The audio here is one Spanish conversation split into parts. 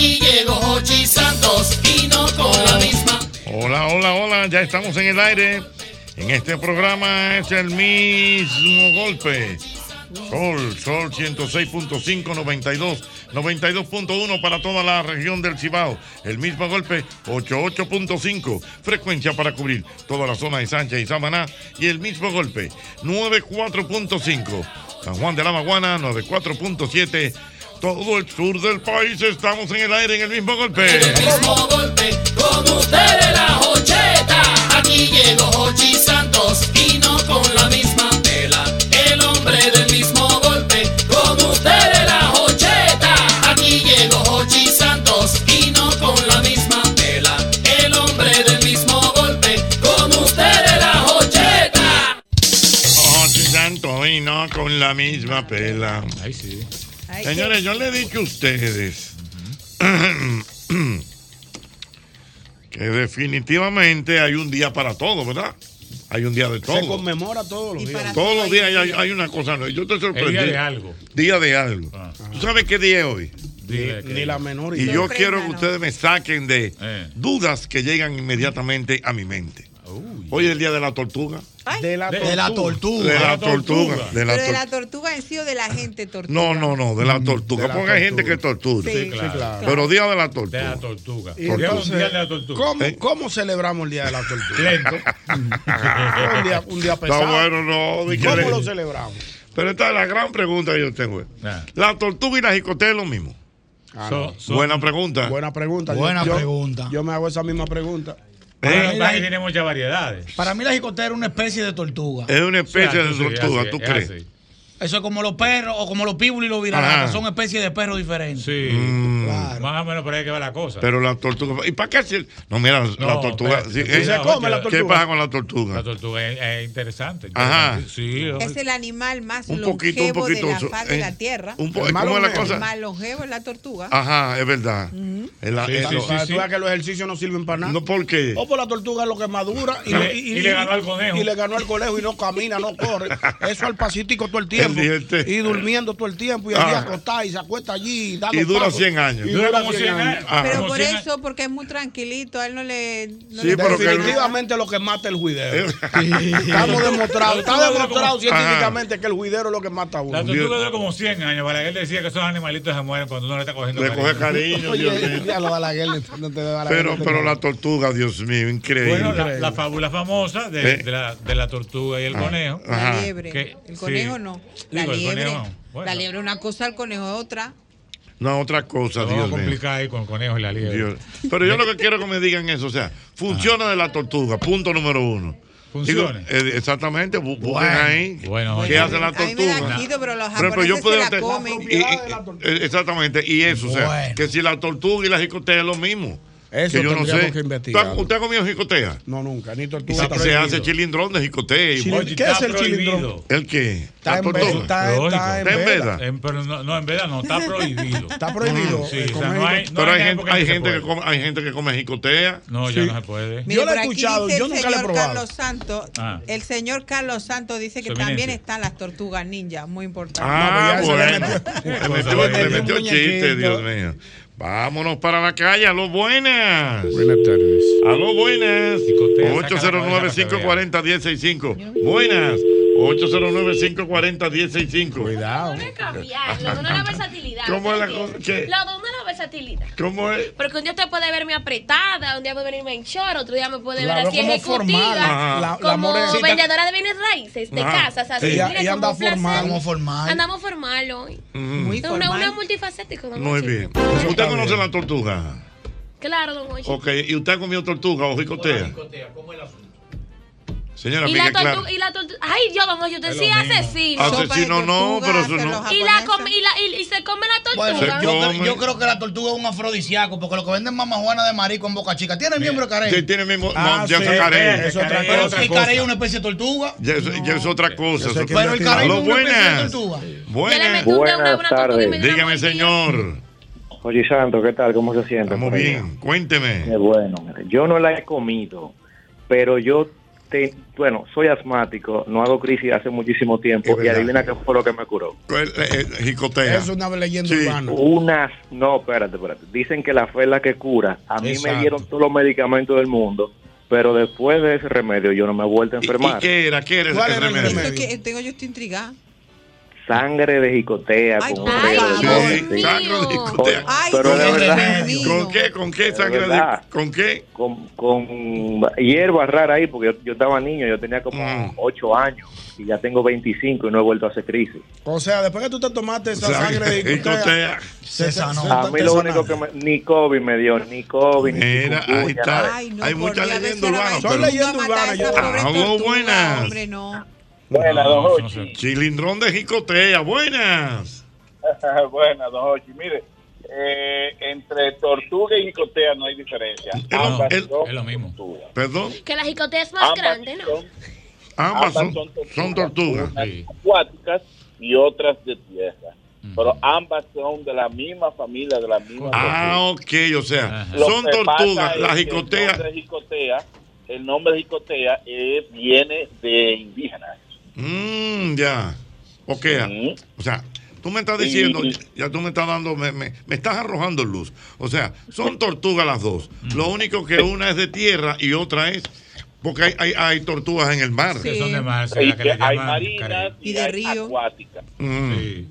Aquí llegó Hochi Santos y no con la misma. Hola, hola, hola, ya estamos en el aire. En este programa es el mismo golpe. Sol, Sol 106.5, 92, 92.1 para toda la región del Cibao. El mismo golpe, 88.5, frecuencia para cubrir toda la zona de Sánchez y Samaná. Y el mismo golpe, 94.5, San Juan de la Maguana, 94.7. Todo el sur del país estamos en el aire en el mismo golpe. El mismo golpe, con ustedes la Jocheta. Aquí llegó Hochi Santos y no con la misma tela. El hombre del mismo golpe, con ustedes la Jocheta. Aquí llegó Hochi Santos y no con la misma tela. El hombre del mismo golpe, con ustedes la Jocheta. Ocho santo y no con la misma pela. Ay, sí. Señores, yo le he dicho a ustedes que definitivamente hay un día para todo, ¿verdad? Hay un día de Se todo. conmemora todos los días. Todos los días hay, hay una cosa nueva. Yo estoy sorprendido. día de algo. Día de algo. ¿Tú sabes qué día es hoy? Ni, ni la menor Y idea. yo quiero que ustedes me saquen de Eh. dudas que llegan inmediatamente a mi mente. Hoy es el día de la tortuga. De la De la tortuga. De la tortuga. De la Pero de la tortuga en sí o de la gente tortuga. No, no, no, de la tortuga. de la Porque hay gente tortuga. que tortura. Sí, Sí, claro. claro. Pero día de la tortuga. De la tortuga. Y Día entonces, mundial de la tortuga. ¿cómo, ¿Eh? cómo celebramos el Día de la Tortuga? Lento. un, día, un día pesado. Está bueno, no. ¿Cómo le- lo celebramos? Pero esta es la gran pregunta que yo tengo. Ah. ¿La tortuga y la jicotea es lo mismo? Ah, So- no. so- Buena pregunta. Buena pregunta. Buena yo- pregunta. Yo me hago esa misma pregunta. ¿Eh? que tiene muchas variedades. Para mí la jicotea era una especie de tortuga. Es una especie O sea, de sí, tortuga, así, ¿tú es crees? así. Eso es como los perros o como los pitbull y los Ajá. viralas, son especies de perros diferentes. Sí. Mm, Claro. Más o menos por ahí que va la cosa. Pero la tortuga. ¿Y para qué hacer? No, mira, la tortuga. espérate. sí, come la ¿Qué tortuga? pasa con la la tortuga? tortuga es, es interesante. Ajá. Sí. Es el animal más Un poquito, un poquito. de la faz de eh, la tierra. un po- ¿Cómo es la longevo. El cosa? más longevo es la tortuga. Ajá, es verdad. Es la- es que los ejercicios no sirven para nada. No, ¿por qué? O por la tortuga es lo que madura y, Y le- y le ganó al conejo. Y le ganó al conejo y no camina, no corre. Eso al pasitico todo el tiempo. El diente. Y durmiendo todo el tiempo y Ah. allí acostada y se acuesta allí. dando Y dura pasos. 100 años. Y Dura como 100 100 años. Ah. Pero por eso, porque es muy tranquilito, a él no le. no Sí, le pero pasa que-. Definitivamente lo que mata es el juidero. Eh. Estamos demostrados, está demostrado científicamente que el juidero es lo que mata a La uno. tortuga dura como 100 años. Balaguer decía que esos animalitos se mueren cuando uno le está cogiendo Le coge cariño, Dios mío. Pero, la tortuga, Dios mío, increíble. Bueno, la, la fábula famosa de, ¿Eh? de la, de la tortuga y el conejo. Ajá. La liebre. Que- el conejo sí. no. La Digo, liebre. Bueno. La liebre es una cosa, el conejo es otra. No, otra cosa, vamos Dios mío. complicar ahí con el conejo y la liebre. Dios. Pero yo lo que quiero que me digan eso, o sea, funciona de la tortuga, punto número uno. Funciona. Digo, eh, exactamente, Bueno. ahí. Bueno, ¿Qué hace la A mí me da tortuga? quito, pero los yo se puedo la comen. y- y- eh, exactamente, y eso, o sea, Bueno. que si la tortuga y la jicotea es lo mismo. Eso que yo no sé. ¿Usted, usted ha comido jicotea? No, nunca, ni tortuga. se, hace chilindrón de jicotea. Oye, ¿Qué es el chilindrón? ¿El qué? Está en veda. Está, en veda. veda. En- pero no, no, en verdad no, está prohibido. Está prohibido. Sí, eh, o sea, comer no hay, jicotea. no Pero hay hay gente, hay, que gente come, hay gente que come jicotea. No, Sí. ya no se puede. Yo lo he escuchado, yo nunca lo he señor probado. Carlos Santos, Ah. el señor Carlos Santos dice que también están las tortugas ninja, muy importante. Ah, bueno. Le metió, chiste. Dios mío. Vámonos para la calle, a los buenas. Buenas tardes. A los buenas. Jicotea, saca la 809-540-1065. Buenas. 809-540-1065. Cuidado. No es cambiar, lo de una versatilidad. ¿Cómo es la cosa? ¿Qué? Lo de una versatilidad. ¿Cómo es? Porque un día usted puede verme apretada, un día puede venirme en short, otro día me puede La ver así como ejecutiva, formal. La- la como vendedora de bienes raíces, de Ajá. casas, así. Sí. Y- mire, y anda formal. Como formal. Andamos formal hoy. Muy Una, formal. una multifacética. don Muy bien. ¿Usted conoce la tortuga? Claro, don Ochi. Ok, ¿y usted ha comido tortuga o jicotea? Señora, Y la claro. tortuga, y la tortuga. Ay, yo, sí lo es mismo. asesino. Asesino no, tortuga pero eso no. Y, la y, la, y, y se come la tortuga. Bueno, yo, come. creo, yo creo que la tortuga es un afrodisíaco, porque lo que venden mamá Juana de Marico en Boca Chica tiene miembro de carey. Sí, tiene mismo. Ah, no, ya sí, es carey. es otra otra el carey es una especie de tortuga. Ya, es- ya es otra cosa. Eso Pero el carey no es una especie de buenas. tortuga. Yo Buenas. Buenas tardes. Dígame, señor. Oye, Santo, ¿qué tal? ¿Cómo se siente? Allá? bien. Cuénteme. Qué bueno. Yo no la he comido, pero yo te- bueno, soy asmático, no hago crisis hace muchísimo tiempo y adivina qué fue lo que me curó. El- el- el jicotea. Es una leyenda Sí. urbana. Unas, no, espérate, espérate. Dicen que la fe es la que cura. A mí Exacto. me dieron todos los medicamentos del mundo, pero después de ese remedio yo no me he vuelto a ¿Y, y enfermar. qué era? ¿Qué era ¿Cuál ese era el remedio? que tengo yo estoy intrigada. Sangre de jicotea Ay, con favor. doce, Sí, sangre de jicotea. Ay, Pero de verdad. ¿Con qué? ¿Con qué sangre de. ¿Con qué? Con, con hierba rara ahí, porque yo, yo estaba niño, yo tenía como Mm. 8 años y ya tengo 25 y no he vuelto a hacer crisis. O sea, después que tú te tomaste esa Sangre sangre de jicotea. Se sanó. A mí lo único que me, ni COVID me dio, ni COVID, ni Mira, chikungunya, ahí está. nada. Ay, no, Hay mucha leyenda urbana, Son leyendas urbanas, tortuga, buenas. Hombre, no. Buenas, don Hochi. sé. Chilindrón de jicotea. Buenas. Buenas, don Hochi. Mire, eh, entre tortuga y jicotea no hay diferencia. Es lo- Ambas es- son es lo mismo. tortugas. Perdón. Que la jicotea es más Ambas grande, ¿no? son- Ambas son, tortugas, son tortugas. unas Sí. acuáticas y otras de tierra. Pero ambas son de la misma familia, de la misma Ah, ok, o sea, Ajá. Son tortugas. La jicotea. El nombre jicotea, el nombre jicotea eh, viene de indígenas. Mmm, ya. Ok. O sea, tú me estás Sí. diciendo, ya tú me estás dando, me, me, me estás arrojando luz. O sea, son tortugas las dos. Lo único que una es de tierra y otra es. Porque hay, hay, hay tortugas en el mar. Sí. Que son de mar, que que hay marinas. Y y, de hay río. acuáticas. Mm. Sí.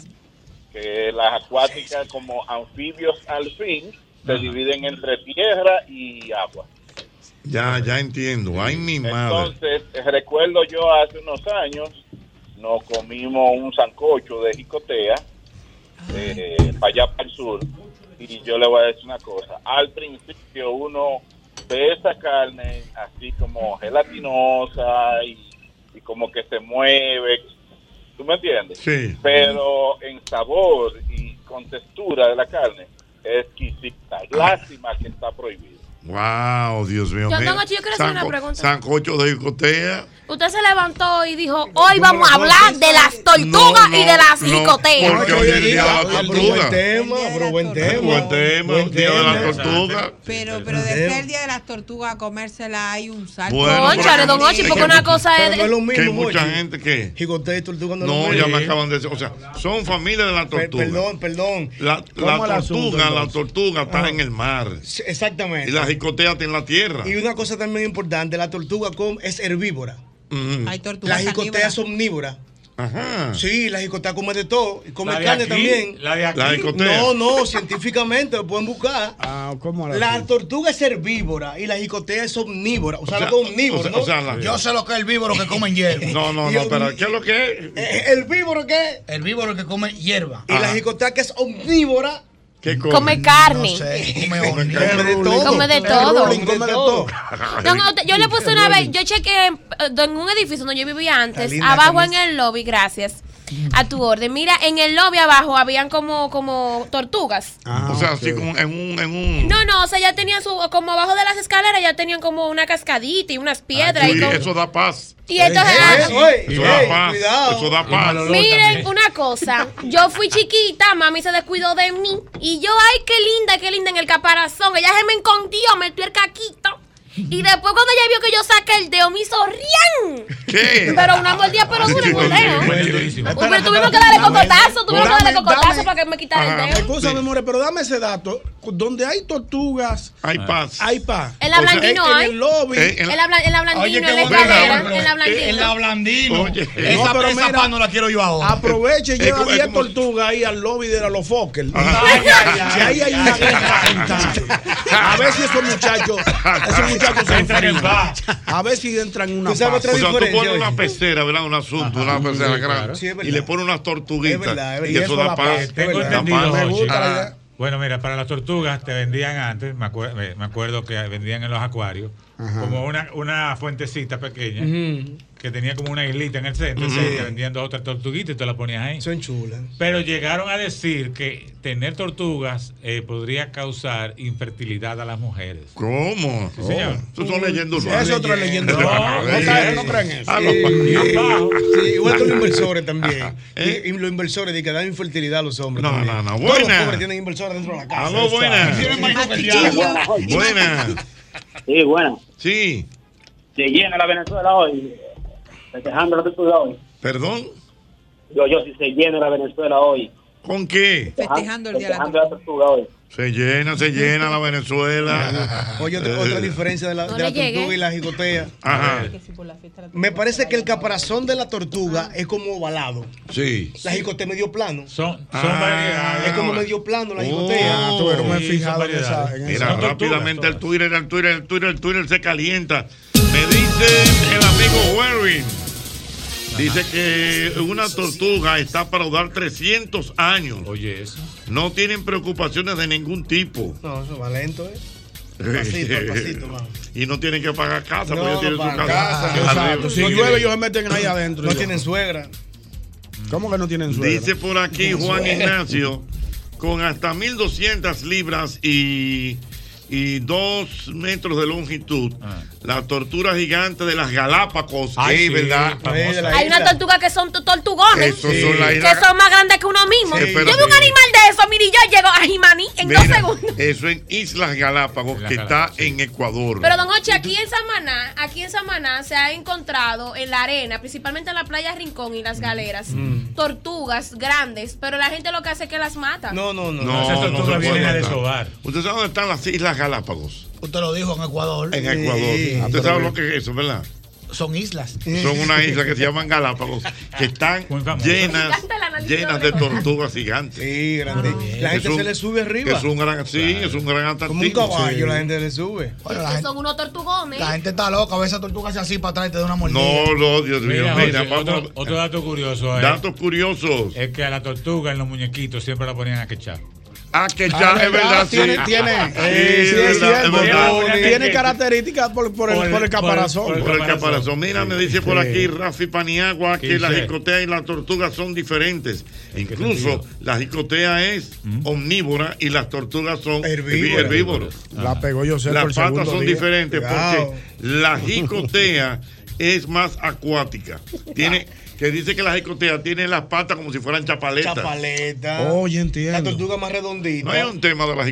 Que las acuáticas como anfibios al fin se dividen entre tierra y agua. Ya, ya entiendo. Ay, mi madre. Entonces, recuerdo yo hace unos años, nos comimos un sancocho de jicotea eh, para allá para el sur. Y yo le voy a decir una cosa. Al principio uno ve esa carne así como gelatinosa y, y como que se mueve. ¿Tú me entiendes? Sí. Pero en sabor y con textura de la carne es exquisita. Lástima que está prohibido. Wow, Dios mío. Yo, Ochi, yo quiero hacer una pregunta. Sancocho de jicotea. Usted se levantó y dijo, hoy vamos a hablar de las tortugas No, y de las no, jicoteas. porque hoy es el día de la tortuga. buen tema, pero buen tema. Buen tema, Buen día de la tortuga. Pero, pero de ser el día de las tortugas, comérsela hay un salto. Bueno, Conchale, don Ochi, porque una cosa es... no es lo de- Que hay mismo, mucha gente que. Jicotea y tortuga no, No, lo ya mismo. me acaban de decir. O sea, son familia de la tortuga. Perdón, perdón. La, ¿Cómo la el asunto, tortuga, la tortuga está en el mar. Exactamente. Y la jicotea está en la tierra. Y una cosa también importante, la tortuga com- es herbívora. Ujú. Hay tortugas La jicotea caníbales. es omnívora. Ajá. Sí, la jicotea come de todo. Y come La carne aquí, también. La de aquí. La jicotea. No, no, científicamente lo pueden buscar. Ah, ¿cómo la- tortuga es herbívora y la jicotea es omnívora. O sea, O sea, algo omnívoro, o sea- ¿no? o sea, la- Yo sé lo que es el víboro que come hierba. No, no, no, pero ¿qué es lo que es? ¿El víboro qué? El víboro que come hierba. Y la Ajá. jicotea que es omnívora. ¿Qué come? Come carne. No sé, come Come hornilla. carne. Come de todo. Come de todo. ruling come de todo. Don, usted- yo le puse una vez, yo chequé en, en un edificio donde yo vivía antes, abajo en el lobby, gracias. A tu orden. Mira, en el lobby abajo habían como, como tortugas. o sea, así como en un, en un. No, no, o sea, ya tenían su, como abajo de las escaleras ya tenían como una cascadita y unas piedras. Uy, y, como- eso da paz. y entonces, Ey, ah, ey, ey, Eso ey, da paz. cuidado. Eso da paz. Miren también. una cosa, yo fui chiquita, mami se descuidó de mí y yo, ay, qué linda, qué linda en el caparazón, ella se me escondió, metió el caquito y después cuando ella vio que yo saqué el dedo me hizo ¡rian! ¿Qué? Pero una mordida pero dura en el dedo. Fue durísimo. Pues, tuvimos que darle cocotazo, tuvimos que darle cocotazo para que me quitara el dedo. Escúchame, more, pero dame ese dato. Donde hay tortugas, Hay paz. hay paz. En la Blandino en, en hay. el lobby. Eh, en En la, blan- en la Blandino, Oye, en qué la escalera, pero- en la En Blandino. la blandino. Esa pero pan no la quiero yo ahora. Aproveche y lleva como- es 10 como- tortugas ahí al lobby de la ay. Si ahí hay una guerra. A ver si esos muchachos, esos muchachos se Entran en paz. A ver si entran en una Pues paz. O sea, tú pones una pecera, ¿verdad? Un asunto, una pecera sí, grande. claro. Sí, y le pone unas tortuguitas. Es verdad, es verdad. Y Y eso da paz. Tengo verdad. entendido. Me gusta Ah. idea. Bueno, mira, para las tortugas te vendían antes, me, acuer- me- me acuerdo que vendían en los acuarios, como una, una fuentecita pequeña que tenía como una islita en el centro, entonces te vendían dos o tres tortuguitas y te las ponías ahí. Son chulas. Pero llegaron a decir que tener tortugas eh, podría causar infertilidad a las mujeres. ¿Cómo? Sí, señor. Eso son leyendas urbanas. Es otra leyenda. No, No, no, creen eso. Ah, no. Abajo, Sí, igual que los inversores también. ¿Eh? Y, y los inversores de que dan infertilidad a los hombres. No, también. no, no. Todos los Buena. pobres tienen inversores dentro de la casa. Aló, buenas. Tiene Sí, bueno. Sí. se llena la Venezuela hoy, festejando la tortuga hoy. ¿Perdón? Yo, yo, si se llena la Venezuela hoy. ¿Con qué? Festejando el día de la Festejando la tortuga hoy. Se llena, se llena la Venezuela. Oye, otra, otra diferencia de la, No de tortuga y la jicotea. Ajá. Me parece que el caparazón de la tortuga es como ovalado. Sí. La jicotea es medio plano. Son, Ah. Es como medio plano la Oh. jicotea. Ah, tú eres muy Sí, fijado son en esa-. Mira, Son rápidamente el todas. Twitter, el Twitter, el Twitter, el Twitter se calienta. Me dice el amigo Warren. Dice que una tortuga está para durar 300 años. Oye, eso. No tienen preocupaciones de ningún tipo. No, eso va lento, ¿eh? Pasito, pasito, vamos. y no tienen que pagar casa, No, porque ellos tienen no su casa. exacto. Si No llueve, tienen- ellos se meten ahí adentro. No tienen suegra. ¿Cómo que no tienen suegra? Dice por aquí Juan suegra. Ignacio, con hasta 1200 libras y, y 2 metros de longitud, la tortura gigante de las Galápagos, Ay, sí, ¿verdad? Hay una tortuga que son to- tortugones. Esos son las que son más grandes que uno mismo. Sí, yo vi un animal de eso, mire, y yo llego a Jimaní en dos segundos. eso en Islas Galápagos, que está en Ecuador. Pero don Oche, aquí en Samaná, aquí en Samaná se ha encontrado en la arena, principalmente en la playa Rincón y las galeras, Mm. tortugas grandes, pero la gente lo que hace es que las mata. No, no, no. No, Esas no tortugas se puede vienen a matar. desovar. ¿Usted sabe dónde están las Islas Galápagos? Usted lo dijo en Ecuador. En Ecuador. ¿Usted sabe lo que es eso, verdad? Son islas. Son unas islas que se llaman Galápagos, que están llenas, llenas de tortugas gigantes. Sí, grande. La gente un- se le sube arriba. Es un gran, sí, es un gran atractivo. Como un caballo, Sí. la gente le sube. Que son unos tortugones. La gente está loca. A veces esa tortuga hace así para atrás y te da una mordida. No, no, Dios mío. Mira, Mira, José, vamos otro, otro dato curioso es, Datos curiosos. es que a la tortuga en los muñequitos siempre la ponían a quechar. Ah, que ya, es verdad, sí. Tiene, tiene, Sí, eh, sí, es es verdad, cierto. es verdad. Tiene características por, por, el, por el caparazón. Por el caparazón. Mira, me dice por aquí Rafi Paniagua ¿Qué que la dice? jicotea y la tortuga son diferentes. Incluso la jicotea es omnívora y las tortugas son Herbívoras. herbívoros. La pegó yo sé Las por patas son día. diferentes Cuidado. porque la jicotea es más acuática. Tiene que dice que la jicotea tiene las patas como si fueran chapaletas. Chapaleta. Oye, entiendo. La tortuga más redondita. No hay un tema de la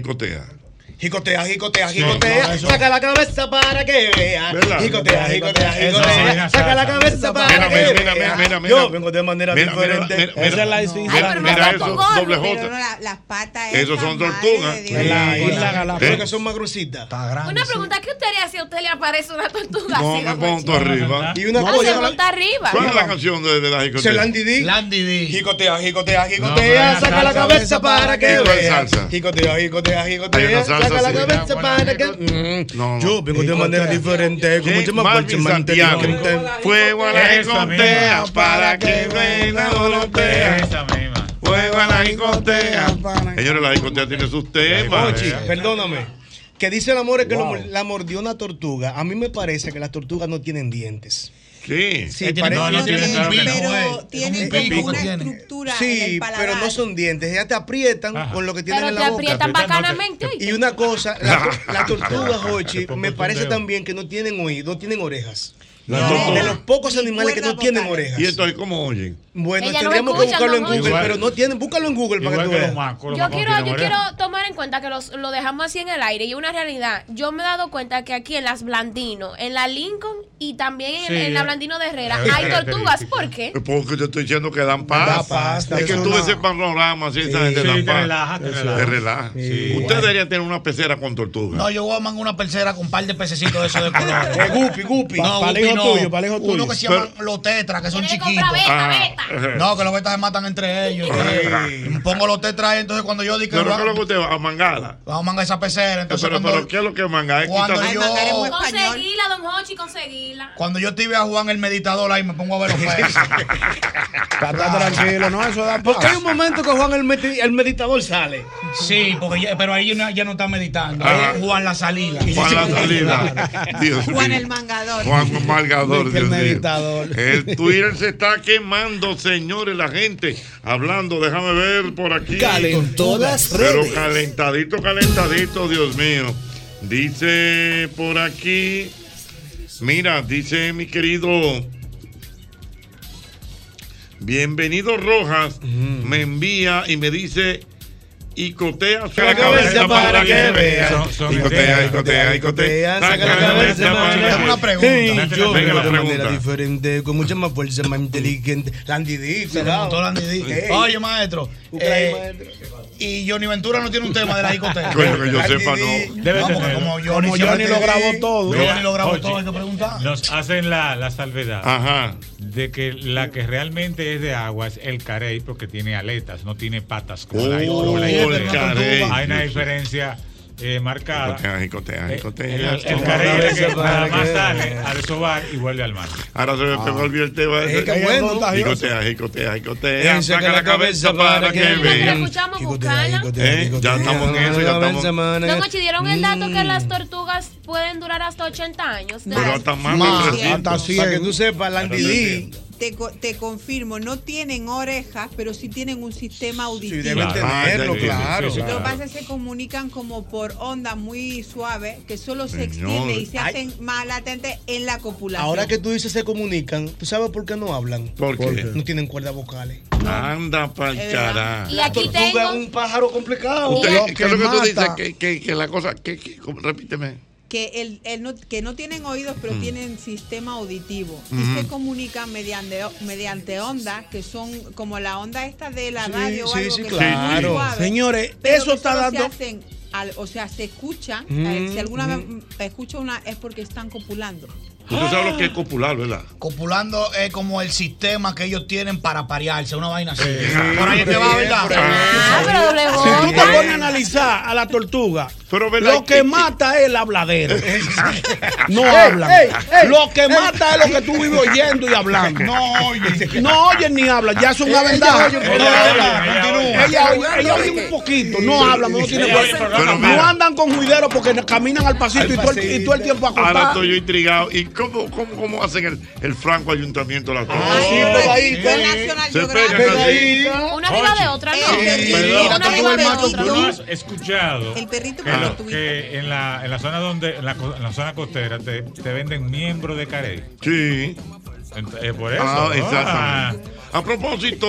jicotea. Jicotea, jicotea, No, no, Saca la cabeza para que vea. ¿Verdad? Jicotea, jicotea, Eso jicotea. Saca la cabeza para Mira, que mira, vea. mira, mira, mira. Yo vengo de manera diferente. mira, mira. Esa es la Mira, distinción. mira eso, doble J. Las patas Esos esas, son tortugas. la isla ¿Eh? Galápagos, que son más gruesitas. Una pregunta, ¿qué usted haría si a usted le aparece una tortuga No me Oche? arriba. Y una Ah, cosa. se monta arriba. ¿Cuál es la canción de, la jicotea? Se Landy D. Landy D. Jicotea, jicotea, jicotea. Saca la cabeza para que ¿Y cuál vea. salsa? Jicotea, jicotea, jicotea. Una salsa Saca la así. cabeza para que. No, no. Yo vengo de manera diferente. ¿Qué? se llama Marvin Santiago. Fuego a la misma. para que venga dolotea. Esa misma. Fuego a la jicotea. Señores, la jicotea tiene sus temas. Ochi, perdóname. Que dice el amor que Wow. lo- la mordió una tortuga. A mí me parece que las tortugas no tienen dientes. Sí. Sí, tiene- parece- no, no tiene claro que no. Pero tiene Es como una tiene. estructura en Sí, el paladar. pero no son dientes. Ellas te aprietan con lo que tienen Pero en te la boca. aprietan bacanamente. Y una cosa, la, la tortuga, Te pongo me parece también que no tienen oídos, no tienen orejas. La No. tortuga. De los pocos Ni animales que no tienen orejas. ¿Y entonces cómo oyen? Bueno, Ella no tendríamos que escucha, buscarlo en Google, oye. pero no tienen. Búscalo en Google para que tú que veas. macos. Yo quiero, yo quiero tomar en cuenta que los, lo dejamos así en el aire y una realidad. Yo me he dado cuenta que aquí en las Blandino, en la Lincoln y también en, Sí, en la eh. Blandino de Herrera Es hay tortugas. ¿Por qué? Porque te estoy diciendo que dan paz. Da paz, es que tú ves ese panorama, así, esa gente dan te paz. relaja, te relaja. Usted debería tener una pecera con tortuga. No, yo voy a mandar una pecera con un par de pececitos de esos de colores. Eh, Guppy, Guppy. No, el Guppy no. tuyo, para el hijo tuyo. Uno que se llaman los tetras, que son chiquitos. beta, Ah. beta. No, que los betas se matan entre ellos. me pongo los tetras ahí, entonces cuando yo digo que Pero ¿qué es lo que vamos usted va a mangala? a mangar esa pecera, entonces Pero, cuando, pero ¿qué es lo que manga? Es cuando yo. Conseguíla, don Hochi, conseguíla. cuando yo te a Juan el meditador ahí me pongo a ver los peces. Está tranquilo, no, eso da Porque hay un momento que Juan el, meditador sale. Sí, porque ya- pero ahí ya, ya no está meditando. Ajá. Ahí es Juan la salida. Juan la salida. Juan el mangador. Juan El meditador. El Twitter se está quemando, señores, la gente. Hablando, déjame ver por aquí. Calentó las Pero calentadito, calentadito, Dios mío. Dice por aquí. Mira, dice mi querido. Bienvenido Rojas. Me envía y me dice. Icotea, saca la cabeza para que vea. Son- son Icotea, icotea, icotea. Saca la cabeza para que Es una pregunta. Yo vengo de manera diferente, con mucha más fuerza, más inteligente. Landy D, cuidado. Oye, maestro. Eh, y Johnny Ventura no tiene un tema de la discoteca. Coño, que yo sepa, no. Debe No, porque como Johnny, Como Johnny lo grabó todo. Johnny lo grabó Oye, todo, hay que preguntar. Nos hacen la, la salvedad Ajá. de que la que realmente es de agua es el carey porque tiene aletas, no tiene patas como la Oh, como la el carey. Hay una diferencia eh, marcada. Icotea, icotea, Eh, icotea. El, el el que nada más sale y vuelve al mar. Ahora se me pegó el el tema. Es que bueno, Saca la cabeza para que vean. escuchamos Jicotea, jicotea, Eh, jicotea. ya estamos en eso, ya estamos- Don Ochi, ¿dieron el dato que Mm. las tortugas pueden durar hasta 80 años? Pero hasta más Más, de 300. Hasta Para que tú sepas, Landy D. Te, co- te confirmo, no tienen orejas, pero sí tienen un sistema Sí, auditivo. deben Claro. tenerlo, Ah, claro. sí, sí, Lo que pasa es que se comunican como por onda muy suave, que solo se Señor. extiende y se Ay. hacen más latentes en la copulación. Ahora que tú dices se comunican, ¿tú sabes por qué no hablan? ¿Por qué? No tienen cuerdas vocales. Anda pa'l carajo. Y aquí Tortuga es tengo. un pájaro complicado. ¿Qué es lo que tú dices? Que, que, que la cosa. Que, que- repíteme. Que, el, el no, que no tienen oídos, pero tienen sistema auditivo. Y se comunican mediante, mediante ondas, que son como la onda esta de la Sí, radio o sí, sí, que claro. son muy suaves, Señores, pero eso que está dando- Se hacen al- o sea, se escuchan. Mm, eh, si alguna mm. vez mm, escucha una, es porque están copulando. Usted sabe lo que es copular, ¿verdad? Copulando es como el sistema que ellos tienen para parearse, una vaina así. Por ahí es que va, ¿verdad? Ah, pero Si tú te pones a analizar a la tortuga, Pero, ¿verdad? lo que mata es el habladero. No hablan. Lo que mata es lo que tú vives oyendo y hablando. No, oye. No oyen ni hablan, ya son una No ella hablan. oye, un poquito, no hablan, no pero no andan con juidero porque caminan al pasito y todo el, y todo el tiempo Ahora acostados. estoy yo intrigado. ¿Y cómo, cómo, cómo hacen el, el franco ayuntamiento de la sí, pegadita. National Se pegan así. Una arriba de otra, no. una arriba de otra. Tú no has escuchado El perrito que, que en, la, en la zona donde en la, co- en la zona costera te, te venden miembro de carey. Sí. Ent- eh, por eso. Ah, Ah. exactamente. A propósito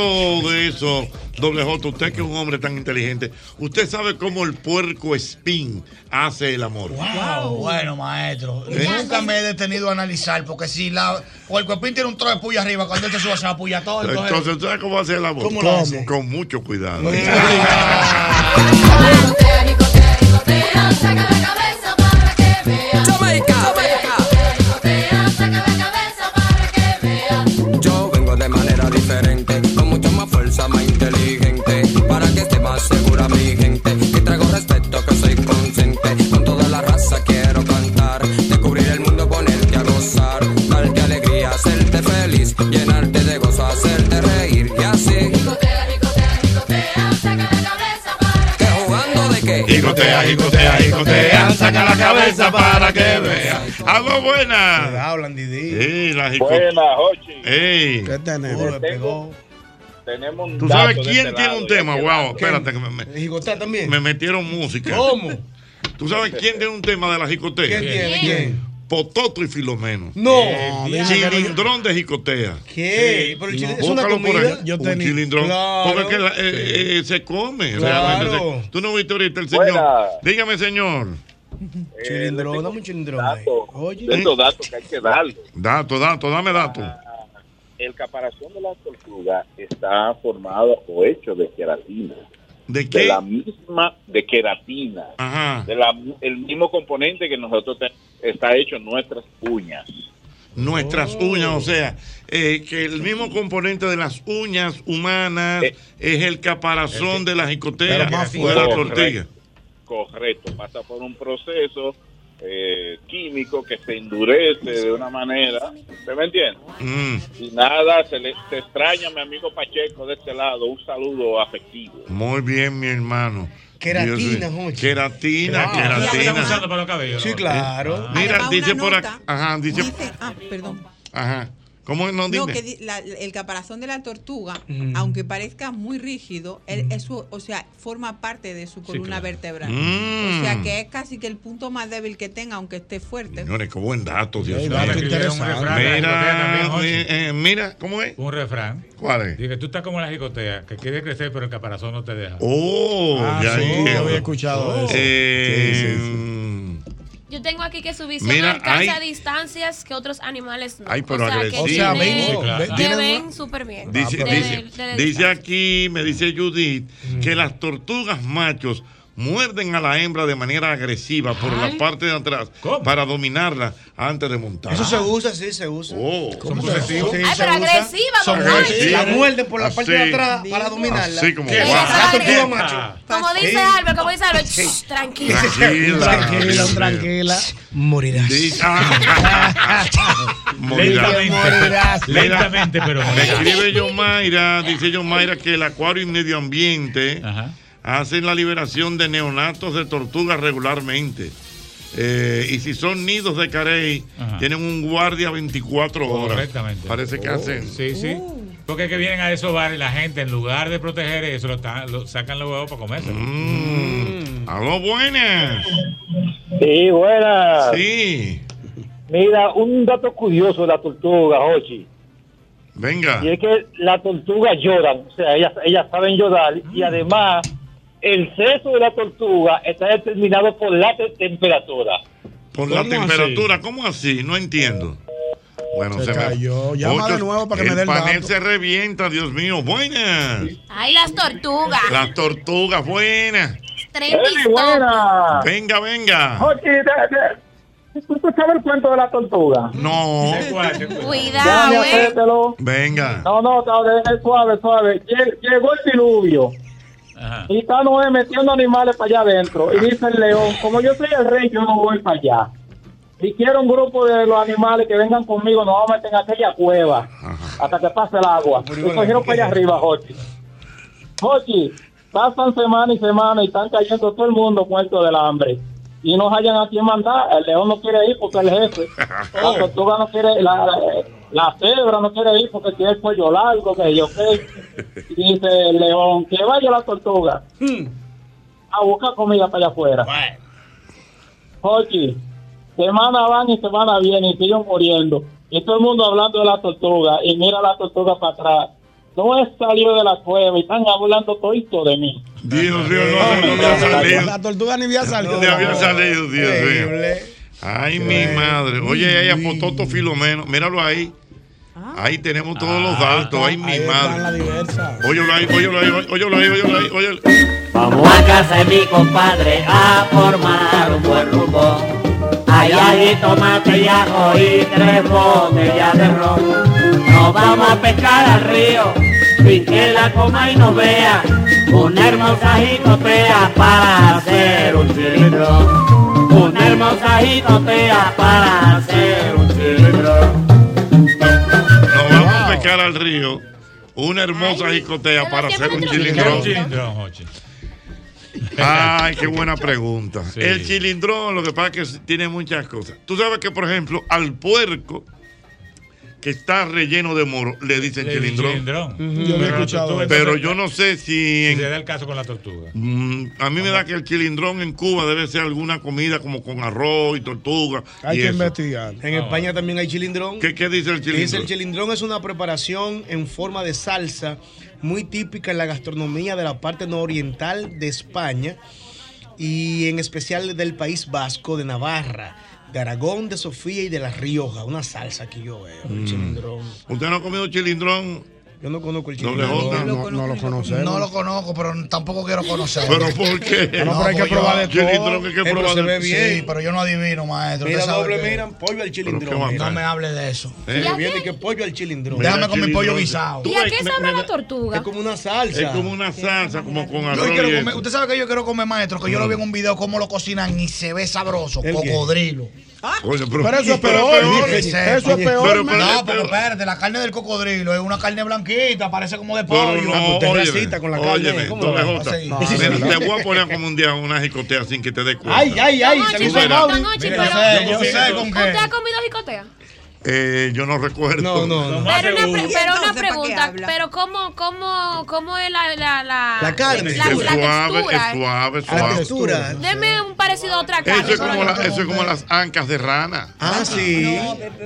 de eso, doble J, usted que es un hombre tan inteligente, usted sabe cómo el puerco espín hace el amor. Wow, bueno, maestro. ¿Eh? Nunca me he detenido a analizar, porque si la, o el cuepín tiene un trozo de puya arriba, cuando él se sube se va a puya todo. Entonces, Entonces, ¿sabe cómo hace el amor? ¿Cómo lo hace? Con mucho cuidado. Yo feliz, llenarte de gozo, hacerte reír y así. Que jugando de qué? Jicotea, jicotea, jicotea, saca la cabeza para que vea. ¡Algo buena! Cuidado, Landy D. Sí, la jico- Buena, Jochi. Ey. ¿Qué tenemos? Tengo- Le pegó. Tenemos un ¿Tú sabes de quién este tiene un tema? que Wow, espérate que me, me- ¿Jicotea también? me metieron música. ¿Cómo? ¿Tú sabes quién tiene un tema de la jicotea? ¿Quién tiene? ¿Quién? Pototo y Filomeno. No. Eh, no- Chilindrón de jicotea. ¿Qué? Pero es una comida. ahí. Yo un tenía- chilindrón. Claro. Porque es que la- eh, eh, se come. Claro. realmente se- Tú no viste ahorita el señor. Buena. Dígame, señor. Eh, Chilindrón, le dame un chilindrón ahí. dato, Oye. datos que hay que darle. Dato, dato, dame dato. El caparazón de la tortuga está formado o hecho de queratina. ¿De De la misma, de queratina. Ajá. De la, el mismo componente que nosotros te- está hecho en nuestras uñas. Nuestras Oh. uñas, o sea, eh, que el mismo componente de las uñas humanas Eh. es el caparazón de la jicotea Pero más o de la tortilla. Correcto, pasa por un proceso eh, químico que se endurece de una manera. ¿Usted me entiende? Mm, Y nada, se, le, se extraña a mi amigo Pacheco de este lado. Un saludo afectivo. muy bien, mi hermano. Queratina. Jochi. Queratina, Ah, ¿Qué están queratina. usando para los cabellos? Sí, claro. Mira, Además, dice por acá. Ajá, dice. Dice, ah, perdón. Ajá. ¿Cómo no No, que la- el caparazón de la tortuga, Mm. aunque parezca muy rígido, él- eso, o sea, forma parte de su columna claro. vertebral. Mm. O sea, que es casi que el punto más débil que tenga, aunque esté fuerte. Señores, qué buen dato, Dios Sí, mío. Mira, eh, mira, ¿cómo es? Un refrán. ¿Cuál es? Dice que tú estás como la jicotea, que quiere crecer, pero el caparazón no te deja. Oh, Ah, ya sí, había escuchado eso. Eh, Yo tengo aquí que su visión Mira, alcanza hay- distancias que otros animales no. Ay, pero o sea, agresivo. tiene- O sea, ven- Sí, claro. que tienen ven súper bien. Dice, De- dice- de- de- dice aquí, me dice Judith, Mm. que las tortugas machos muerden a la hembra de manera agresiva por Ay. la parte de atrás para dominarla antes de montar. Eso se usa, sí, se usa. Oh, ¿Cómo se se usa? usa? Ay, pero agresiva, Son. La muerden por la parte de atrás para dominarla. Así como ¿Qué? va. Como dice Sí. Albert, como dice Albert, shh, tranquila. Tranquila, Tranquila. Morirás. Morirás. Lentamente. Lentamente, pero Me escribe John Mayra, dice John Mayra que el acuario y medio ambiente hacen la liberación de neonatos de tortugas regularmente. Eh, y si son nidos de carey, Ajá. tienen un guardia 24 horas. Correctamente. Parece que Oh, hacen. Sí, sí. Porque es que vienen a esos bares la gente, en lugar de proteger eso, lo, están- lo- sacan los huevos para comerse. Mm. Aló, buenas. Sí, buenas. Sí. Mira, un dato curioso de la tortuga, Jochi. Venga. Y es que las tortugas lloran, o sea, ellas, ellas saben llorar y además el sexo de la tortuga está determinado por la te- temperatura. Por la ¿Cómo temperatura, ¿cómo así? No entiendo. Bueno, Se me- cayó. Llama de nuevo para que me dé el panel dato. se revienta, Dios mío. Buenas. Ay, las tortugas. Las tortugas, buenas. Trending buena! Venga, venga. De- ¿tú escuchabas el cuento de la tortuga? No. Cuidado, eh. Venga. No, no, suave, suave. Lle- Llegó el diluvio. Y está Noé metiendo animales para allá adentro. Y dice el león, como yo soy el rey, yo no voy para allá. Si quiero un grupo de los animales que vengan conmigo, nos vamos a meter en aquella cueva hasta que pase el agua. Y cogieron para allá arriba, Jochi. Jochi, pasan semana y semana y están cayendo todo el mundo muerto del hambre. Y no hayan a quién mandar. El león no quiere ir porque es el jefe. La tortuga no quiere, la, la, la cebra no quiere ir porque tiene el cuello largo, que yo qué. Y dice el león, que vaya la tortuga a buscar comida para allá afuera. Jochi, semana van y semana vienen y siguen muriendo. Y todo el mundo hablando de la tortuga. Y mira la tortuga para atrás. No he salido de la cueva y están hablando todito de mí. Dios mío, no, no, no había salido. La tortuga ni había salido. No había salido, Dios mío. Ay, mi madre. Oye, ella Pototo Filomeno. Míralo ahí. Ahí tenemos todos los datos. Ay, mi madre. Óyelo ahí, óyelo ahí, óyelo ahí, óyelo ahí, óyelo. Vamos a casa de mi compadre a formar un buen rumbo. Allá hay tomate y ajo y tres botellas de ron. Nos vamos a pescar al río sin que la coma y nos vea. Una hermosa jicotea para hacer un cilindrón. Una hermosa jicotea para hacer un cilindrón. Nos vamos a pescar al río. Una hermosa jicotea para hacer un cilindrón. Un cilindrón, Jochi. Ay, qué buena pregunta. El cilindrón, lo que pasa es que tiene muchas cosas. Tú sabes que, por ejemplo, al puerco que está relleno de moro, le dicen Le. Ujú. Yo no he Pero- escuchado eso. Pero yo no sé si. Si en- se da el caso con la tortuga. Mm, a mí me da que el cilindrón en Cuba debe ser alguna comida como con arroz y tortuga. Hay y que eso. investigar. Ah, En España también hay chilindrón. ¿Qué, qué dice el cilindrón? Dice el chilindrón es una preparación en forma de salsa muy típica en la gastronomía de la parte nororiental de España y en especial del País Vasco, de Navarra, de Aragón, de Sofía y de La Rioja. Una salsa que yo veo, el Mm. chilindrón. ¿Usted no ha comido chilindrón? Yo no conozco el. J. No, no lo conocemos. No lo conozco, pero tampoco quiero conocerlo. ¿Pero por qué? No, pero hay que probar de todo. Que Eh, pero probar se ve bien. Sí, pero yo no adivino, maestro. Mira, sabe doble, que- mira, pollo al chilindrón. No me hable de eso. ¿Eh? Viene que pollo al chilindrón. Déjame con mi pollo guisado. ¿Y a qué sabrá la tortuga? Es como una salsa. Es como una salsa, como con arroz. usted sabe que yo quiero comer, maestro, que yo lo vi en un video cómo lo cocinan y se ve sabroso. ¿El qué? Cocodrilo. Oye, pero, Pero eso es peor. peor. Eso es peor, Pero- pero- No, pero espérate, la carne del cocodrilo es una carne blanquita, parece como de pollo. no, usted óyeme, racista con la carne, óyeme. No, te voy a poner como un día una jicotea sin que te des cuenta. Ay, ay, ay, yo sé, yo sé con ¿Usted ha qué. comido jicotea? Eh, yo no recuerdo. No, no, no. Pero una, pre- ¿Y pero una entonces, ¿para qué pregunta, pero ¿cómo, cómo, cómo es la, la, la, La carne. La, es la suave, textura? es suave, La suave. textura. Deme un parecido a otra carne. Eso es, como la- eso es como las ancas de rana. Ah, sí.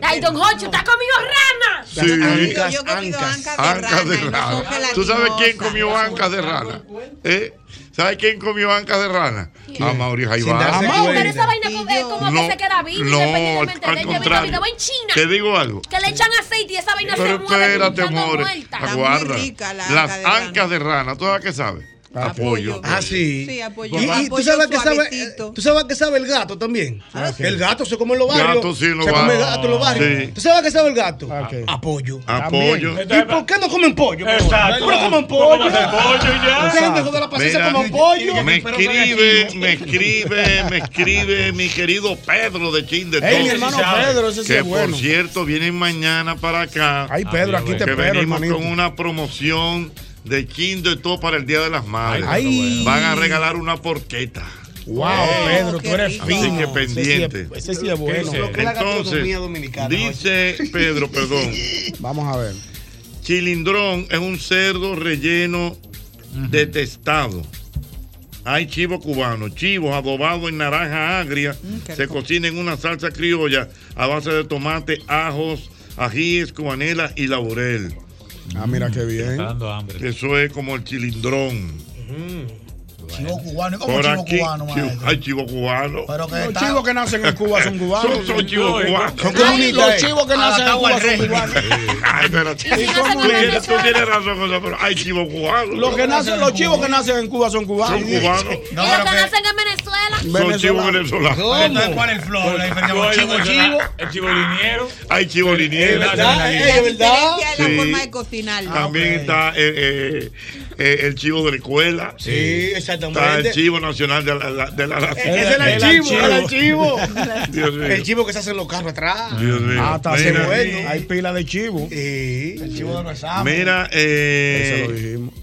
Ay, don Jocho, ¿te has comido rana? Sí. Ancas, Yo he comido ancas. de Ancas de rana ¿Tú sabes quién comió ancas de rana? ¿Eh? ¿Sabes quién comió ancas de rana? A Mauri Sin Jaibá. darse Ey, pero esa vaina es como que se queda viva no, independientemente al de ella. contrario. Vida en China. Te digo algo. Que le echan aceite y esa vaina Pero se mueve espérate, dando amores. vueltas. Está muy Aguarda. rica la Las anca de rana. ancas de rana, ¿tú sabes qué sabes? Apoyo. Ah, sí. Sí, apoyo. Y, y tú sabes que sabe, tú sabes que sabe el gato también. El gato se come en los barrios. Gato sí en los se come el barrios. gato en los barrios. Sí. ¿Tú sabes que sabe el gato? qué? Apoyo. Apoyo. ¿Y por qué no comen pollo? Exacto. Pero comen pollo. Pollo y ya. Gente, de la paciencia, pollo. me escribe, me escribe, me escribe mi querido Pedro de Chin de Ey, mi Todo. hermano sabe. Pedro, ese sí Que es bueno. por cierto vienen mañana para acá. Ay, Pedro, aquí te que venimos con una promoción de Chin de todo para el Día de las Madres. Ay. Van a regalar una porqueta. Wow, Oh, Pedro, tú eres rico. fino. Así que Ese sí es- pendiente. Ese sí es bueno. Entonces, dice Pedro, perdón, Vamos a ver. chilindrón es un cerdo relleno detestado. Hay chivo cubano, chivo adobado en naranja agria, qué se rico. cocina en una salsa criolla a base de tomate, ajos, ajíes, cubanela y laurel. Ah, mira qué bien. Está dando hambre. Eso es como el chilindrón. Chivo cubano. ¿Y cómo Por chivo aquí, cubano, chivo- hay chivo cubano. Pero que Los chivos que nacen en Cuba son cubanos. Son, son chivos No, cubanos. Son Ay, comunistas. los eh. chivos que nacen en Cuba son cubanos. Ay, si Tú tienes, tú tienes razón, José, pero hay chivos cubanos. Los que nacen, los chivos que nacen en Cuba son cubanos. Son cubanos. No, y pero los que nacen en Venezuela. Son chivos venezolanos. ¿cuál es el flow? La diferencia chivo chivo. El chivo liniero. Hay chivo liniero. ¿Verdad? Eh, La ¿Es verdad? diferencia es la forma de cocinar. También ok. está eh, el chivo de la escuela. Sí, Está el exactamente. chivo nacional de la, la- de la nación. Ese es el El archivo, el archivo. archivo. Dios mío. El chivo que se hace en los carros atrás. Dios mío. Ah, está Mira, así bueno. Hay pila de chivo. Sí. El chivo de exámenes. Mira, eh, Eso lo dijimos.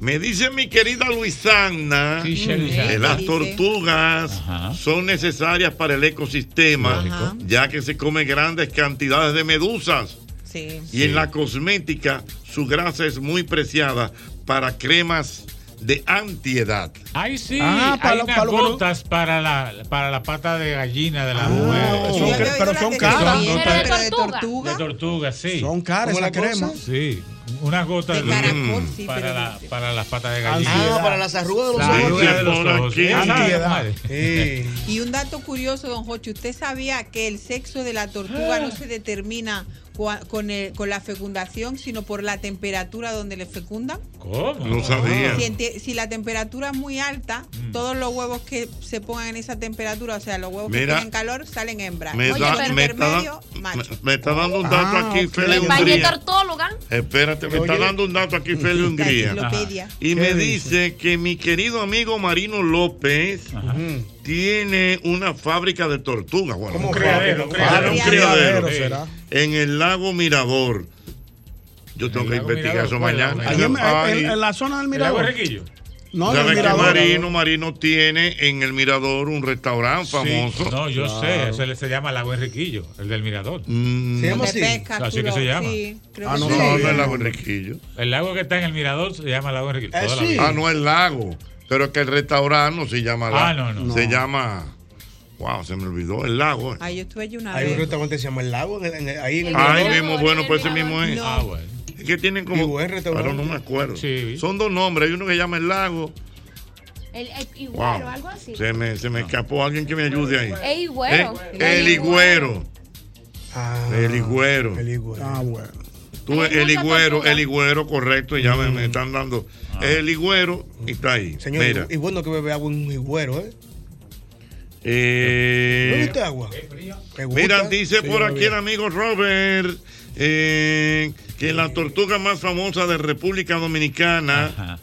me dice mi querida Luisana Sí, que las tortugas Ajá. son necesarias para el ecosistema, Ajá. ya que se comen grandes cantidades de medusas. Sí. Y en la cosmética, su grasa es muy preciada para cremas de antiedad. Ay, sí. Ah, para hay lo- unas para lo gotas para la, para la pata de gallina de la Ah, mujer. son pero son caras. Son pero de tortuga. tortuga. De tortuga, sí. Son caras ¿Cómo esa la cosa? crema. Sí. Unas gotas De caracol, sí, para, la, para las patas de gallina. Ah, para las arrugas de los La ojos. arruga de los ojos. Antiedad. Sí. Y un dato curioso, don Jochi, ¿usted sabía que el sexo de la tortuga no se determina con, el- con la fecundación, sino por la temperatura donde le fecundan? ¿Cómo? No sabía. Si, si la temperatura es muy alta, todos los huevos que se pongan en esa temperatura, o sea, los huevos que Mira, tienen calor, salen hembras. Me, Oye, da- me está, intermedio, dan- macho. me- me está dando un dato Ah, aquí, ok. Feli Hungría. Espérate, me está dando un dato aquí, Feli Hungría. Y me ¿Qué dice que mi querido amigo Marino López tiene una fábrica de tortugas. Bueno, ¿Cómo un criadero? un Criadero. será. En el lago Mirador. Yo tengo el que lago investigar Mirador, eso ¿cuál lago mañana. Allí en, en- en la zona del ¿El mirador. Requillo? No, en el ¿Sabes que mirador. Marino, Marino tiene en el Mirador un restaurante famoso? Sí. No, yo Claro. sé. Le- se llama Lago Enriquillo, el del Mirador. Mm, Se llama así. pesca, Así que se llama. Sí, creo Ah, no sí. no, no es Lago Enriquillo. El lago que está en el Mirador se llama Lago Enriquillo. Ah, vida. Ah, no, el lago. Pero es que el restaurante no se llama. Ah, no, no. Se No. llama. Wow, se me olvidó el lago. eh. Ay, yo estuve allí una Hay un restaurante que se llama El Lago, en el- ahí en el Ay, Mirador. mismo, bueno, pues ese mismo es. No. Ah, bueno. Es que tienen como. buen restaurante. Pero no me acuerdo. Sí. Son dos nombres. Hay uno que llama el lago. El, el Wow. higüero, algo así. Se me, se me escapó alguien que me ayude ahí. El higüero. Eh, El higüero. Ah, El higüero. El higüero. Ah, bueno. Tú, el higüero, el higüero, correcto, y ya me, me están dando. El higüero y está ahí. Señor, Mira. y bueno que bebe agua en un higüero, ¿eh? Eh, ¿Bebe usted agua? Mira, dice Sí, por aquí el amigo Robert eh, que la tortuga más famosa de República Dominicana Ajá.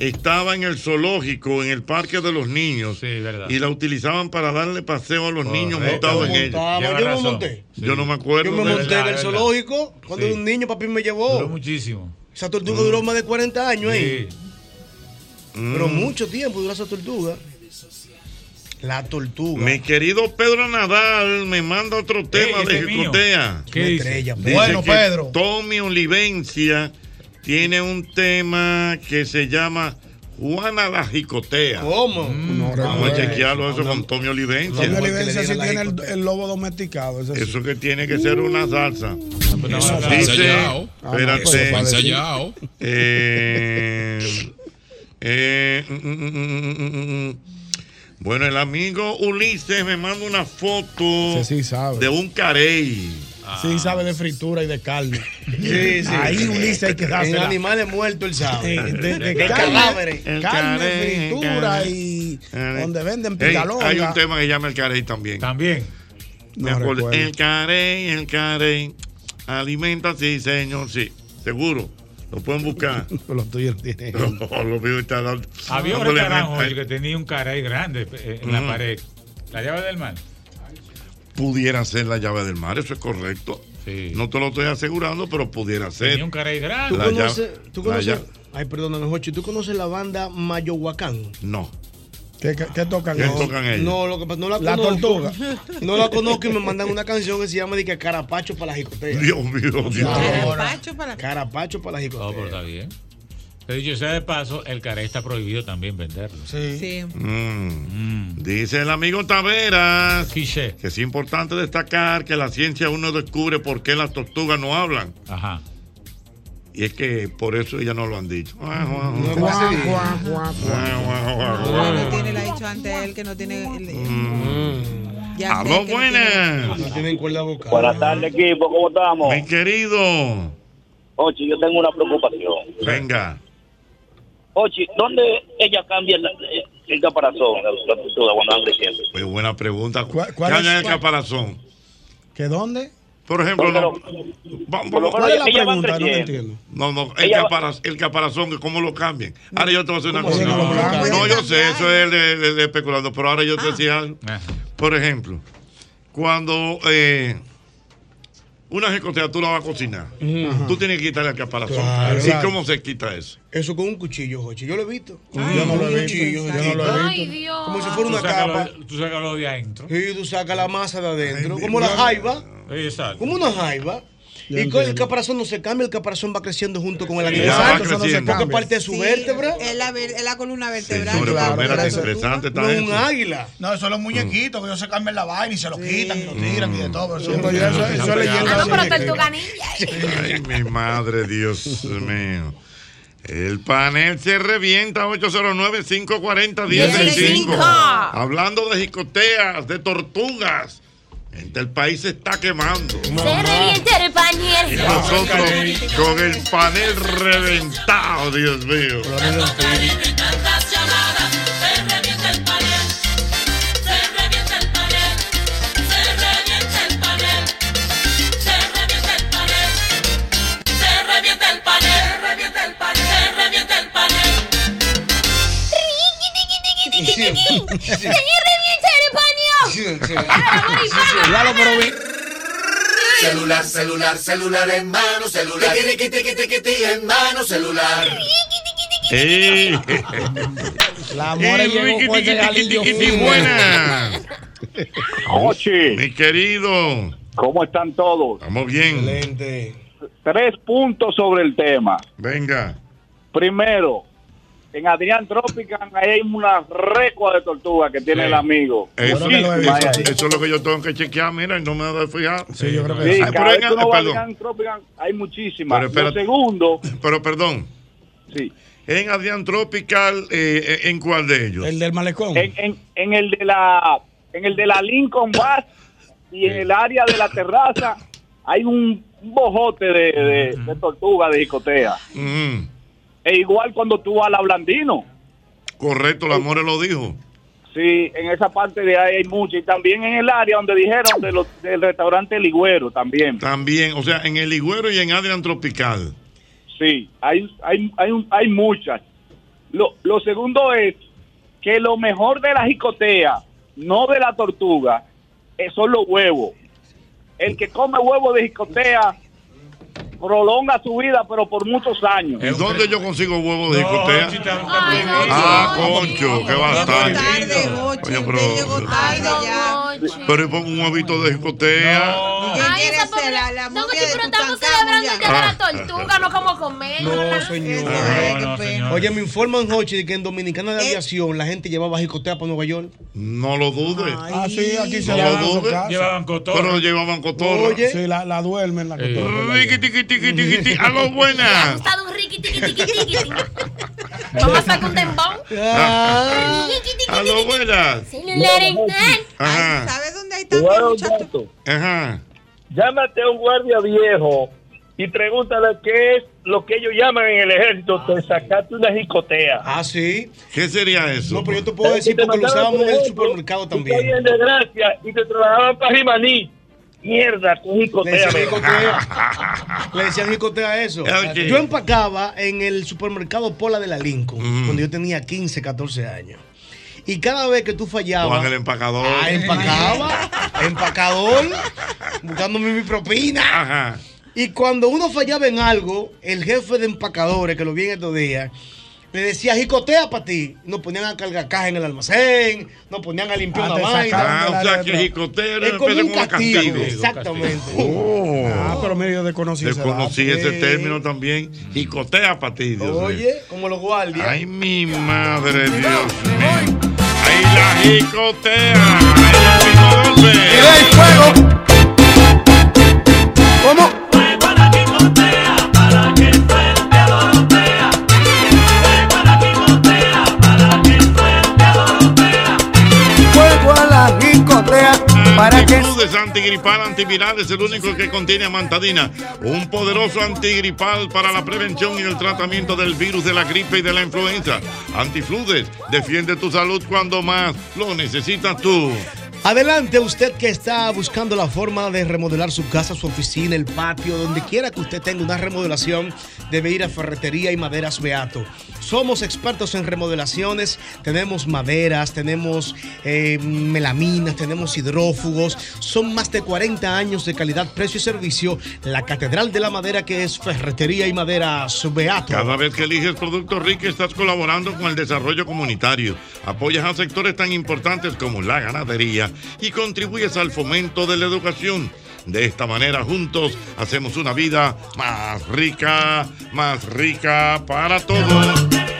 Estaba en el zoológico, en el Parque de los Niños. Sí, verdad. Y la utilizaban para darle paseo a los niños montados en ella. Yo me monté. Sí. Yo no me acuerdo. Yo me monté verdad, en el verdad. zoológico cuando Sí. era un niño, papi me Duró llevó. muchísimo. Esa tortuga duró más de 40 años ahí. Sí. Mm. Pero mucho tiempo duró esa tortuga. La tortuga. Mi querido Pedro Nadal me manda otro tema de. Jicotea. ¿Qué dice? Estrella, Dice Bueno, que Pedro. Tommy Olivencia tiene un tema que se llama Juana la Jicotea. ¿Cómo? Vamos a chequearlo eso con Tommy Olivencia. Tommy Olivencia sí tiene el, el lobo domesticado. ese sí. Eso que tiene que ser una salsa. Eso fue ensayado. espérate. Ensayado. Eh, eh, mm, mm, mm. Bueno, el amigo Ulises me manda una foto Sí, sí sabe. de un carey. Sí, sabe de fritura y de carne. Sí, sí. Ahí Ulises hay que En dársela. animales muertos, él sabe. De, de De carne, cadáveres. Carne, carey, fritura carey. y Carey. donde venden pigalonga. hay un tema que llama el carey también. También. No. El carey, el carey. Alimenta, sí, señor, sí. Seguro. Lo pueden buscar. Los tuyos tienen. Había un restaurante que tenía un caray grande eh, en la pared. La llave del mar. Pudiera ser la llave del mar, eso es correcto. No te lo estoy asegurando, pero pudiera ser. Tenía un caray grande. ¿Tú La conoces, llave- tú la conoces, ay, perdóname, Jochi, ¿tú conoces la banda Mayohuacán? No. ¿Qué, qué, qué tocan? ¿Qué ellos? tocan ellos? No, lo que pasa, no la, La conozco. tortuga. No la conozco y me mandan una canción que se llama de que Carapacho para la jicotea. Dios mío, Dios. Carapacho para Carapacho para la jicotea. No, pero está bien. Pero dicho sea de paso, el caray está prohibido también venderlo. Sí. Mm. Dice el amigo Taveras que es importante destacar que la ciencia aún no descubre por qué las tortugas no hablan. Ajá. Y es que por eso ellas no lo han dicho. Guau, guau, guau, guau. No, tiene, le ha dicho antes él que no tiene. el- Ya sé Aló, buenas. No tienen cuerda vocal. Buenas tardes, equipo. ¿Cómo estamos? Mi querido. Ochi, yo tengo una preocupación. Venga. Ochi, ¿dónde ella cambia el, el caparazón, la, tortuga, cuando van creciendo? Pues buena pregunta. ¿Cuál- ¿Qué cuál hay en es- el cuál? caparazón? ¿Que dónde? Por ejemplo, no, lo- vamos- por ¿Cuál es la pregunta? No entiendo. No, no, el, Ella va- capara- el caparazón, ¿cómo lo cambian? Ahora yo te voy a hacer una ¿Cómo cosa. No, no, yo sé, eso es de, de- de especulando, pero ahora yo te decía algo. Por ejemplo, cuando eh, una jicotea tú la vas a cocinar, tú tienes que quitarle el caparazón. Claro. ¿Y cómo se quita eso? Eso con un cuchillo, Jochi. Yo lo he visto. Yo no lo he Un visto. cuchillo, Yo no lo he Ay. Dios. Como si fuera una capa. lo- Tú sacas lo de adentro. Y tú sacas la masa de adentro. Ay, como la jaiba. Exacto. Como una jaiba. Y con el caparazón no se cambia, el caparazón va creciendo junto con el animal. no. Porque parte de su Sí, vértebra. Es la, es la columna vertebral. La qué tortuga. interesante está No un águila. No, eso es los muñequitos que ellos se cambian la vaina y se lo quitan y lo tiran y de todo. Eso ya eso, eso es leyenda Ah, no, pero de tortuga ninja. Ay, mi madre, Dios mío. El panel se revienta 809-540-1065. Hablando de jicoteas, de tortugas. Gente, el país se está quemando. Se revienta el Y pañel. nosotros con el panel reventado, Dios mío. Tantas llamadas, se revienta el panel, paño. Claro, pero vi- Celular, celular, celular en mano, celular. Tiqui, tiqui, tiqui, tiqui, en mano, celular. ¡Ey! La more Y llegó con ese galillo buenas. Ochi, Mi querido, ¿cómo están todos? estamos bien. Excelente. Tres puntos sobre el tema. Venga. Primero, en Adrián Tropican ahí hay una recua de tortuga que tiene Sí. el amigo. Eso, es lo que yo tengo que chequear, mira, y no me he fijado. Sí, yo creo que Sí. Ay, cada pero vez perdón. Adrián Tropican hay muchísimas. Pero espérate. Segundo, Pero perdón, sí, en Adrián Tropical, eh, ¿en cuál de ellos? El del malecón. en, en, en el de la en el de la Lincoln Bass y en el área de la terraza hay un bojote de, de, de tortuga de jicotea. Mm, E igual cuando tú vas a la Blandino. correcto, la More lo dijo. Sí, en esa parte de ahí hay mucho. Y también en el área donde dijeron de los, del restaurante Ligüero también. También, o sea, en el Ligüero y en Adrián Tropical. Sí, hay, hay, hay, un- hay muchas. Lo, lo segundo es que lo mejor de la jicotea, no de la tortuga, son los huevos. El que come huevo de jicotea prolonga su vida, pero por muchos años. ¿Y dónde yo consigo huevos de jicotea? Ah, concho, qué bastante. Coño, pero, pero y pongo un huevito de jicotea. Ay, esa pobre. No, pero estamos celebrando el día de la tortuga, no como comer. No, señor. Oye, me informan, Jochi, de que en Dominicana de Aviación la gente llevaba jicotea para Nueva York. No lo dudes. Ah, sí, aquí se No la lo en dudes. Llevaban cotorra. Pero llevaban cotorra. Oye. Sí, la, la duermen la cotorra. Tiqui, tiqui, tiqui, tiqui. A lo buenas. Está un riqui, tiqui, tiqui, tiqui. Vamos a sacar un dembón. Ah. A lo buenas. Ajá. ¿Sabes dónde hay Bueno, Alberto, Ajá. Llámate a un guardia viejo y pregúntale qué es lo que ellos llaman en el ejército, te sacaste una jicotea. Ah, sí. ¿Qué sería eso? No, pero yo te puedo decir porque lo usábamos en el supermercado también. desgracia y te trabajaban para Jimaní. Mierda, con Le jicotea. decían amigo. jicotea. Le decían jicotea a eso. Yo empacaba en el supermercado Pola de la Lincoln cuando yo tenía 15, 14 años. Y cada vez que tú fallabas. Juan el empacador. Ah, empacaba. empacador. Buscándome mi propina. Ajá. Y cuando uno fallaba en algo, el jefe de empacadores, que lo vi en estos días, le decía, jicotea para ti. Nos ponían a cargar caja en el almacén, nos ponían a limpiar Ah, una vaina. la Ah, o sea, que letra. jicoteo era como un castigo. castigo. Exactamente. Oh. Ah, pero medio desconocí ese Desconocí ese término también. Jicotea para ti, Dios. Oye, como los guardias. Ay, mi madre, Dios mío. Ahí la jicotea. Ahí el mismo golpe. fuego! Antigripal, antiviral es el único que contiene amantadina, un poderoso antigripal para la prevención y el tratamiento del virus de la gripe y de la influenza. Antifludes, defiende tu salud cuando más lo necesitas tú. Adelante usted que está buscando la forma de remodelar su casa, su oficina, el patio, donde quiera que usted tenga una remodelación, debe ir a Ferretería y Maderas Beato. Somos expertos en remodelaciones, tenemos maderas, tenemos eh, melaminas, tenemos hidrófugos, son más de 40 años de calidad, precio y servicio. La Catedral de la Madera que es Ferretería y Maderas Beato. Cada vez que eliges Productos Rica estás colaborando con el desarrollo comunitario, apoyas a sectores tan importantes como la ganadería y contribuyes al fomento de la educación. De esta manera juntos hacemos una vida más rica, más rica para todos.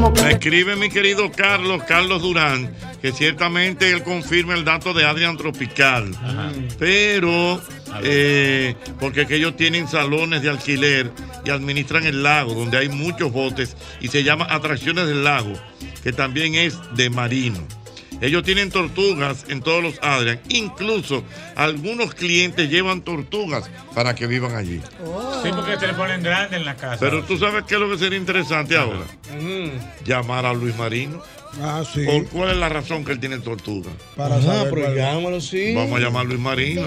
Me escribe mi querido Carlos, Carlos Durán, que ciertamente él confirma el dato de Adrian Tropical. Pero, eh, porque que ellos tienen salones de alquiler y administran el lago, donde hay muchos botes, y se llama Atracciones del Lago, que también es de marino. Ellos tienen tortugas en todos los Adrian. Incluso algunos clientes llevan tortugas para que vivan allí. Sí, porque te le ponen grande en la casa. Pero tú sabes qué es lo que sería interesante ahora. Llamar a Luis Marino. Ah, sí. ¿Por cuál es la razón que él tiene tortuga? Para Ajá, saber pero cuál- llámalo, sí. Vamos a llamar a Luis Marino.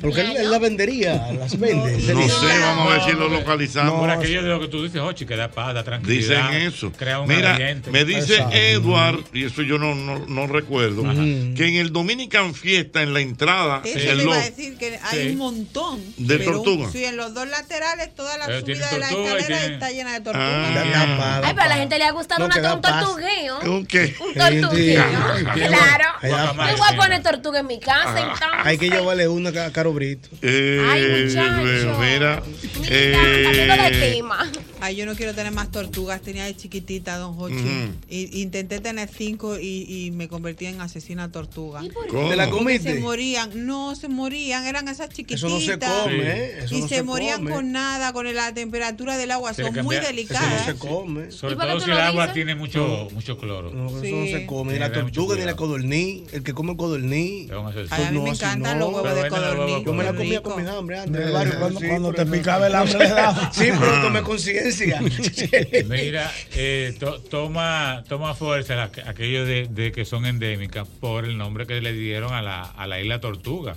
Porque él, él la vendería, las vende. No sé, vamos a ver si lo localizamos. Por aquello de lo que tú dices, Ochi, que da paz, da tranquilidad. Dicen eso. Crea un Mira, ambiente. me dice Exacto. Edward, y eso yo no, no, no recuerdo, que en el Dominican Fiesta, en la entrada, Eso en te el iba a decir que hay Sí. un montón. De tortuga. Sí, en los dos laterales, toda la Pero subida de la tortuga escalera tiene- está llena de Ah, tortugas. Ay, pero a la gente le ha gustado No, una, paz. Tortugueo. ¿Un qué? Un tortugueo. Sí. Claro. Yo voy a poner tortuga en mi casa, entonces. Hay que llevarle una a Caro Brito. Eh, Ay, muchacho. mira. Amigo de eh, tema. Ay, yo no quiero tener más tortugas. Tenía de chiquitita, don Jochi. Y, intenté tener cinco y, y me convertí en asesina tortuga. ¿Y por qué? ¿Te la comiste? Se morían. No, se morían. Eran esas chiquititas. Eso no se come, ¿eh? Eso y no se, se morían come. con nada, con la temperatura del agua. Se Son muy delicadas. se come. Sobre ¿Y por qué todo si el agua dices? tiene mucho, mucho cloro. No, eso Sí. no se come. Ni la tortuga ni la codorní. El que come codorní. A mí me encantan los huevos de codorniz. Yo me la comía con mis hambre antes. Cuando- te no. picaba el hambre. Sí, pero tomé Mira, eh, to- toma, toma fuerza la- aquello de, de que son endémicas por el nombre que le dieron a la, a la isla Tortuga.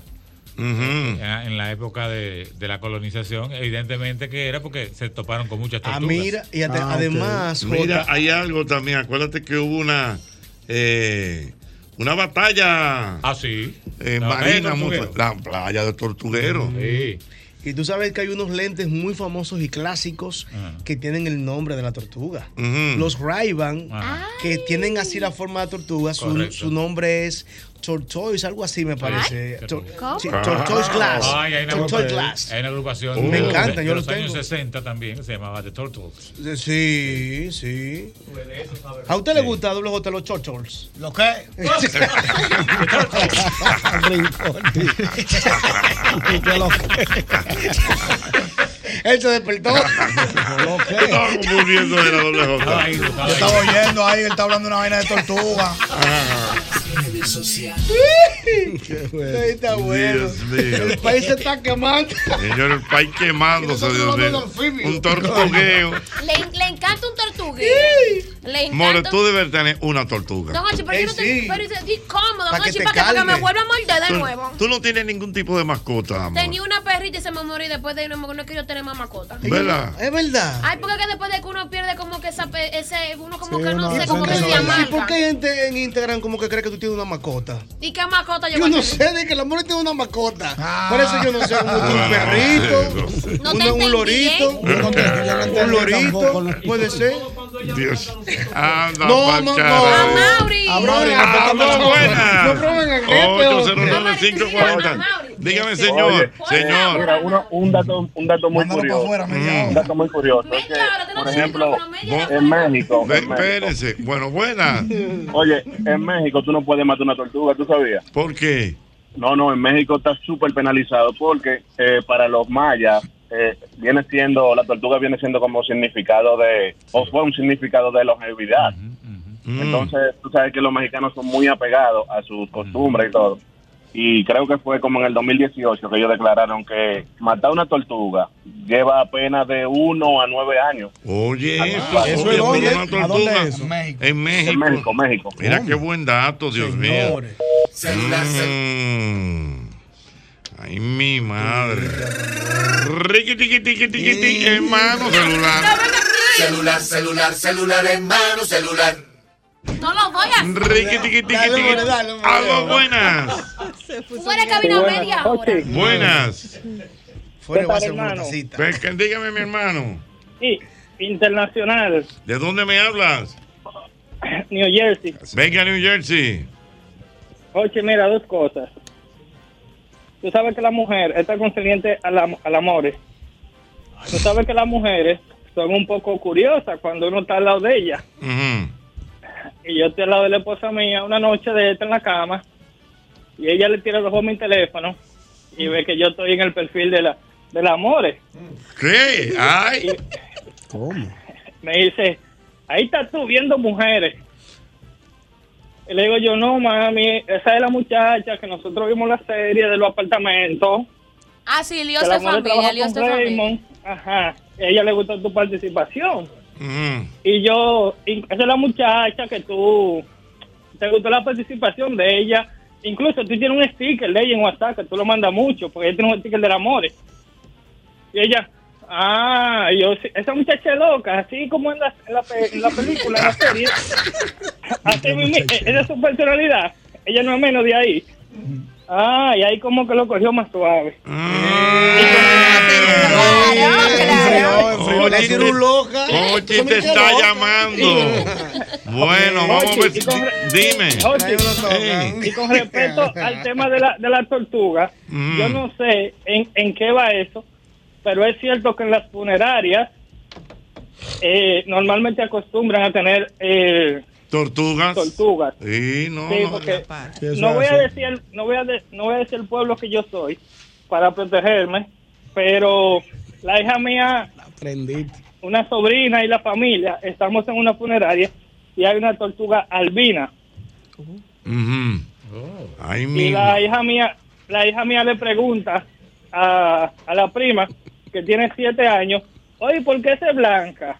En la época de, de la colonización, evidentemente que era porque se toparon con muchas Ah, tortugas. mira, y ade- además, Mira, Jota- hay algo también. Acuérdate que hubo una. eh, una batalla. Ah, sí. eh, La marina, muy- Tortuguero. la playa de Tortuguero. Y tú sabes que hay unos lentes muy famosos y clásicos que tienen el nombre de la tortuga. Los Ray-Ban, que tienen así la forma de tortuga, su nombre es Tortoise, algo así me parece. Tor- Tortoise Glass. Ay, hay una, Tortoise agrupación- Glass. hay una agrupación Me de- encantan, de yo los los años tengo. 60 también, se llamaba The Turtles. Sí, sí. ¿A usted le gusta WJ los Turtles? ¿Lo qué? Él se despertó. Estaba confundiendo de la doble J. Yo estaba oyendo ahí, él está hablando de una vaina de tortuga. Ahí está bueno. Dios mío. El país se está quemando. Señor, el país quemándose, Dios mío. Un tortugueo. Le, le encanta un tortuguero. Le More, tú debes tener una tortuga. Don pero yo no te. Pero Don te para que, para que me vuelva a morder de Tú- nuevo. Tú no tienes ningún tipo de mascota, amor. Tenía una perrita y se me murió y después de ahí no, me- no quiero tener más mascota. ¿Verdad? Es verdad. Ay, porque que después de que uno pierde como que esa, ese, uno como Sí, que no no, sé, que se verdad. ¿Y por qué hay gente en Instagram como que cree que tú tienes una mascota? ¿Y qué mascota yo Yo no sé de que la mujer tiene una mascota. Por eso yo no sé, como un Ah, perrito, No un, te un lorito, ¿eh? un lorito, puede ser. Dios. Anda, No, pa'l no, no. A Mauri. A Mauri, Ah, no, buena. No prueben el jefe, 809-540. Dígame, señor. Oye, Señor. Mira, uno- un dato, un dato muy Mándalo curioso. media un dato muy curioso. Es que, por ejemplo, en México. Ve- en México- Espérese. Bueno, buena. Oye, en México tú no puedes matar una tortuga, ¿tú sabías? ¿Por qué? No, no, en México está súper penalizado porque eh, para los mayas eh, viene siendo, la tortuga viene siendo como significado de, o fue un significado de longevidad. Entonces, tú sabes que los mexicanos son muy apegados a sus costumbres y todo. Y creo que fue como en el 2018 que ellos declararon que matar una tortuga lleva apenas de uno a nueve años. Oye, Ah, eso, ¿eso oye, es dónde? una ¿A tortuga. dónde es eso? En México. En México, México. Mira qué buen dato, Dios mío. Mm. Ay, mi madre. Riqui, tiqui, tiqui, tiqui, tiqui, hermano, celular. Celular, celular, celular en mano, celular. No lo voy a hacer. Riqui, tiqui, tiqui, tiqui. Aló, buenas. Fuera cabina media hora. Buenas. Fuera va a ser una hermano? tacita. Dígame, mi hermano. Sí, internacional, ¿De dónde me hablas? New Jersey. Venga, New Jersey. Oye, mira, dos cosas. Tú sabes que la mujer está consciente al, am- al amor. Tú sabes que las mujeres son un poco curiosas cuando uno está al lado de ella. Y yo estoy al lado de la esposa mía una noche de esta en la cama y ella le tira los ojos a mi teléfono y ve que yo estoy en el perfil de la del amor. ¿Qué? Ay. ¿Cómo? Me dice, ahí estás tú viendo mujeres. Y le digo yo, no, mami, esa es la muchacha que nosotros vimos la serie de los apartamentos. Ah, sí, líos de familia, líos de familia. Ajá. A ella le gustó tu participación. Y yo, y esa es la muchacha que tú, te gustó la participación de ella. Incluso tú tienes un sticker de ella en WhatsApp que tú lo mandas mucho, porque ella tiene un sticker del amor. Y ella, ah, yo, sí, esa muchacha es loca, así como en la, en la, en la película, en la serie. así mismo, esa es su personalidad. Ella no es menos de ahí. Ah, y ahí como que lo cogió más suave. Oye, te, está llamando. Bueno, vamos a ver. si- Dime. Y con respecto al tema de la, de la tortuga, Mm. yo no sé en, en qué va eso, pero es cierto que en las funerarias eh, normalmente acostumbran a tener eh, Tortugas. tortugas. Sí, no, Sí, no. voy a decir, no voy a de- no voy a decir el pueblo que yo soy para protegerme, pero la hija mía, una sobrina y la familia, estamos en una funeraria y hay una tortuga albina Ujú. Ahí y mismo. la hija mía, la hija mía le pregunta a, a la prima que tiene siete años, oye, ¿por qué es blanca?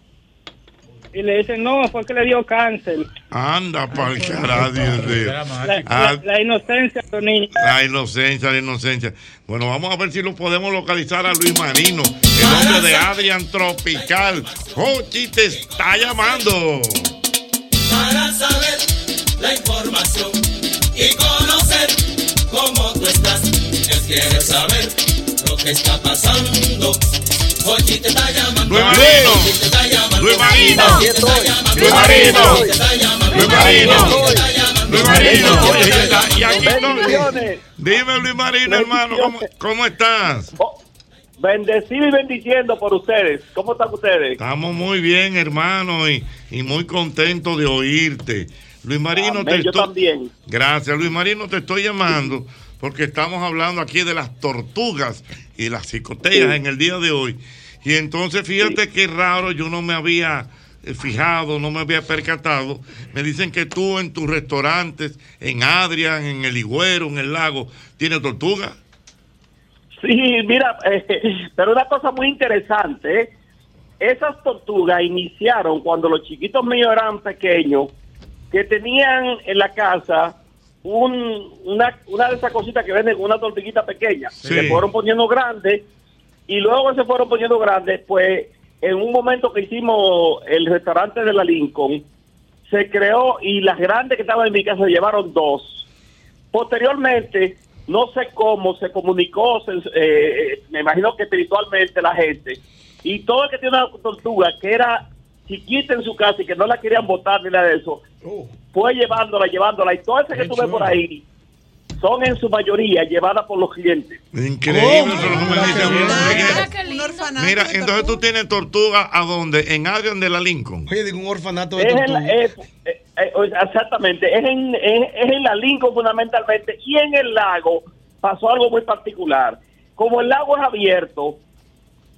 Y le dicen, no, fue que le dio cáncer. Anda pa'l carajo, Dios mío. La, Ah, la- la inocencia de los niños. La inocencia, la inocencia. Bueno, vamos a ver si lo podemos localizar a Luis Marino, el hombre de Adrian Tropical. Jochi te está llamando. Para saber la información y conocer cómo tú estás. Él quiere saber está pasando. Hoy te está llamando. Luis Marino. Luis Marino. Luis Marino. Luis Marino. Luis Marino. Oye, y llamando. aquí estoy. Dime, Luis Marino, hermano, ¿cómo, cómo estás? Bendecido y bendiciendo por ustedes. ¿Cómo están ustedes? Estamos muy bien, hermano, y, y muy contentos de oírte. Luis Marino, Amén, te yo estoy- también. Gracias, Luis Marino, te estoy llamando porque estamos hablando aquí de las tortugas y las psicoteas Sí. en el día de hoy. Y entonces fíjate qué raro, yo no me había eh, fijado, no me había percatado. Me dicen que tú en tus restaurantes, en Adrian, en el Higüero, en el lago, tienes tortuga. Sí, mira, eh, pero una cosa muy interesante, ¿eh? esas tortugas iniciaron cuando los chiquitos míos eran pequeños, que tenían en la casa un, una, una de esas cositas que venden con una tortuguita pequeña. Sí. Se fueron poniendo grandes y luego se fueron poniendo grandes, pues en un momento que hicimos el restaurante de la Lincoln, se creó y las grandes que estaban en mi casa se llevaron dos. Posteriormente, no sé cómo se comunicó, se- eh, me imagino que espiritualmente la gente, y todo el que tiene una tortuga que era chiquita en su casa y que no la querían botar ni nada de eso, fue llevándola, llevándola, y todas esas que tú ves por ahí son en su mayoría llevadas por los clientes. Increíble, eso es lo que me dicen. Un orfanato. Mira, entonces tú tienes tortuga a dónde? En Adrian de la Lincoln. Oye, digo un orfanato Es en la- es- eh, eh, exactamente, es en, es, es en la Lincoln fundamentalmente y en el lago pasó algo muy particular. Como el lago es abierto,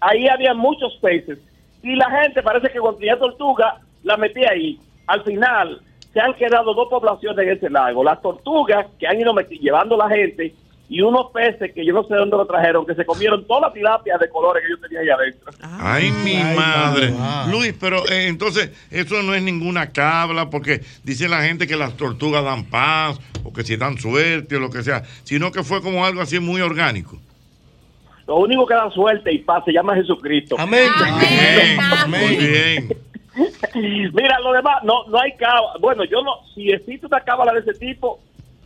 ahí había muchos peces y la gente parece que cuando tenía tortuga la metía ahí. Al final se han quedado dos poblaciones en ese lago, las tortugas que han ido llevando la gente y unos peces que yo no sé dónde lo trajeron, que se comieron toda la tilapia de colores que yo tenía ahí adentro. Ay, mi madre. Luis, pero eh, entonces eso no es ninguna cabla porque dice la gente que las tortugas dan paz o que si dan suerte o lo que sea, sino que fue como algo así muy orgánico. Lo único que da suerte y paz se llama Jesucristo. Amén. Muy bien. Mira, lo demás, no, no hay cábala. Bueno, yo no, si existe una cábala de ese tipo,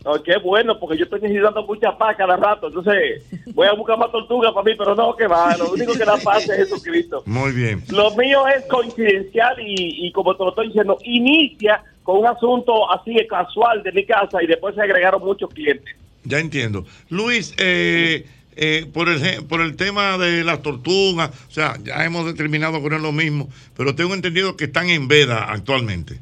oh, qué bueno, porque yo estoy necesitando mucha paz cada rato. Entonces, voy a buscar más tortugas para mí, pero no, que va. Lo único que da paz es Jesucristo. Muy bien. Lo mío es coincidencial y, y como te lo estoy diciendo, inicia con un asunto así casual de mi casa y después se agregaron muchos clientes. Ya entiendo. Luis, eh, eh, por, el, por el tema de las tortugas, o sea, ya hemos determinado que no es lo mismo, pero tengo entendido que están en veda actualmente.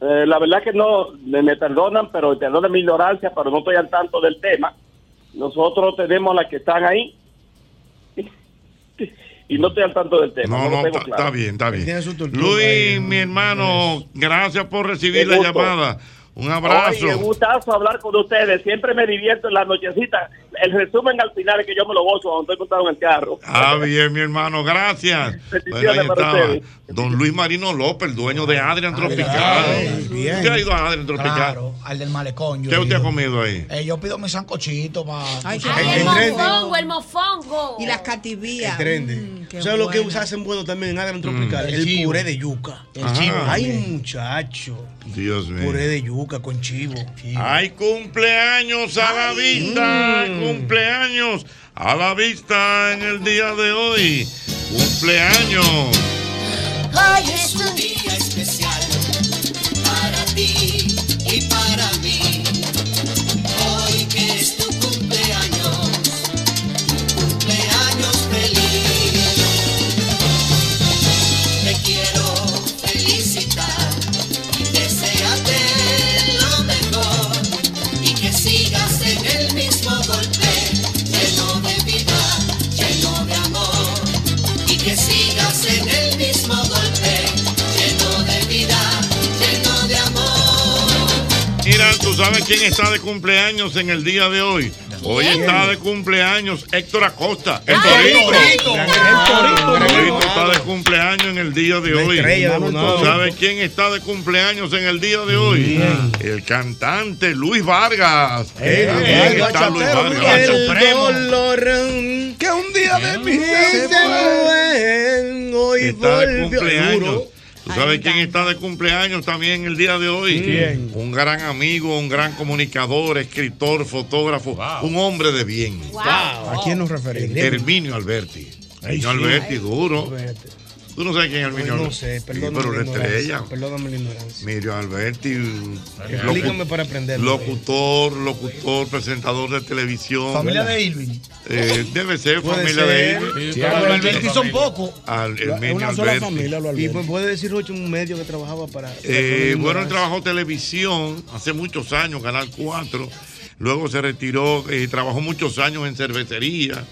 Eh, la verdad que no, me, me perdonan, pero perdonen mi ignorancia, pero no estoy al tanto del tema. Nosotros tenemos las que están ahí y no estoy al tanto del tema. No, no, está, claro. está bien, está bien. Luis, ahí, mi hermano, gracias por recibir Qué la gusto. llamada. Un abrazo. Oye, gustazo hablar con ustedes. Siempre me divierto en la nochecita. El resumen al final es que yo me lo gozo cuando estoy montado en el carro. Ah, bien, mi hermano, gracias. Bueno, ahí estaba. Don Luis Marino López, el dueño de Adrian Tropical. bien. ¿Usted ha ido a Adrian Tropical? Claro, al del malecón. yo ¿Qué usted ha ido. comido ahí? Eh, yo pido mi sancochito para. Ay, el mofongo, el mofongo. Y las cativías. El trendy. ¿Sabes lo que hacen bueno también en Adrian Tropical? El puré de yuca. El chivo Ay, muchacho. Dios mío. Puré de yuca con chivo. Hay cumpleaños a la vista, cumpleaños a la vista en el día de hoy. Cumpleaños. Hoy es un día especial para ti y para sabes quién está de cumpleaños en el día de hoy? Hoy está de cumpleaños Héctor Acosta. El Ay, Torito. Torito. El Torito está de cumpleaños en el día de hoy. Bonao. ¿Sabes quién está de cumpleaños en el día de hoy? El cantante Luis Vargas. Eh, está Luis Vargas. el dolor que un día de mi se fue, hoy está de volvió. ¿Tú sabes quién está de cumpleaños también el día de hoy? ¿Quién? Un gran amigo, un gran comunicador, escritor, fotógrafo, un hombre de bien. ¿A quién nos referimos? Herminio Alberti. Herminio sí. Alberti, duro. Tú no sabes quién es Herminio No Alberti. sé, Sí, perdóname pero la una estrella. Perdóname la ignorancia. Emilio Alberti. Explícame para aprender. Locutor, locutor, presentador de televisión. Familia de Irving. Eh, debe ser familia ser. de Irving. Sí, Pero los Alberti son pocos. Al una sola Alberti. familia, los Y me puede decir, Rocho, un medio que trabajaba para. Eh, bueno, él trabajó televisión hace muchos años, Canal 4. Luego se retiró y trabajó muchos años en cervecería.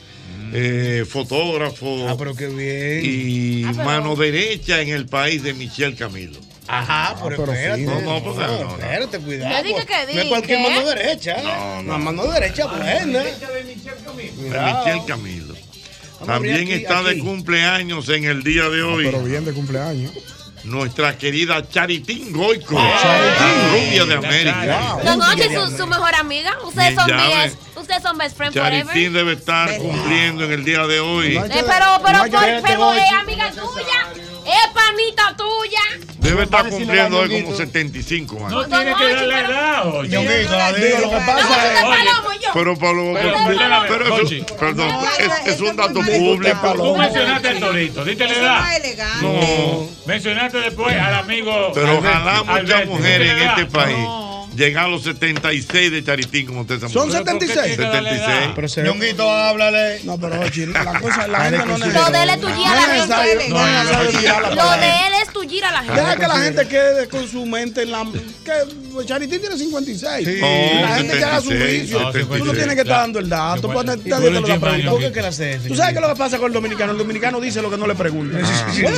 Eh, fotógrafo Ah, pero qué bien. y Ah, pero- mano derecha en el país de Michelle Camilo. Ajá, pero, pero espérate. No, no, porque no, no. espérate, cuidado. Yo dije que No es dije. cualquier mano derecha. ¿eh? No, no. La mano derecha buena. De Michelle Camilo. a También abrir aquí, está de cumpleaños en el día de hoy. Pero bien de cumpleaños. Nuestra querida Charitín Goico, la rubia de América. Don Ochi, su, su mejor amiga. Ustedes son llave. best, ustedes son best friends forever. Charitín debe estar cumpliendo en el día de hoy. Eh, pero, pero, no que por- pero es amiga tuya, es panita tuya. Debe estar cumpliendo hoy como 75 años. No tiene que dar la edad, oye. Lo que pasa es. Pero, Pablo, Pero, eso, perdón, es, un dato público. Tú mencionaste el torito, diste la edad. No, Mencionaste después al amigo. pero ojalá muchas mujeres ¿diste en este país lleguen a los 76 de Charitín como usted ¿Son mujer. 76? 76. Pero se Ñonguito, háblale. No, pero oye, la cosa, la gente no Lo necesita. de él es tuya No la gente. Lo de él es tuya a la gente. Deja que la gente quede con su mente en la. Que Charitín tiene 56. Sí. la gente que haga su 76, juicio. Tú no 76. tienes que estar dando el dato. pues, lo da preguntar. ¿Por qué que la hace eso? ¿Tú sabes qué es lo que pasa con el dominicano? El dominicano dice lo que no le preguntan.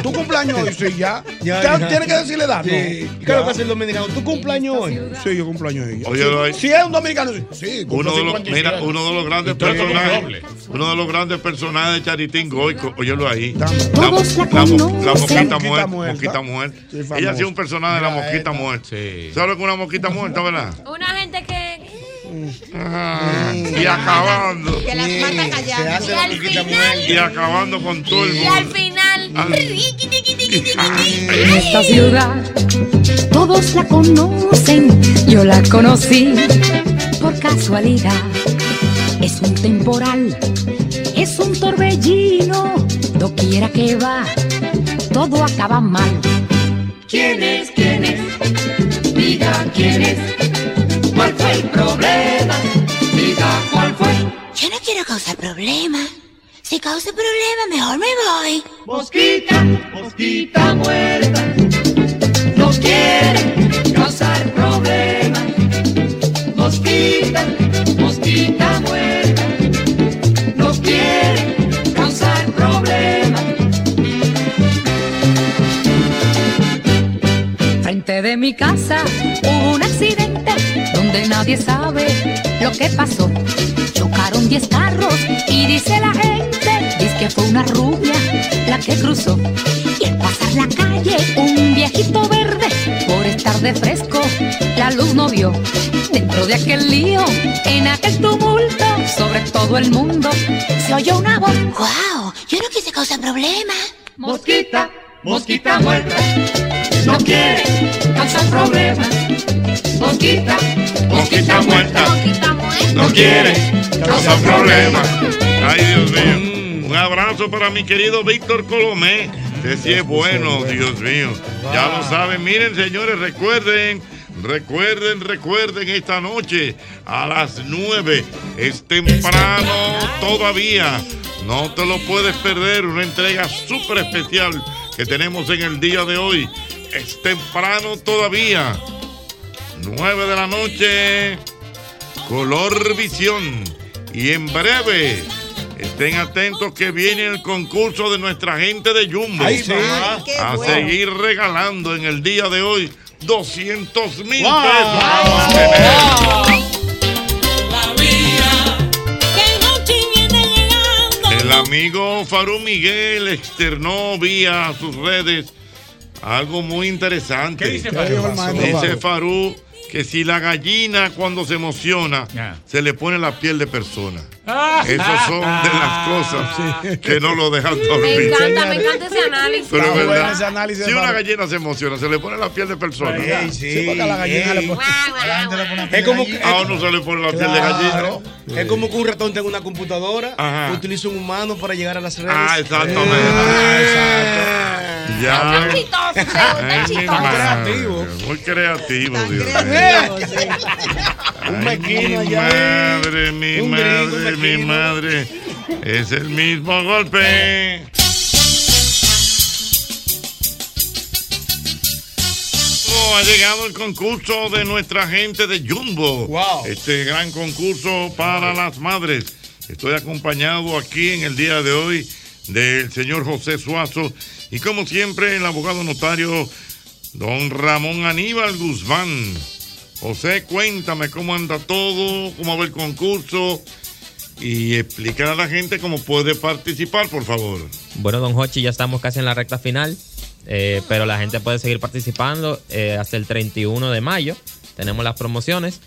Tu cumpleaños hoy, sí, ya. Tienes que decirle. ¿no? ¿Qué es lo que hace el dominicano? ¿Tu cumpleaños hoy? Sí, yo cumpleaños ahí. Si es un dominicano, sí. Sí, Uno de, los, 57. mira, uno de los grandes personajes, uno de los grandes personajes de Charitín Goico, óyelo ahí. La, Todos la la mo- la mosquita muerta. muerta. Mosquita muerta. Sí, Ella famosa. hacía un personaje de la mosquita muerta. Sí. ¿Sabes lo que es una mosquita muerta, verdad? Una gente que. Ah, y acabando. Que las Y al final. Y acabando con todo el Y al mundo. final. Al-. En esta ciudad todos la conocen, yo la conocí por casualidad. Es un temporal, es un torbellino, doquiera que va, todo acaba mal. ¿Quién es? ¿Quién es? Diga quién es. Causar problemas. Si causa problemas, mejor me voy. Mosquita, mosquita muerta, no quiere causar problemas. Mosquita, mosquita muerta, no quiere causar problemas. Frente de mi casa hubo un accidente donde nadie sabe lo que pasó. Chocaron 10 carros y dice la gente, dice que fue una rubia la que cruzó. Y al pasar la calle, un viejito verde, por estar de fresco, la luz no vio. Dentro de aquel lío, en aquel tumulto, sobre todo el mundo, se oyó una voz. ¡Wow! Yo no quise causar problemas. Mosquita, mosquita muerta, no quiere causar problemas. Muerta. Mosquita muerta. No quiere causar problemas. Ay, Dios mío. Un abrazo para mi querido Víctor Colomé. Que sí es bueno, Dios mío. Ya lo saben. Miren, señores, recuerden. Recuerden, recuerden esta noche a las 9. Es temprano todavía. No te lo puedes perder. Una entrega súper especial que tenemos en el día de hoy. Es temprano todavía. 9 de la noche. Color Visión. Y en breve, estén atentos que viene el concurso de nuestra gente de Jumbo. Ay, sí. a bueno. seguir regalando en el día de hoy 200 mil Wow. pesos. Vamos a tener. El amigo Farú Miguel externó vía sus redes algo muy interesante. ¿Qué dice Farú? ¿Qué dijo el maestro Dice Farú? Que si la gallina cuando se emociona Ah. se le pone la piel de persona. Ah. Esas son de las cosas que no lo dejan dormir. Me encanta, me encanta ese análisis. Pero es verdad. ese análisis, si una gallina se emociona, se le pone la piel de persona. Ey, sí, Sí, porque a la gallina le ey. pone- la le pone piel Es como, A uno se le pone la piel de Claro. gallina. Es como que un ratón tenga una computadora, Ajá. utiliza un humano para llegar a las redes. Ah, exactamente. Ya. Tan chistoso, mi chistoso. madre, Muy creativo, Dios mío. Un mequino mi allá. madre, mi Un gringo, madre, mi madre. Es el mismo golpe. Oh, Ha llegado el concurso de nuestra gente de Jumbo. Este gran concurso para las madres. Estoy acompañado aquí en el día de hoy del señor José Suazo y como siempre el abogado notario don Ramón Aníbal Guzmán. José, cuéntame cómo anda todo, cómo va el concurso y explicar a la gente cómo puede participar, por favor. Bueno, don Hochi, ya estamos casi en la recta final, eh, pero la gente puede seguir participando eh, hasta el 31 de mayo. Tenemos las promociones.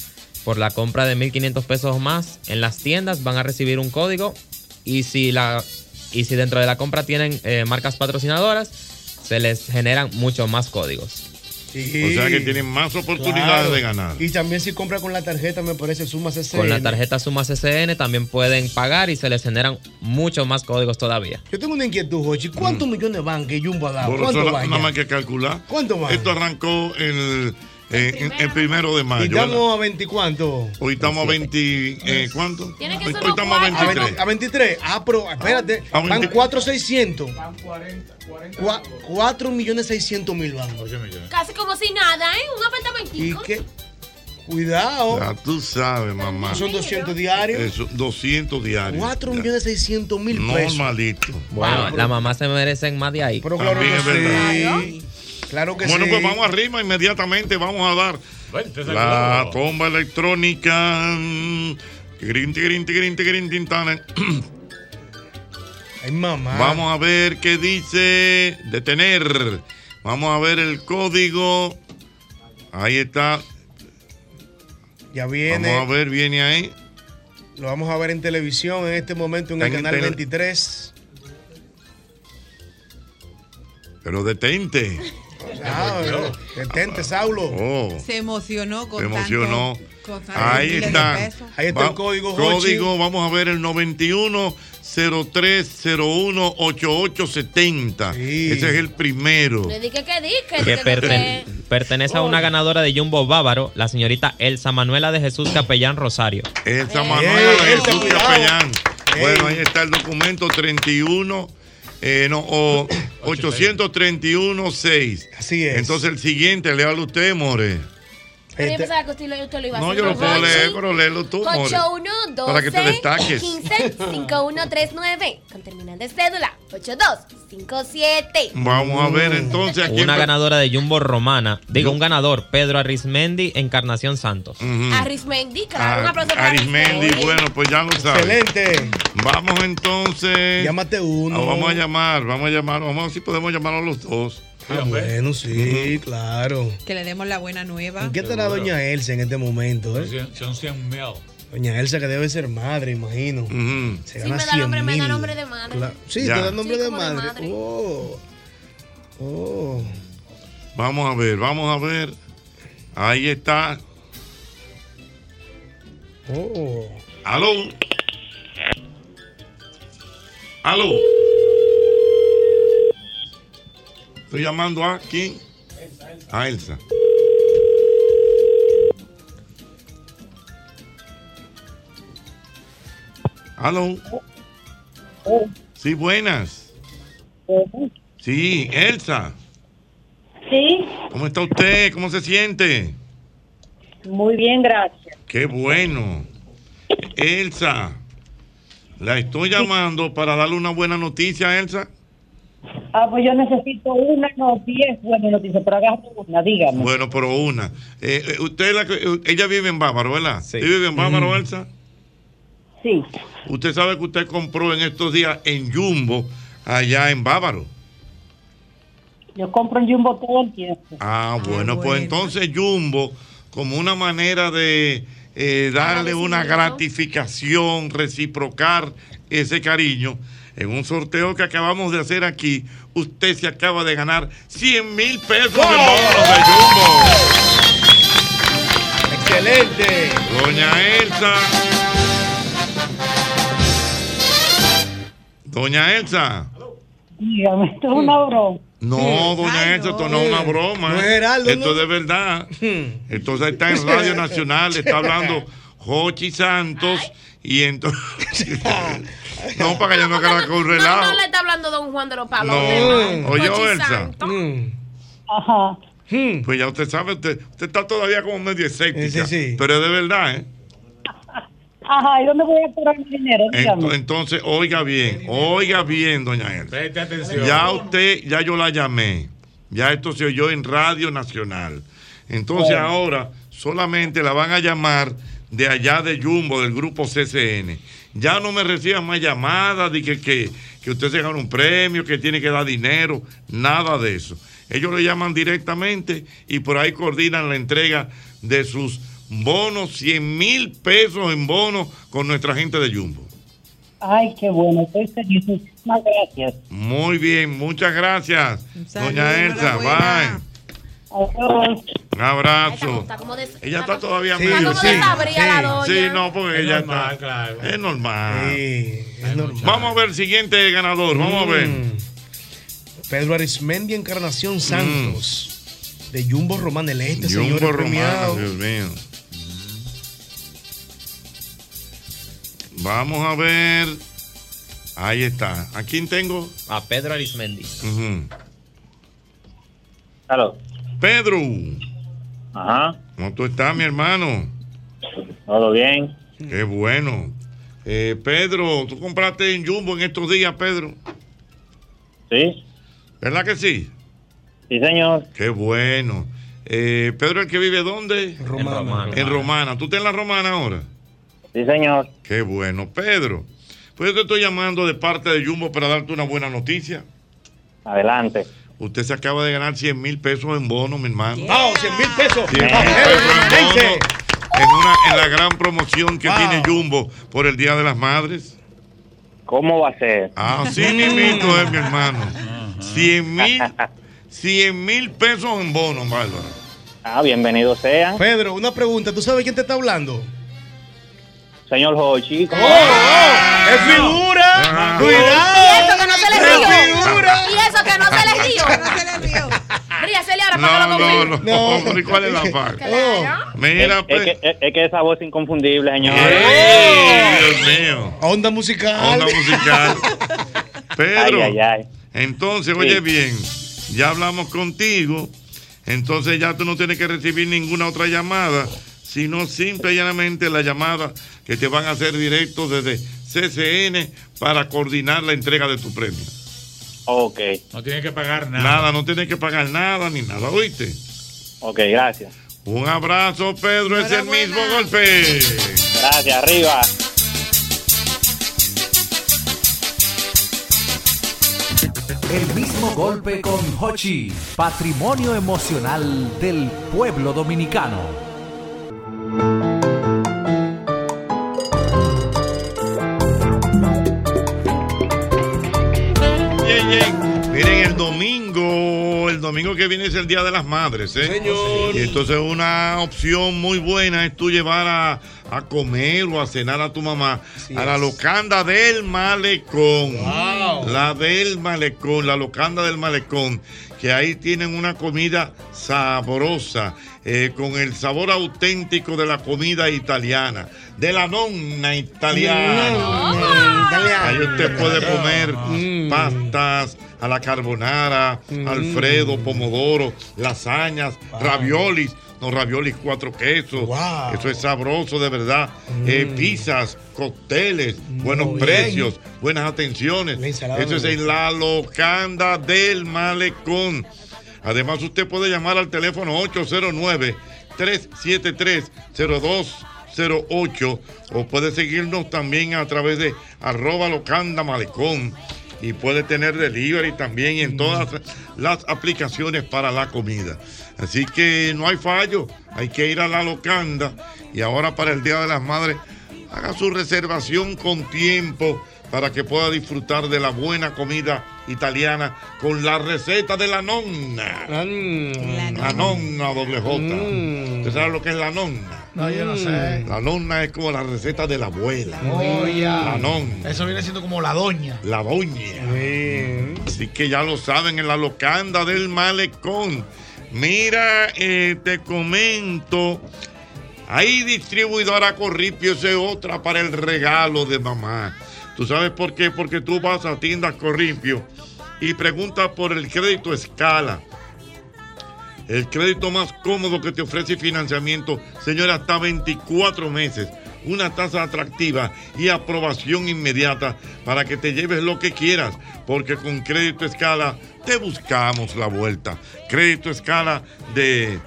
Por la compra de 1.500 pesos más en las tiendas van a recibir un código y si, la, y si dentro de la compra tienen eh, marcas patrocinadoras, se les generan muchos más códigos. O sea que tienen más oportunidades Claro. de ganar. Y también si compra con la tarjeta, me parece Suma CCN. Con la tarjeta Sumas SN también pueden pagar y se les generan muchos más códigos todavía. Yo tengo una inquietud, Jochi. ¿Cuántos millones van que Jumbo ha dado? Por ¿Cuánto eso nada más que calcular. ¿Cuánto van? Esto arrancó el, en- el primero de ¿Y mayo. ¿verdad? estamos a 20 cuánto? Hoy estamos a 20 eh, ¿cuánto? Tiene que Hoy, ser hoy estamos a cuatro. A 23. 20 a 23. Ah, pero espérate. A Van 20. 4,600. 4 millones 600 mil van. Casi como si nada, ¿eh? Un ¿Y apartamentico. qué? Cuidado. Ya tú sabes, mamá. Son 200 diarios. Eso, 200 diarios. 4 Ya. millones 600 mil pesos. Normalito. Bueno, la mamá se merecen más de ahí. Pero claro También que es verdad. sí. Claro que Bueno, sí. pues vamos arriba inmediatamente. Vamos a dar Bueno, la tomba electrónica. Ay, mamá. Vamos a ver qué dice detener. Vamos a ver el código. Ahí está. Ya viene. Vamos a ver, viene ahí. Lo vamos a ver en televisión en este momento en el canal tele- 23. Pero detente. Ah, detente, Saulo. Oh, Se emocionó con se emocionó. tanto- con tantos Ahí está. Ahí está Va- el código. Código, vamos a ver el 91 0301 8870. Sí. Ese es el primero. Le dije que di, que, que que- perten- pertenece a una ganadora de Jumbo Bávaro, la señorita Elsa Manuela de Jesús Capellán Rosario. Elsa Ey, Manuela de Jesús. Capellán. Bueno, ahí está el documento 31. Eh, no, o 831-6. Así es. Entonces el siguiente, léalo usted, More. Pero yo Este- pensaba que usted lo, usted lo iba a No, hacer. yo lo ¿no, puedo leer, pero léelo tú, More. 8112 Para que te destaques. 15 5139 con terminal de cédula 8257. Vamos a ver entonces aquí. Una ganadora de Jumbo Romana, digo, un ganador, Pedro Arrismendi, Encarnación Santos. Arismendi, claro, un Ah, aplauso para Arismendi, Arismendi. bueno, pues ya lo sabes. Excelente. Vamos entonces. Llámate uno. Ah, vamos a llamar, vamos a llamar, vamos a ver si podemos llamar a los dos. Ah, bueno, sí, claro. Que le demos la buena nueva. ¿En qué estará doña Elsa en este momento? eh? Son- Son 100 mil. Doña Elsa que debe ser madre, imagino. Se Sí, gana me da 100 nombre, me da mil. nombre de madre. Sí, Ya. te da nombre Sí, de madre. Oh. Oh. Vamos a ver, vamos a ver. Ahí está. Oh. Aló. Aló. Estoy llamando a quién? A Elsa. Aló. Sí, buenas. Sí, Elsa. Sí, ¿Cómo está usted? ¿Cómo se siente? muy bien, gracias. Qué bueno. Elsa, la estoy llamando para darle una buena noticia, Elsa. Ah, pues yo necesito una, no, diez buenas noticias, pero agarre una, dígame. Bueno, pero una. Eh, eh, usted la que- eh, ella vive en Bávaro, ¿verdad? Sí. vive en Bávaro. Elsa? Sí. Usted sabe que usted compró en estos días en Jumbo, allá en Bávaro. Yo compro en Jumbo todo el tiempo. Ah, bueno, pues entonces Jumbo, como una manera de eh, darle una gratificación, reciprocar ese cariño, en un sorteo que acabamos de hacer aquí, usted se acaba de ganar 100 mil pesos en bonos de Jumbo. Excelente. Doña Elsa. Doña Elsa. Dígame, esto es una broma. No, doña Elsa, esto no es una broma. No es. Geraldo, esto no. es de verdad. Entonces está en Radio Nacional, está hablando Jochi Santos y entonces... no, para que yo no quede con un No, relajo. no le está hablando don Juan de los Palos. No, oye, Elsa. Santos. Ajá. Pues ya usted sabe, usted, usted está todavía como medio escéptica. Sí, sí. Pero es de verdad, ¿eh? Ajá, ¿y dónde voy a cobrar mi dinero? Dígame. Ento- Entonces, oiga bien, oiga bien, doña Elsa. Preste atención. Ya usted, ya yo la llamé. Ya esto se oyó en Radio Nacional. Entonces Bueno. ahora solamente la van a llamar de allá de Jumbo, del grupo CCN. Ya no me reciban más llamadas de que, que, que usted se gana un premio, que tiene que dar dinero, nada de eso. Ellos le llaman directamente y por ahí coordinan la entrega de sus bonos, 100 mil pesos en bonos con nuestra gente de Jumbo. Ay, qué bueno, estoy feliz. Muchísimas gracias. Muy bien, muchas gracias, doña Elsa. Bye. Un abrazo. Está como des- Ella está todavía Está la doña. Sí, no, porque Es ella normal, está. claro. Es normal. es normal. Vamos a ver el siguiente ganador. Vamos a ver. Mm. Pedro Arismendi Encarnación Santos. De Jumbo Román del Este, señor Jumbo premiado. Romano, Dios mío. Vamos a ver. Ahí está. ¿A quién tengo? A Pedro Arismendi. Aló. Pedro. Ajá. ¿Cómo tú estás, mi hermano? Todo bien. Qué bueno. Eh, Pedro, ¿tú compraste en Jumbo en estos días, Pedro? Sí. ¿Verdad que sí? Sí, señor. Qué bueno. Eh, Pedro, ¿el que vive dónde? Romana. En Romana. En Romana. ¿Tú estás en la Romana ahora? Sí, señor. Qué bueno. Pedro, pues yo te estoy llamando de parte de Jumbo para darte una buena noticia. Adelante. Usted se acaba de ganar 100 mil pesos en bono, mi hermano. ¡Wow! 100 mil pesos. 100 mil pesos en bono en, una, en la gran promoción que tiene Jumbo por el Día de las Madres. ¿Cómo va a ser? Así mismito es, mi hermano. 100 mil 100 mil pesos en bono, Bárbara. Ah, bienvenido sea. Pedro, una pregunta. ¿Tú sabes quién te está hablando? Señor Hochi. ¡Es figura! Ah. ¡Cuidado! Y eso que no se le ¡Es río. figura! Y eso que no se le río. Ríasele ahora para que lo No, no, no, no. ¿Y cuál es la parte? Mira, es, pues. es que, es, que esa voz es inconfundible, señor. ¡Ey, Dios mío! Onda musical. Onda musical. Pedro, Ay, ay, ay. entonces, Sí. oye bien, ya hablamos contigo, entonces ya tú no tienes que recibir ninguna otra llamada, sino simple y llanamente la llamada que te van a hacer directo desde CCN para coordinar la entrega de tu premio. Ok. No tiene que pagar nada. Nada, no tienes que pagar nada ni nada, ¿oíste? Ok, gracias. Un abrazo, Pedro, es el mismo golpe. Gracias, arriba. El mismo golpe con Hochi, patrimonio emocional del pueblo dominicano. Domingo, que viene es el Día de las Madres, ¿eh? Señor. Y entonces una opción muy buena es tú llevar a, a comer o a cenar a tu mamá a la es. locanda del malecón. Wow. La del malecón, la locanda del malecón, que ahí tienen una comida sabrosa, eh, con el sabor auténtico de la comida italiana, de la nonna italiana. Ahí usted puede comer pastas a la carbonara, Alfredo, pomodoro, lasañas, raviolis. los raviolis cuatro quesos. Eso es sabroso, de verdad. Eh, pizzas, cócteles, buenos bien. precios, buenas atenciones. Eso es en la locanda del malecón. Además, usted puede llamar al teléfono 809-373-0208 o puede seguirnos también a través de arroba locanda malecón y puede tener delivery también en todas las aplicaciones para la comida. Así que no hay fallo, hay que ir a la locanda y ahora para el Día de las Madres haga su reservación con tiempo para que pueda disfrutar de la buena comida italiana con la receta de la nonna. La nonna doble J. ¿Usted sabe lo que es la nonna? No, yo no sé. La nonna es como la receta de la abuela. Oh, ya. La nonna. Eso viene siendo como la doña. La doña. Así que ya lo saben, en la locanda del malecón. Mira, eh, te comento. Hay distribuidora Corripio, esa es otra para el regalo de mamá. ¿Tú sabes por qué? Porque tú vas a tiendas Corripio y preguntas por el crédito escala. El crédito más cómodo que te ofrece financiamiento, señora, hasta 24 meses. Una tasa atractiva y aprobación inmediata para que te lleves lo que quieras, porque con crédito escala te buscamos la vuelta. Crédito escala de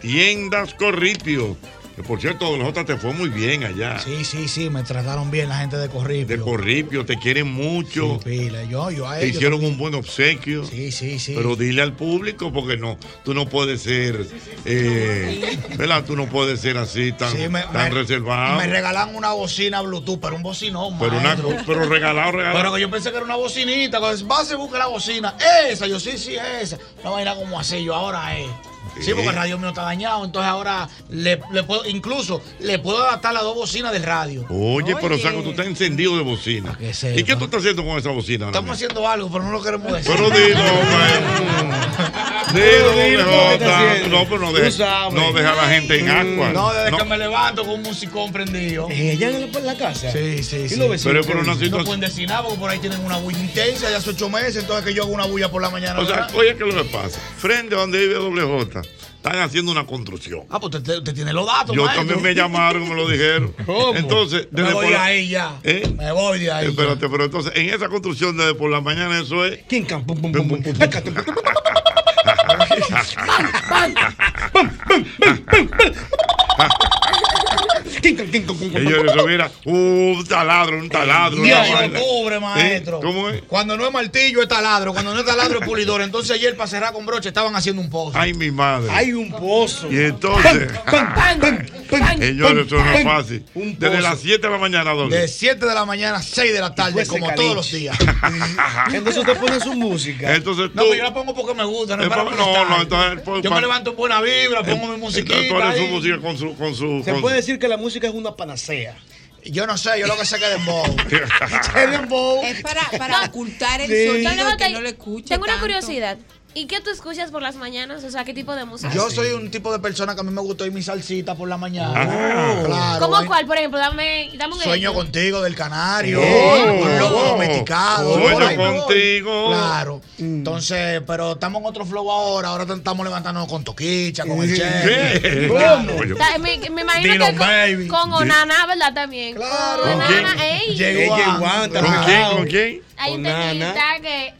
tiendas Corripio. Que por cierto, Don J te fue muy bien allá. Sí, sí, sí, me trataron bien la gente de Corripio. De Corripio, te quieren mucho. Pila, yo, yo a Te hicieron también. un buen obsequio. Sí, sí, sí. Pero dile al público porque no, tú no puedes ser, eh, ¿verdad? Tú no puedes ser así tan, Sí, me- tan me- reservado. Me regalan una bocina Bluetooth, pero un bocinón, Pero, una, pero regalado, regalado. Pero que yo pensé que era una bocinita. Cuando vas y busca la bocina. Esa, yo sí, sí, esa. Una vaina como así, yo ahora es. Sí, porque el radio mío está dañado. Entonces ahora le, le puedo, incluso le puedo adaptar las dos bocinas del radio. Oye, pero Saco, tú estás encendido de bocina. ¿Y qué tú estás haciendo con esa bocina? Estamos haciendo algo, pero no lo queremos decir. Pero dilo, Dilo, dilo. No, pero no deja, sabes. no deja a la gente en agua. No, desde No. que me levanto con un musicón prendido. ¿Ella en la, casa? Sí, sí, ¿Y sí. vecinos Pero qué por una dicen? No situación- pueden decir nada porque por ahí tienen una bulla intensa ya hace ocho meses, entonces que yo hago una bulla por la mañana. O sea, ¿verdad? oye, ¿qué es lo que pasa? Frente a donde vive doble J, están haciendo una construcción. Ah, pues usted, usted tiene los datos, Yo maestro. también me llamaron, me lo dijeron. ¿Cómo? Entonces, Me voy por la- ahí ya. ¿Eh? Me voy de ahí. Espérate, pero entonces, en esa construcción desde por la mañana, eso es. ¿Quién can? Pum, pum, Pum, pum, pum, Ellos eso mira, un taladro, un taladro. Octubre, maestro. ¿Eh? ¿Cómo es? Cuando no es martillo es taladro, cuando no es taladro es pulidor. Entonces ayer para cerrar con broche estaban haciendo un pozo. Ay, mi madre. Hay un pozo. Y entonces, ellos eso no es pam. fácil. Desde las 7 de la mañana. De 7 de la mañana a 6 de la tarde, como caliche. todos los días. Entonces usted pone su música. Entonces tú. No, pero yo la pongo porque me gusta, no es Eh, para no, no, entonces, pues, Yo me levanto en buena vibra, pongo mi musiquita. Entonces, pone su música con su. Con su Se con puede decir que la música es una panacea. Yo no sé, yo lo que sé que es dembow. Es dembow. Es para, para ocultar el Sí. sonido que no lo escuche. Tengo una curiosidad. ¿Y qué tú escuchas por las mañanas? O sea, ¿qué tipo de música? Yo soy un tipo de persona que a mí me gusta oír mi salsita por la mañana. Ah. Claro. ¿Cómo cuál? Por ejemplo, dame, dame un Sueño ejemplo. contigo del canario, Oh. un lobo domesticado. Sueño contigo. Claro. Entonces, pero estamos en otro flow ahora. Ahora estamos levantándonos con Toquicha, con el ¿Qué? Che. ¿Cómo? O sea, me, me imagino Dilo, que con, baby. con Onana, ¿verdad? También. Claro. Con ¿Con quién? Onana, ey. Llegó ¿Con quién? ¿Con quién? Hay un que.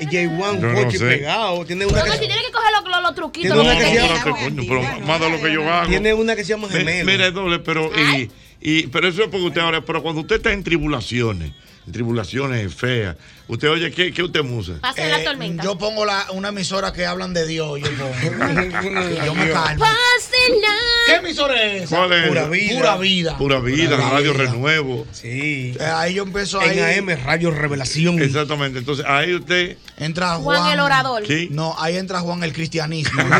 Oh, na, na, na. Ella Juan, Yo no coche sé. pegado. Tiene No, una no, si que, tiene que coger los, los, truquitos. Tiene una que se llama- pero más de lo que yo hago. tiene una que se llama gemelo. Mira, doble, pero y, y pero eso es porque usted ahora, pero cuando usted está en tribulaciones, en tribulaciones feas, usted oye qué, qué usted musa. Pasa Eh, la tormenta. yo pongo la, una emisora que hablan de Dios. Yo, pongo. Y yo me calmo. Pásela. ¿Qué emisora es esa? ¿Cuál es? Pura vida. Pura vida. Pura vida, Pura Radio vida. Renuevo. Sí. Eh, ahí yo empiezo ahí. En AM, Radio Revelación. Exactamente. Entonces ahí usted. Entra Juan. Juan el orador. Sí. No, ahí entra Juan el cristianismo.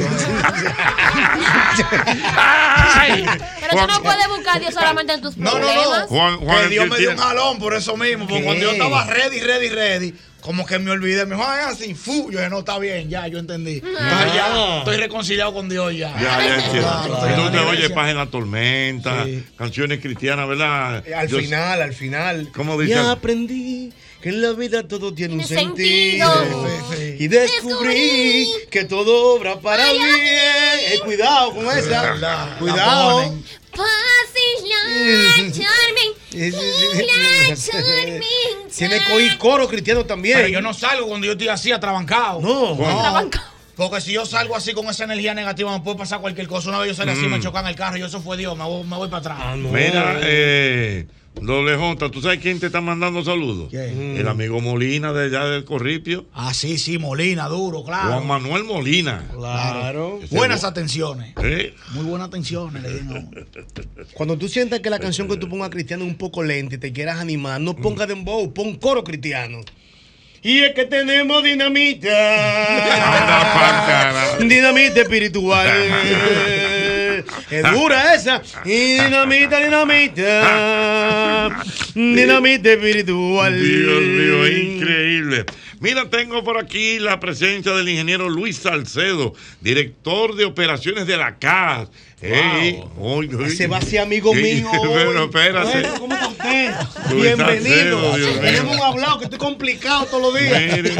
¡Ay! Pero tú no puedes buscar a Dios solamente en tus No, no, problemas. no. Juan- Juan que Dios me dio un jalón por eso mismo. Porque ¿Qué? cuando yo estaba ready, ready, ready, como que me olvidé. Me dijo, "Ay, así, fu. Yo dije, no, está bien, ya, yo entendí. Entonces ya estoy reconciliado con Dios ya. Ya, ya entiendo. Claro, en Entonces oye. Paz en la tormenta, Sí. canciones cristianas, ¿verdad? Eh, Al Yo- final, al final. ¿Cómo dice? Ya aprendí que en la vida todo tiene un sentido. Y descubrí que todo obra para bien. Eh, cuidado con esa. La Cuidado. Tiene co- coro cristiano también. Pero yo no salgo cuando yo estoy así atrabancado. No. Porque si yo salgo así con esa energía negativa, me puede pasar cualquier cosa. Una vez yo salí así, Mm. me chocan el carro y eso fue Dios, me voy, me voy para atrás. Mira, eh, doble J, ¿tú sabes quién te está mandando saludos? El amigo Molina de allá del Corripio. Ah, sí, sí, Molina, duro, claro. Juan Manuel Molina. Claro. Ese Buenas bu- atenciones. Eh. Muy buenas atenciones, le digo. Cuando tú sientas que la canción que tú pongas cristiano es un poco lenta y te quieras animar, no pongas dembow, pon coro cristiano. Y es que tenemos dinamita. dinamita espiritual. es dura esa. Y dinamita, dinamita. Dinamita espiritual. Dios mío, increíble. Mira, tengo por aquí la presencia del ingeniero Luis Salcedo, director de operaciones de la CAS. Ese va a ser amigo mío. hoy. Pero espérate. Bueno, ¿Cómo está usted? Bienvenido. Tenemos un hablado que estoy complicado todos los días. Mire,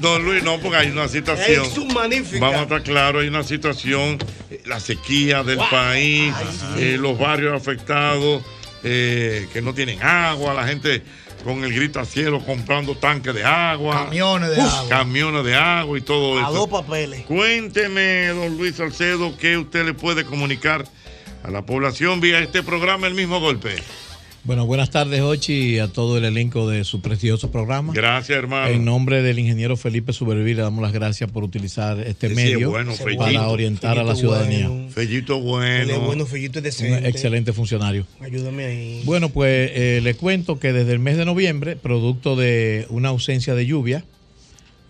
don Luis, no, porque hay una situación. Es magnífica. Vamos a estar claros, hay una situación, eh, la sequía del país, eh, los barrios afectados, eh, que no tienen agua, la gente con el grito a cielo comprando tanques de agua. Camiones de Uf, agua. Camiones de agua y todo A eso. dos papeles. Cuénteme, don Luis Salcedo, qué usted le puede comunicar a la población vía este programa El mismo golpe. Bueno, buenas tardes, Ochi, y a todo el elenco de su precioso programa. Gracias, hermano. En nombre del ingeniero Felipe Subervil, le damos las gracias por utilizar este Sí, medio es bueno, Fellito. para orientar a la ciudadanía. bueno. Fellito bueno. bueno, Fellito es Un decente. excelente funcionario. Ayúdame ahí. Bueno, pues eh, le cuento que desde el mes de noviembre, producto de una ausencia de lluvia,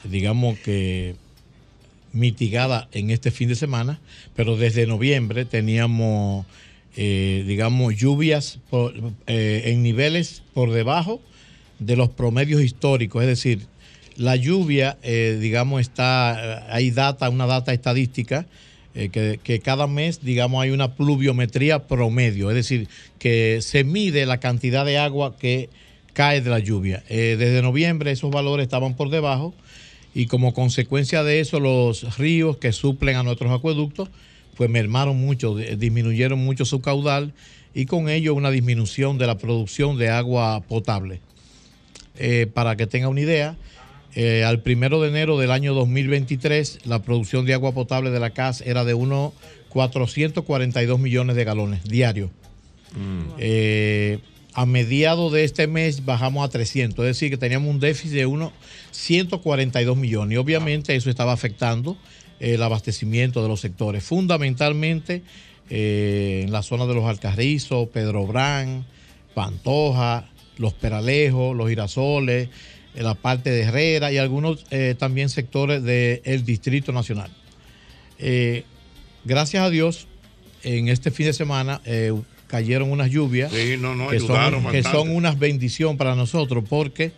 digamos que mitigada en este fin de semana, pero desde noviembre teníamos, eh, digamos, lluvias eh, en niveles por debajo de los promedios históricos, es decir, la lluvia, eh, digamos, está, hay data, una data estadística, que, que cada mes, digamos, hay una pluviometría promedio, es decir, que se mide la cantidad de agua que cae de la lluvia. Desde noviembre esos valores estaban por debajo y como consecuencia de eso los ríos que suplen a nuestros acueductos pues mermaron mucho, di- disminuyeron mucho su caudal y con ello una disminución de la producción de agua potable. Eh, para que tenga una idea, eh, al primero de enero del año 2023 la producción de agua potable de la CAS era de unos 442 millones de galones diarios. Eh, a mediados de este mes bajamos a 300, es decir, que teníamos un déficit de unos 142 millones. Y obviamente eso estaba afectando el abastecimiento de los sectores, fundamentalmente eh, en la zona de los Alcarrizos, Pedro Brán, Pantoja, Los Peralejos, Los Girasoles, la parte de Herrera y algunos eh, también sectores del Distrito Nacional. Eh, gracias a Dios, en este fin de semana cayeron unas lluvias Sí, no, no, que, son, que son unas bendición para nosotros porque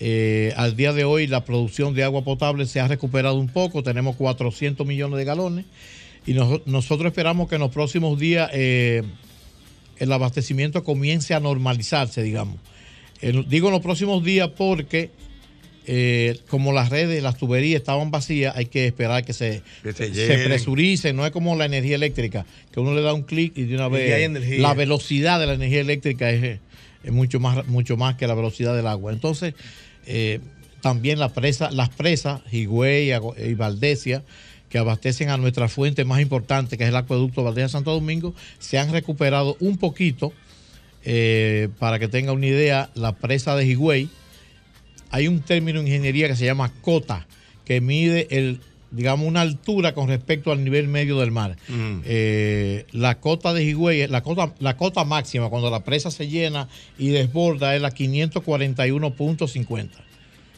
eh, al día de hoy la producción de agua potable se ha recuperado un poco, tenemos 400 millones de galones y nos- nosotros esperamos que en los próximos días eh, el abastecimiento comience a normalizarse, digamos. Digo en los próximos días porque eh, como las redes, las tuberías estaban vacías, hay que esperar que se, Que se se presuricen. No es como la energía eléctrica, que uno le da un clic y de una vez la velocidad de la energía eléctrica es, es mucho, más, mucho más que la velocidad del agua. Entonces, eh, también la presa, las presas, Higüey y Valdesia, que abastecen a nuestra fuente más importante, que es el acueducto Valdesia Santo Domingo, se han recuperado un poquito. Eh, para que tenga una idea, la presa de Higüey, hay un término en ingeniería que se llama cota, que mide el, digamos, una altura con respecto al nivel medio del mar. Mm. Eh, la cota de Higüey, la cota, la cota máxima cuando la presa se llena y desborda es la 541.50.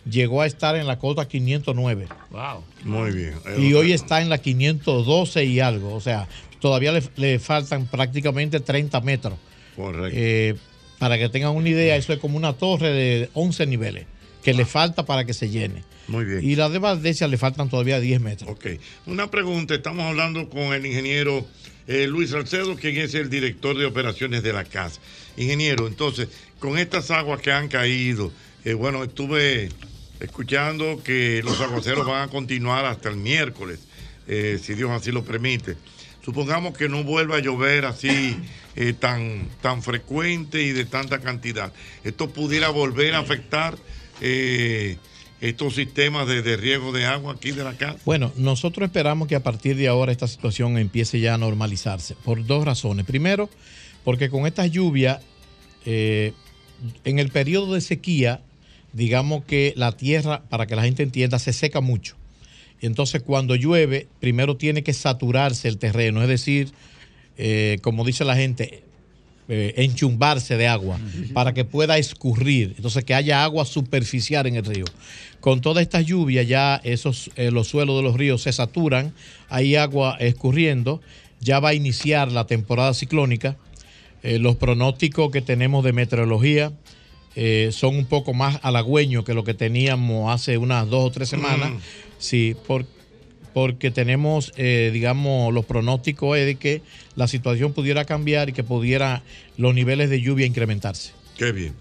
Llegó a estar en la cota 509. Wow. Muy bien. Y hoy está en la 512 y algo. O sea, todavía le, le faltan prácticamente 30 metros. Correcto. Eh, para que tengan una idea, eso es como una torre de 11 niveles que le falta para que se llene. Muy bien. Y la de Valdesia le faltan todavía 10 metros. Ok. Una pregunta, estamos hablando con el ingeniero eh, Luis Salcedo, quien es el director de operaciones de la casa. Ingeniero, entonces, con estas aguas que han caído, Eh, bueno, estuve escuchando que los aguaceros van a continuar hasta el miércoles, eh, si Dios así lo permite. Supongamos que no vuelva a llover así tan, tan frecuente y de tanta cantidad. Esto pudiera volver a afectar eh, estos sistemas de, riego de agua aquí de la casa. Bueno, nosotros esperamos que a partir de ahora esta situación empiece ya a normalizarse por dos razones. Primero, porque con estas lluvias, eh, en el periodo de sequía, digamos que la tierra, para que la gente entienda, se seca mucho. Entonces cuando llueve, primero tiene que saturarse el terreno, es decir, eh, como dice la gente, eh, enchumbarse de agua para que pueda escurrir, entonces que haya agua superficial en el río. Con toda esta lluvia ya esos, eh, los suelos de los ríos se saturan, hay agua escurriendo, ya va a iniciar la temporada ciclónica. Eh, los pronósticos que tenemos de meteorología eh, son un poco más halagüeños que lo que teníamos hace unas dos o tres semanas. Mm. Sí, por- porque tenemos, eh, digamos, los pronósticos es de que la situación pudiera cambiar y que pudiera los niveles de lluvia incrementarse. Qué bien.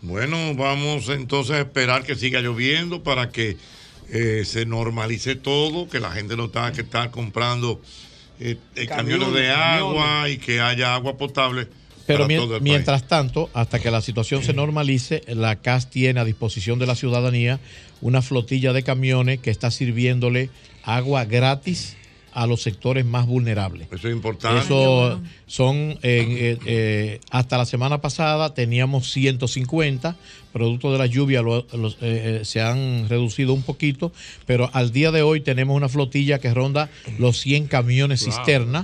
Bueno, vamos entonces a esperar que siga lloviendo para que eh, se normalice todo, que la gente no tenga que estar comprando eh, camiones, de agua camiones. y que haya agua potable Pero mien- mientras tanto, hasta que la situación se normalice, la CAS tiene a disposición de la ciudadanía una flotilla de camiones que está sirviéndole agua gratis a los sectores más vulnerables. Eso es importante. Eso son, eh, eh, eh, hasta la semana pasada teníamos 150, producto de la lluvia lo- los, se han reducido un poquito, pero al día de hoy tenemos una flotilla que ronda los 100 camiones Wow, cisterna,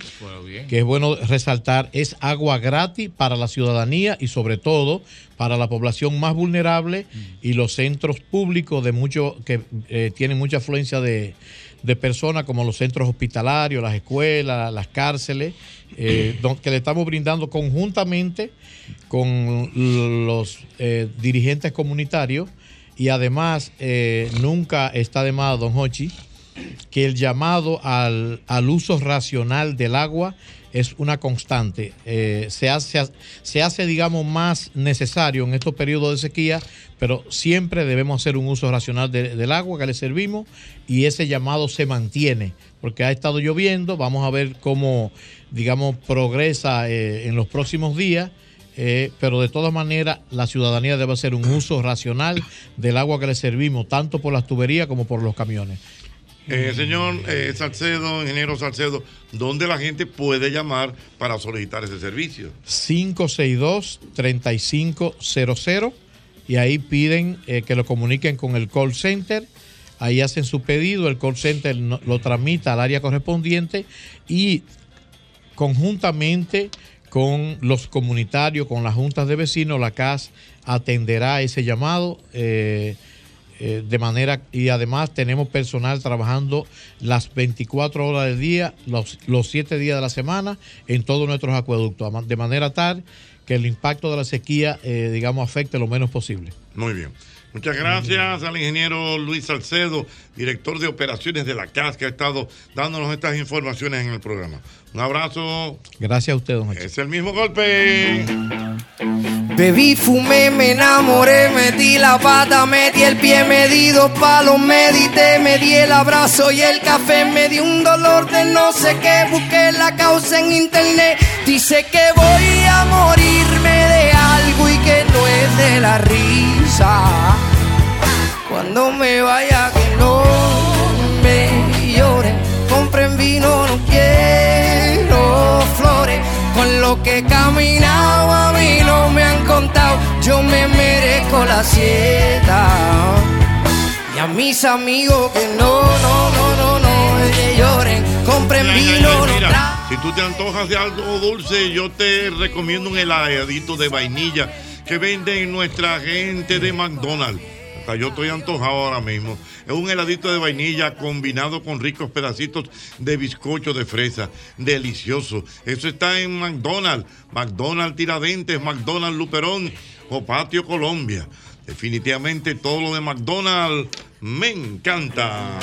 que es bueno resaltar, es agua gratis para la ciudadanía y sobre todo para la población más vulnerable y los centros públicos de mucho que eh, tienen mucha afluencia de, de personas como los centros hospitalarios, las escuelas, las cárceles, eh, que le estamos brindando conjuntamente con los eh, dirigentes comunitarios. Y además eh, nunca está de más, don Hochi, que el llamado al, al uso racional del agua es una constante. Eh, se, hace, se hace, digamos, más necesario en estos periodos de sequía, pero siempre debemos hacer un uso racional de- del agua que le servimos y ese llamado se mantiene, porque ha estado lloviendo, vamos a ver cómo, digamos, progresa eh, en los próximos días. eh, pero de todas maneras, la ciudadanía debe hacer un uso racional del agua que le servimos, tanto por las tuberías como por los camiones. Eh, señor eh, Salcedo, ingeniero Salcedo, ¿dónde la gente puede llamar para solicitar ese servicio? 562-3500 y ahí piden eh, que lo comuniquen con el call center. Ahí hacen su pedido, el call center lo tramita al área correspondiente y conjuntamente con los comunitarios, con las juntas de vecinos, la CAS atenderá ese llamado. eh, eh, de manera y además tenemos personal trabajando las 24 horas del día, los, los 7 días de la semana en todos nuestros acueductos, de manera tal que el impacto de la sequía, eh, digamos, afecte lo menos posible. Muy bien. Muchas gracias al ingeniero Luis Salcedo, director de operaciones de la CAS, que ha estado dándonos estas informaciones en el programa. Un abrazo. Gracias a usted, don. Es el mismo golpe. Bebí, fumé, me enamoré, metí la pata, metí el pie, me di dos palos, medité, me di el abrazo y el café, me di un dolor de no sé qué, busqué la causa en internet, dice que voy a morirme de algo y que de la risa. Cuando me vaya que no me lloren, compren vino, no quiero flores. Con lo que he caminado a mí no me han contado, yo me merezco la sieta. Y a mis amigos que no, no, no, no, no lloren, compren vino, no si tú te antojas de algo dulce, yo te recomiendo un heladito de vainilla que venden nuestra gente de McDonald's. Hasta yo estoy antojado ahora mismo. Es un heladito de vainilla combinado con ricos pedacitos de bizcocho de fresa. Delicioso. Eso está en McDonald's. McDonald's Tiradentes, McDonald's Luperón o Patio Colombia. Definitivamente todo lo de McDonald's me encanta.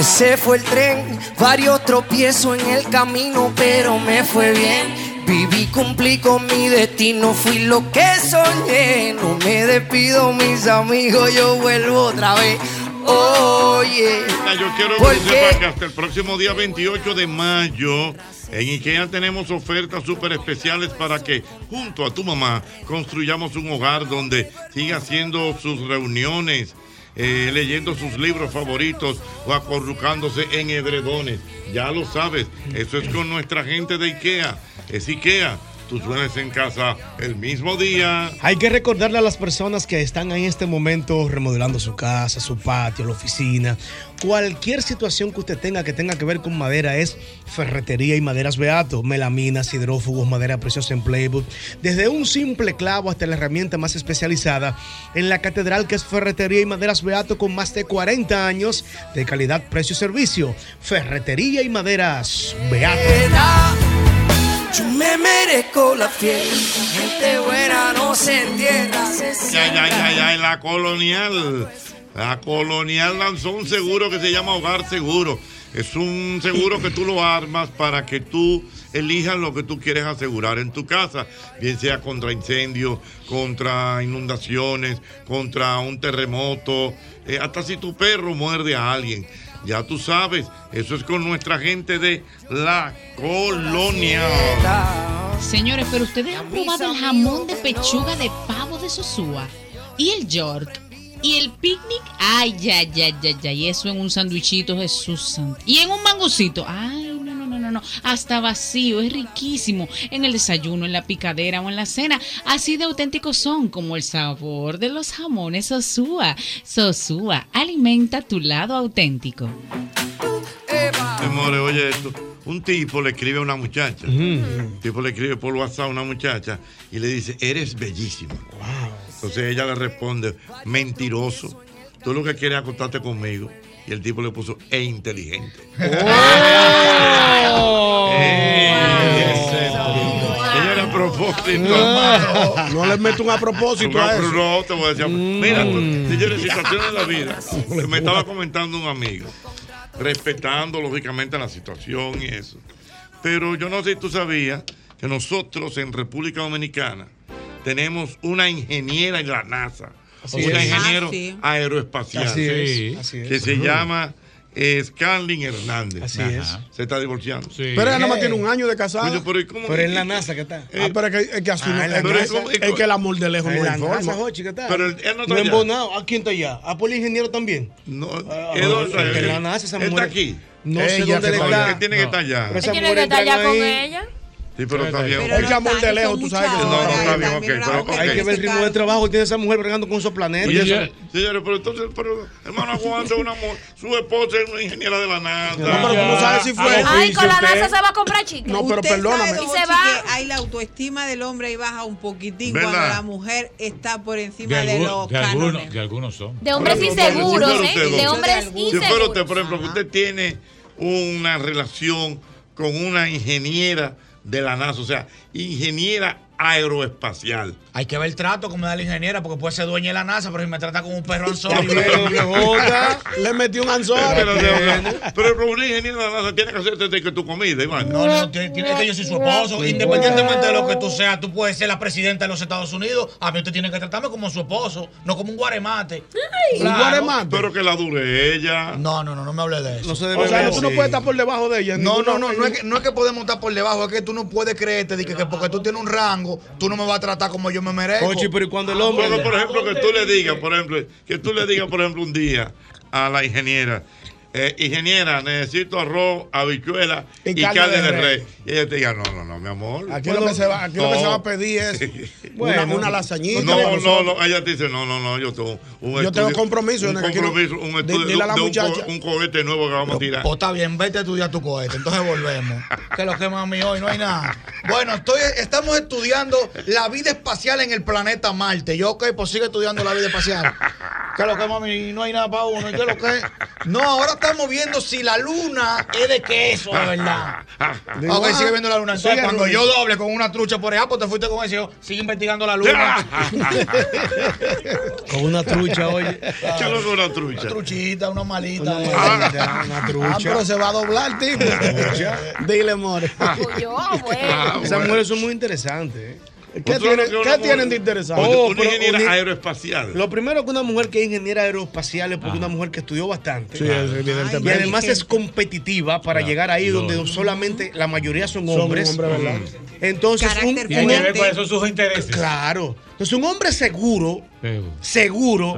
Se fue el tren, varios tropiezos en el camino, pero me fue bien. Viví, cumplí con mi destino, fui lo que soñé. No me despido, mis amigos, yo vuelvo otra vez. Oye, Mira, Yo quiero que sepas que hasta el próximo día 28 de mayo en IKEA tenemos ofertas súper especiales para que junto a tu mamá construyamos un hogar donde siga haciendo sus reuniones, eh, leyendo sus libros favoritos o acorrucándose en edredones. Ya lo sabes, eso es con nuestra gente de IKEA. Es IKEA. Tú sueles en casa el mismo día. Hay que recordarle a las personas que están en este momento remodelando su casa, su patio, la oficina. Cualquier situación que usted tenga que tenga que ver con madera es ferretería y maderas Beato, melaminas, hidrófugos, madera preciosa en Playbook. Desde un simple clavo hasta la herramienta más especializada en la catedral que es ferretería y maderas Beato con más de 40 años de calidad, precio y servicio. Ferretería y maderas Beato. Yo me merezco la fiesta. Gente buena no se entierra. Ya, ya, ya, ya, en la colonial. La colonial lanzó un seguro que se llama Hogar Seguro. Es un seguro que tú lo armas para que tú elijas lo que tú quieres asegurar en tu casa, bien sea contra incendios, contra inundaciones, contra un terremoto, eh, hasta si tu perro muerde a alguien. Ya tú sabes, eso es con nuestra gente de la colonial. Señores, pero ustedes han probado el jamón de pechuga de pavo de Sosúa y el York y el picnic. Ay, ya, ya, ya, ya. Y eso en un sandwichito, Jesús santo. Y en un mangucito. Ay, no. Hasta vacío, es riquísimo. En el desayuno, en la picadera o en la cena. Así de auténticos son como el sabor de los jamones Sosúa. Sosúa, alimenta tu lado auténtico. Amores, oye esto. Un tipo le escribe a una muchacha. Un tipo le escribe por WhatsApp a una muchacha y le dice, eres bellísima. Entonces ella le responde, mentiroso. Tú lo que quieres es acostarte conmigo. Y el tipo le puso, e inteligente. Señora, a propósito. No le meto un a propósito a eso. No, te voy a decir. Mira, tú, señores, situaciones de la vida. me estaba comentando un amigo, respetando lógicamente la situación y eso. Pero yo no sé si tú sabías que nosotros en República Dominicana tenemos una ingeniera en la NASA, Así una es. ingeniero Ah, sí. aeroespacial, Así es, Sí. así es. que se llama eh, Scarlin Hernández. Así es. Se está divorciando. Pero ella nada más tiene un año de casada. Coño, pero ¿y cómo- Pero en la NASA. Ah, pero es que, es que así no- Ah, en la es, que, NASA. es que- es que el amor de lejos no la hay NASA, forma. Jochi, ¿qué tal? Pero él- no está allá. embonado. ¿A quién está allá? ¿A por el ingeniero también? No, Ah, ¿es dónde está en la NASA esa ¿Él mujer. está aquí? No sé dónde está. ¿Qué tiene que estar allá? ¿Tiene que estar allá con ella? Sí, pero está bien. Amor de lejos, tú sabes que No, no, está bien, ok. Hay que ver el ritmo de trabajo que tiene esa mujer bregando con esos planetas. Señores, pero entonces, pero, hermano, aguante una mu- su esposa es una ingeniera de la NASA. No, pero tú no sabes si fue. Ay, con la NASA se va a comprar chicle. No, pero perdóname. hay la autoestima del hombre ahí baja un poquitín cuando la mujer está por encima De, los de algunos, cánones. de algunos son. De hombres inseguros, si ¿eh? De hombres Si fuera inseguros. usted, por ejemplo, que usted tiene una relación con una ingeniera de la NASA, o sea, ingeniera aeroespacial. Hay que ver el trato como da la ingeniera, porque puede ser dueña de la NASA, pero si me trata como un perro anzón. Le metí un anzol. Pero, pero, una ingeniera de la NASA tiene que hacerte de que tu comida, Iván. No, no, tiene, que yo soy su esposo. Independientemente de lo que tú seas, tú puedes ser la presidenta de los Estados Unidos. A mí usted tiene que tratarme como su esposo, no como un guaremate. Un guaremate. Pero que la dure ella. No, no, no, no me hable de eso. No se O sea, tú no puedes estar por debajo de ella. No, no, no, no es, que, no es que podemos estar por debajo, es que tú no puedes creerte de que, que porque tú tienes un rango, tú no me vas a tratar como yo me merezco. Ochi, pero ¿y cuando el hombre. Bueno, por ejemplo, que tú le digas, por ejemplo, que tú le digas, por ejemplo, un día a la ingeniera, eh, ingeniera, necesito arroz, habichuela y, carne, de rey. Y ella te diga, no, no, no, mi amor. Aquí lo que se va, aquí lo que se va a pedir es Bueno, una, una lasañita. No, no, no, ella te dice, no, no, no, yo tengo un Yo tengo estudio- compromiso, un compromiso, un Di- estudio dile a la de un, muchacha. co- un cohete nuevo que vamos a tirar. Pues está bien, vete a estudiar tu cohete. Entonces volvemos. que lo que mami hoy no hay nada. Bueno, estoy, estamos estudiando la vida espacial en el planeta Marte. Yo, ok, pues sigue estudiando la vida espacial. ¿Qué es lo que, mami? No hay nada para uno. ¿Y ¿Qué es lo que? No, ahora estamos viendo si la luna es de queso, de verdad. Digo, Ok, ah, sigue viendo la luna. Entonces, sigue, cuando Rubén. yo doble con una trucha por allá, pues te fuiste con ese. yo, Sigue investigando la luna. Con una trucha, oye. ¿Qué es lo que es una trucha? Una truchita, una malita. Una malita, una trucha. Ah, pero se va a doblar, tipo. Dile, more. Ah, Esas mujeres son muy interesantes. ¿eh? ¿Qué, tienen, ¿qué tienen de interesante? Oh, una ingeniera aeroespacial. Lo primero que una mujer que es ingeniera aeroespacial es porque una mujer que estudió bastante. Sí, es evidentemente. Y además es competitiva para Claro. llegar ahí donde solamente la mayoría son Son hombres. ¿verdad? Entonces, un, un que hombre- ver cuáles son sus intereses. Claro. Entonces, un hombre seguro, seguro,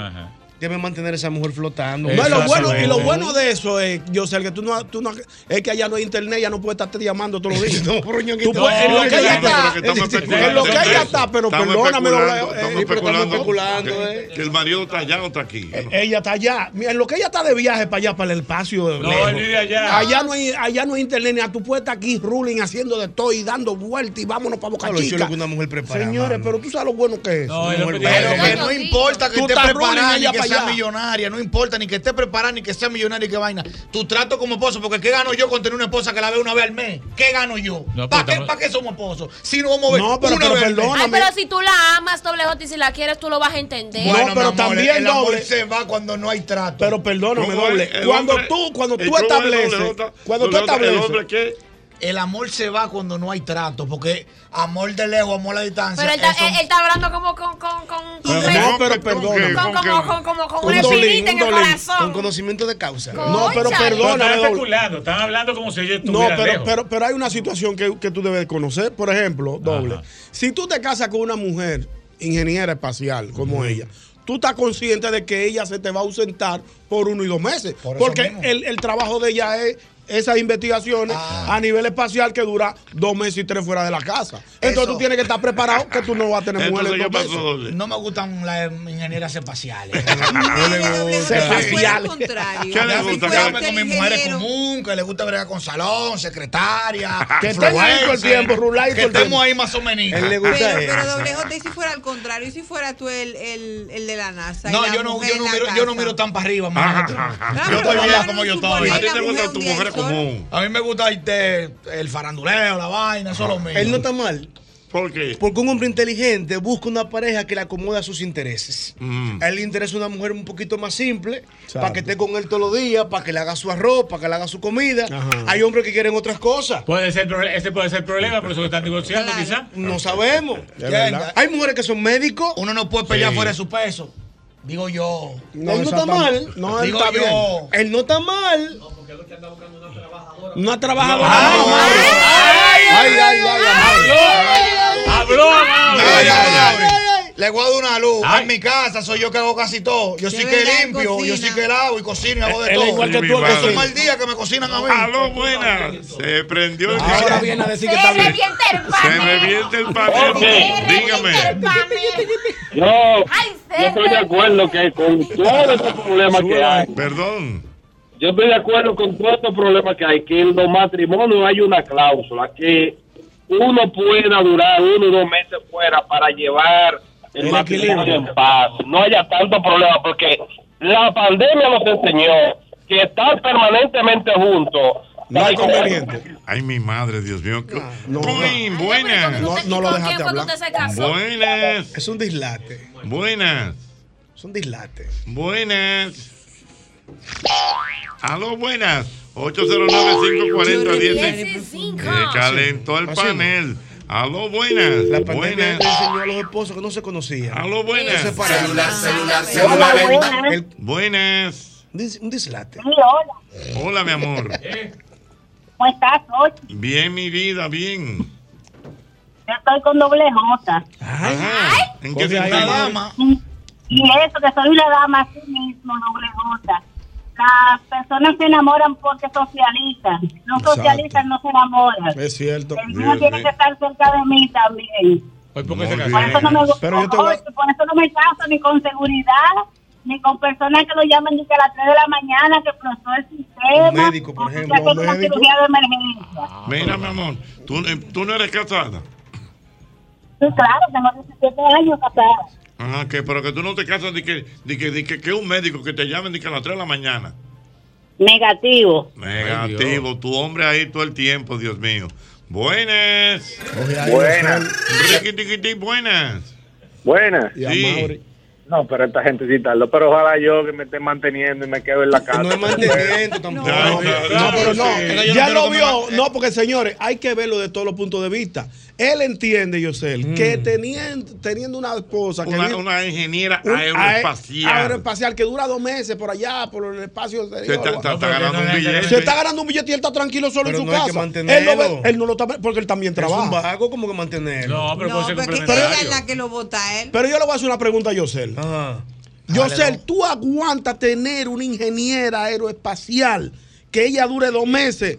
debe mantener a esa mujer flotando. No, y lo bueno, y lo bueno de eso es, yo sé que tú no, tú no, es que allá no hay internet, ya no puedes estarte llamando todos los días. No, pero Tú no, puedes- en lo que ella está, en lo que ella está, pero perdóname, estamos eh, pero estamos especulando que, eh. que el marido está allá o está aquí. Ella está allá. Mira, en lo que ella está de viaje para allá, para el espacio. No, lejos. él vive allá. Allá no hay, allá no hay internet, ni a tú puedes estar aquí ruling, haciendo de todo y dando vueltas y vámonos para Boca Chica. lo que una mujer prepara. Señores, pero tú sabes lo bueno que es. No, Pero que no importa que esté preparada ni sea millonaria, no importa ni que esté preparada ni que sea millonaria y que vaina. Tu trato como esposo, porque ¿qué gano yo con tener una esposa que la veo una vez al mes? ¿Qué gano yo? No, ¿Para qué, estamos- ¿Para qué somos esposos? Si no vamos a ver No, pero- una pero vez perdóname. Ay, pero si tú la amas, doble J, y si la quieres, tú lo vas a entender. Bueno, No, pero amor, también el amor doble. se va cuando no hay trato. Pero perdóname, ¿Cómo doble. Cuando tú, cuando ¿Y tú estableces, cuando tú Doble J, ¿El estableces? El amor se va cuando no hay trato, porque amor de lejos, amor a distancia. Pero él está, eso- él- él está hablando como con, con, con, con, no, pero ¿Con perdóname. qué? con- ¿Con como, qué? con, como, con Un una dolín, espinita en el dolín. Con corazón. conocimiento de causa. No, pero. No, están especulando, están hablando como si ellos No, estuvieran pero, lejos. pero, pero hay una situación que, que tú debes conocer. Por ejemplo, doble. Si tú te casas con una mujer ingeniera espacial como ella, tú estás consciente de que ella se te va a ausentar por uno y dos meses. Por porque el, el trabajo de ella es esas investigaciones Ah. a nivel espacial que dura dos meses y tres fuera de la casa. Entonces Eso. tú tienes que estar preparado que tú no vas a tener mujer Entonces, en ¿qué dos pasó, meses. doble? No me gustan las ingenieras espaciales. Fue facial. al contrario. ¿Qué le gusta? me ¿Qué- gusta con mi mujer es común, que le gusta bregar con salón, secretaria. Que estén ahí todo el tiempo, rular y Que todo el estemos ahí más o menos. Él le gusta Pero, pero doble J, ¿y si fuera al contrario, y si fuera tú el, el, el de la NASA. No, la yo no, yo no la miro, yo no miro tan para arriba, Yo estoy pero bien como yo estoy. ¿A ti te gusta mujer tu común? A mí me gusta este, el faranduleo, la vaina, eso es lo mío. Él no está mal. ¿Por qué? Porque un hombre inteligente busca una pareja que le acomoda a sus intereses. Mm. A él le interesa una mujer un poquito más simple, para que esté con él todos los días, para que le haga su arroz, para que le haga su comida. Ajá. Hay hombres que quieren otras cosas. Puede ser, ese puede ser el problema, por eso que están divorciando, Claro. quizás. No sabemos. Hay mujeres que son médicos. Uno no puede pelear Sí. fuera de su peso. Digo yo. No, él no está mal. No, él Digo está yo. bien. Él no está mal. Una trabajadora. Ay, ay, ay, ay, Habló, Ay, ay, ay, Mauri. Le voy a dar una luz. Ay. En mi casa soy yo que hago casi todo. Yo Qué sí que limpio, yo cocina. sí que lavo y cocino y hago de Él es todo. igual que Sí, tú, el que madre. Son mal días que me cocinan a mí. Aló, buenas. Se prendió el Ahora viene a decir que está Se bien. revienta el Se panel. revienta el panel. Se Dígame. el panel. Yo, Ay, yo se estoy de acuerdo que con todos estos problemas que hay, Perdón. Yo estoy de acuerdo con todos estos problemas que hay, que en los matrimonios hay una cláusula que uno pueda durar uno o dos meses fuera para llevar el, El matrimonio equilibrio. en paz. No haya tanto problema porque la pandemia nos enseñó que estar permanentemente juntos No es conveniente. Ay, mi madre, Dios mío. no. Coin, buenas. No, no lo ¿Con dejaste hablar. Buenas. Es un dislate. Buenas. Es un dislate. Buenas. Aló, buenas. 809-540-10. Dieciséis. Eh, calentó el panel. Aló, buenas. La pandemia Buenas. enseñó a los esposos que no se conocían. Aló, buenas. Se separaron. Hola, buenas. El- Buenas. un dis- un dislate. Sí, hola. Hola, mi amor. ¿Cómo estás, Ocho? Bien, mi vida, bien. Yo estoy con doble J. Ajá. ¿En qué dama. Y eso, que soy una dama así mismo, doble J. Las personas se enamoran porque socializan. No Exacto. socializan, no se enamoran. Es cierto. El mío tiene que estar cerca de mí también. Hoy porque Muy se bien. Por eso no me gusta. Pero yo te voy- por eso no me caso ni con seguridad, ni con personas que lo llaman ni que a las 3 de la mañana, que explotó el sistema. Un médico, por que ejemplo, un una médico. cirugía de emergencia. Mira, mi amor. ¿Tú, eh, tú no eres casada. Sí, claro, tengo 17 años casada. Ah, que, pero que tú no te casas de que, de que, de que, que un médico que te llamen de que a las 3 de la mañana. Negativo. Negativo, tu hombre ahí todo el tiempo, Dios mío. Buenas. Buenas. Riquitiquiti, buenas. Buenas. Sí. No, pero esta gente sí tarda. Pero ojalá yo que me esté manteniendo y me quedo en la casa. No es manteniendo tampoco. No, no, pero no. Ya lo vio. No, porque señores, hay que verlo de todos los puntos de vista. Él entiende, Yosel, que teniendo, teniendo una esposa que Una, vive- una ingeniera un aeroespacial. ae- aeroespacial que dura dos meses por allá, por el espacio. Se está- está- está ganando un billete. Se está ganando un billete y él está tranquilo solo Pero en su no hay que casa. mantenerlo. él, no ve- él no lo está porque él también Es un trabaja. vago como que mantenerlo. No, pero No, puede ser porque complementario. ella es la que lo vota a él. Pero yo le voy a hacer una pregunta a Yosel. Yosel, ¿tú aguantas tener una ingeniera aeroespacial que ella dure dos meses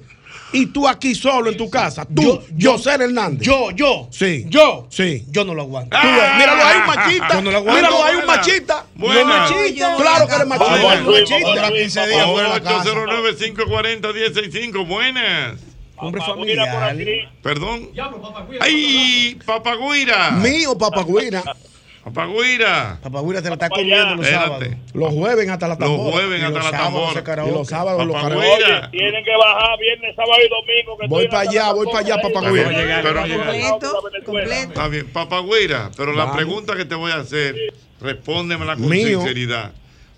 y tú aquí solo en tu casa? Tú, Yosel Hernández. Yo, yo. Sí. Yo. Sí. Yo no lo aguanto. Tú ves, míralo ahí, un machita. Yo no lo aguanto. Míralo ahí, un Buena. machita. Buena. No, machita. Claro que eres machita. Buena. Eres machita. Dura 15 días fuera de la casa. 809-540-165. Buenas. Hombre familiar. Perdón. ¡Ay! ¡Papagüira! Mío, papagüira. ¡Papagüira! Papagüira te la está comiendo los sábados. Los jueves hasta la Los tambora. jueves Y hasta los la sábados tambora. Y los sábados los karaoke. Tienen que bajar viernes, sábado y domingo. Que Voy para allá, voy para allá, papagüira. Pero- Completo, completo. Está bien, Papagüira, pero la pregunta que te voy a hacer, respóndemela con Mío. sinceridad.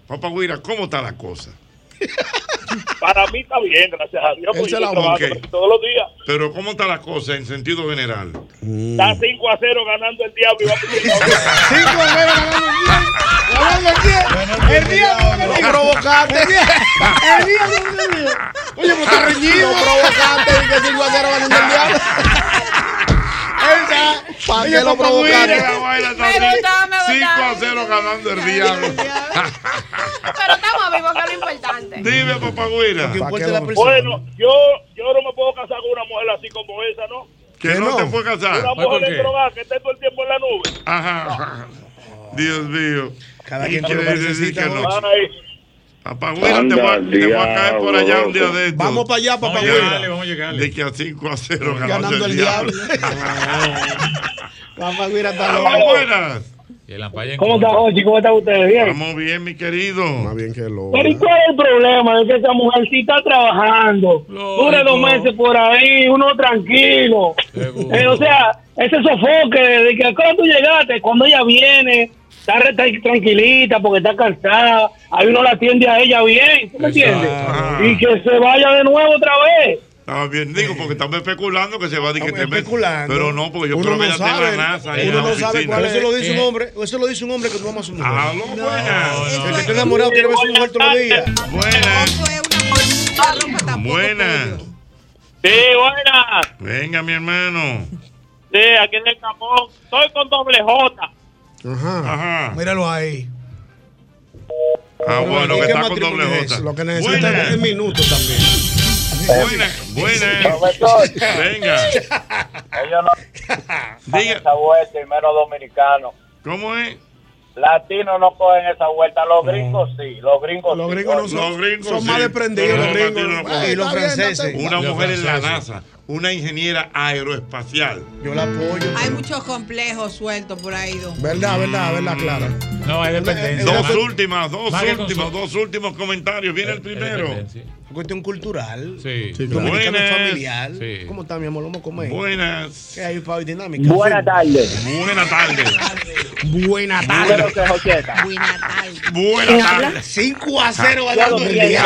Papagüira, ¿cómo está la cosa? Para mí está bien, gracias a Dios. Porque yo la trabajo todos los días. Pero ¿cómo está la cosa en sentido general? Está 5 a 0 ganando el diablo. y va Cinco a cero ganando el 10. Ganando el 10. El diablo Lo provocaste. El diablo el diablo. Oye, pero está reñido. Provocaste y que 5 a 0 ganando el diablo. ¿Para qué lo Me gustaba, me 5 gustaba. a 0 ganando el diablo. Pero estamos vivos, que es lo importante. Dime, Papagüira. Bueno, yo, yo no me puedo casar con una mujer así como esa, ¿no? Que no, te fue casar. Una ¿por mujer de droga que esté todo el tiempo en la nube. Ajá. Dios mío. Cada ¿Y quien necesita, que no? Papagüira, te voy, a, te voy a caer por allá un día de esto. Vamos para allá, papagüira. vamos a llegarle. De que a 5 a 0 ganando, Ganando el el diablo. Papagüira está Vamos, loco. en ¿Cómo está, Jochi? ¿Cómo están ustedes? Bien. Estamos bien, mi querido. Más bien que lo. Pero ¿y cuál es el problema? Es que esa mujer sí está trabajando. Dure dos meses por ahí, uno tranquilo. Eh, o sea, ese sofoque de que cuando tú llegaste, cuando ella viene, está tranquilita porque está cansada, ahí uno la atiende a ella bien, ¿tú me entiendes? Y que se vaya de nuevo otra vez. Estaba bien, digo, porque estamos especulando que se va a que especulando. Pero no, porque yo Uno creo que no ella está en sabe. la NASA. Uno la no sabe cuál Pero eso lo dice un hombre, eso lo dice un hombre que tú amas a su mujer. Aló, buenas. El que está enamorado quiere ver a su mujer todos los días. Buenas. Buenas. Sí, buenas. Venga, mi hermano. Sí, aquí en el Camón. Estoy con doble J. Ajá. Ajá. Míralo ahí. Ah, bueno, ¿Y que está con doble es? J. Lo que necesita es minutos también. Buenas, buenas. Venga. Ellos no Diga, esa vuelta y menos dominicanos. ¿cómo es? Latinos no cogen esa vuelta, los gringos sí, los gringos Los sí gringos no son, Los gringos son sí, más desprendidos. Los los gringos. Y los franceses. Una mujer en la. NASA, una ingeniera aeroespacial. Yo la apoyo. Hay muchos complejos sueltos por ahí, don. Verdad, verdad, verdad, Clara. No, hay dependencia. Dos últimas, dos últimos, dos últimos comentarios. Viene el Es primero. dependencia. Cuestión cultural. Sí. Sí, claro. Dominicano Buenas. familiar. Sí. ¿Cómo está, mi amor? Vamos a comer. Buenas. ¿Qué hay para hoy dinámica? Buenas tardes. Buenas tardes. Buena Número tarde. que Jocheta. Buena tarde. Buenas tardes. 5 a 0 Yo ganando el día.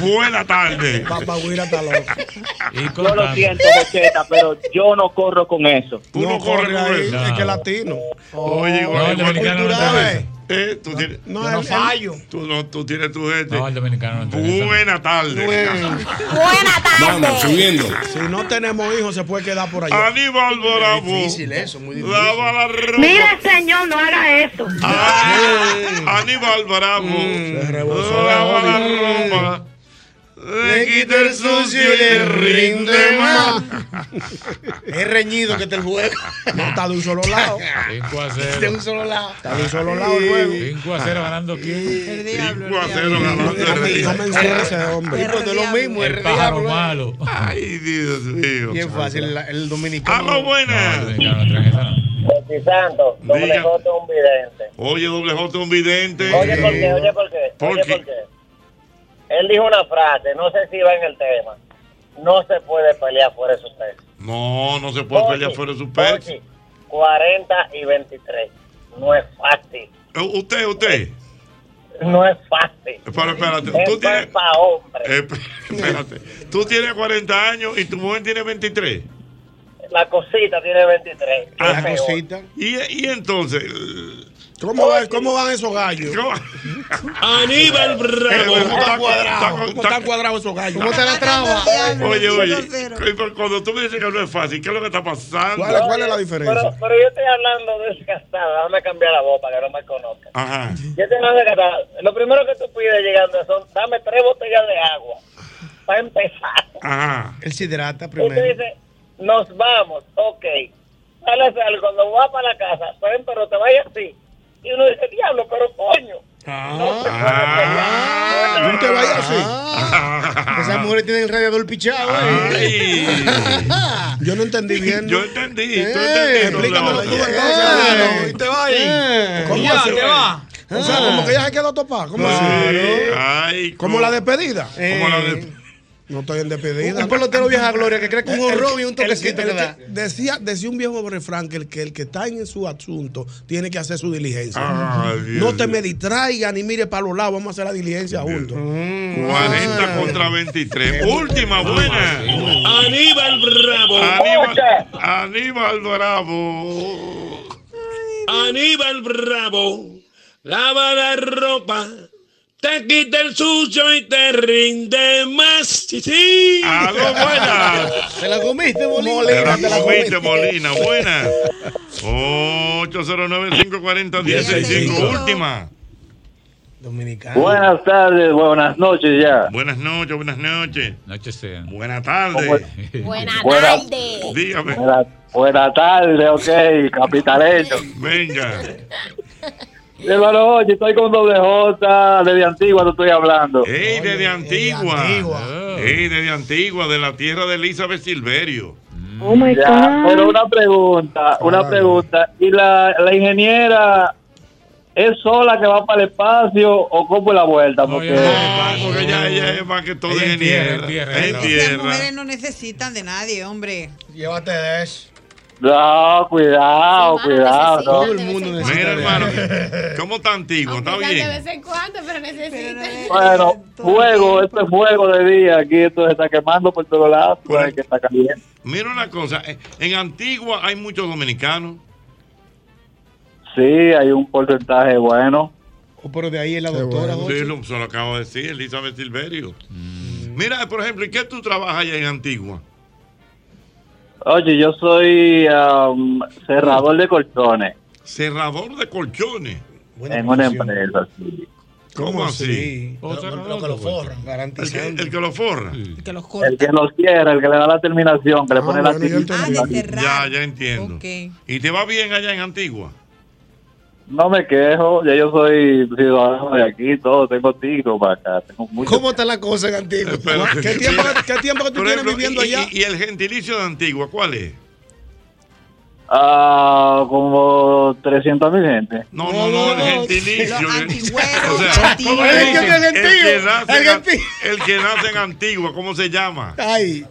Buenas tardes. Papagüira está loco. Yo lo siento, Jocheta, pero yo no corro con eso. Tú no No corres corre con eso. es que latino. Oye, No, igual, eh. Tú tienes, No, Yo no fallo. tú, no, tú tienes tu gente. No, el dominicano no eso. Buenas tardes. Buena tarde. subiendo. Si no tenemos hijos, se puede quedar por allá. Aníbal Bravo. Difícil eso, muy difícil. Lava la ropa. Mira, señor, no haga eso. Ah, Aníbal Bravo. Se rebosó Lava la de ropa. Le quita el sucio y le rinde más. Es reñido que está el juego. No está de un solo lado. 5 a De 0. un solo lado. Está de un solo lado el juego. 5 a 0 ganando quién? El diablo. 5 a el 0 diablo. ganando el No día. menciona ese hombre. Pues no es lo mismo, es El re pájaro diablo. malo. Ay, Dios mío. Bien fácil, el, el dominicano. Aló, No, el buenas. no no. Chisanto, doble. J un vidente. Oye, doble J, un vidente. Oye, ¿por qué? Oye, ¿por qué? ¿Por qué? Él dijo una frase, no sé si va en el tema. No se puede pelear fuera de su peso. No, no se puede pelear fuera de su peso. Oye, 40 y 23. No es fácil. Eh, Usted, usted. No es fácil. Pero espérate, tú tienes. es para hombre. Eh, espérate. Tú tienes 40 años y tu mujer tiene 23. La cosita tiene 23. Ah, peor. cosita. Y, y entonces. ¿Cómo, va- ¿Cómo van esos gallos? Aníbal Bravo. ¿Cómo están cuadrados? ¿Cómo están cuadrados esos gallos? ¿Cómo te la traba? Oye, oye, cu- cuando tú me dices que no es fácil, ¿qué es lo que está pasando? ¿Cuál, es- cuál es la diferencia? Pero, pero yo estoy hablando desgastado. Déjame cambiar la voz para que no me conozcan. Ajá. Yo estoy hablando desgastado. Lo primero que tú pides llegando son, dame tres botellas de agua. Para empezar. Ajá. Él se hidrata Y tú primero. dices, nos vamos, ok. Sale a hacer cuando va para la casa, pues, pero te vayas así. Y uno dice, diablo, pero coño. No se puede pelear. No te vayas así. Esas mujeres tienen el radiador pichado. ¿eh? Yo no entendí bien. Yo entendí. tú Eh, entendiste, explícamelo tú entonces. Y te va ahí. Eh. ¿Cómo Ya, así? te va. O sea, como que ya se quedó topada. ¿Cómo así? Ay, ¿Como la despedida? Como la de- No estoy en despedida. Un pelotero vieja gloria que cree que un horror y un toquecito que da. Decía, decía un viejo refrán que el, que el que está en su asunto tiene que hacer su diligencia. Ay, Dios no te mío. me distraiga ni mire para los lados, vamos a hacer la diligencia juntos. 40 contra 23. Última, buena. Aníbal Bravo. Aníbal, Aníbal Bravo. Aníbal Bravo. Lava la ropa. Te quita el sucio y te rinde más. Sí, sí. Aló, buenas. ¿Te la comiste, Molina? Te la Te la comiste. Molina. Buena. 809-540-1065. Última. Dominicano. Buenas tardes, buenas noches ya. Buenas noches, buenas noches. Noches sean. Buenas tardes. Buenas Buenas- tardes. Dígame. Buenas buena tardes, ok, capitaleño. Venga. Hermano, oye, estoy con doble J, desde Antigua te estoy hablando. Ey, desde Antigua. Ey, desde Antigua, de la tierra de Elizabeth Silverio. Oh my God. Pero una pregunta, una pregunta. ¿Y la, la ingeniera es sola que va para el espacio o cómo es la vuelta? Porque Porque ya ella es más que todo ingeniera. En Esas tierra. mujeres no necesitan de nadie, hombre. Llévate de eso. No, cuidado, cuidado. no. Todo el mundo necesita. Mira, de- hermano, ¿cómo está Antigua? ¿Está De bien? vez en cuando, pero necesita. Bueno, fuego, esto es fuego de día. Aquí esto se está quemando por todos lados. Pues, que está caliente. Mira una cosa, eh, en Antigua hay muchos dominicanos. Sí, hay un porcentaje bueno. Oh, pero de ahí es la doctora. Sí, Jochi. lo, se lo acabo de decir, Elizabeth Silverio. Mira, por ejemplo, ¿y qué tú trabajas allá en Antigua? Oye, yo soy um, cerrador de colchones Cerrador de colchones. en una empresa. sí. ¿Cómo así? Lo, lo- lo que lo forran. El que, el lo forra. Que los El que lo cierra, el que le da la terminación, que le pone la tirita. Ah, de cerrar. Ya, ya entiendo. ¿Y te va bien allá en Antigua? No me quejo, ya yo soy ciudadano de aquí, todo, tengo tiro para acá, tengo mucho. ¿Cómo está la cosa en Antigua? ¿Qué tiempo, qué tiempo que tú tienes ejemplo, viviendo y, allá? y- y el gentilicio de Antigua cuál es? Ah, como 300 mil gente. No, no, no, el gentilicio. Los el- antigüeros, o sea, antiguos. ¿cómo le El que nace el que nace en Antigua, ¿cómo se llama? Ay.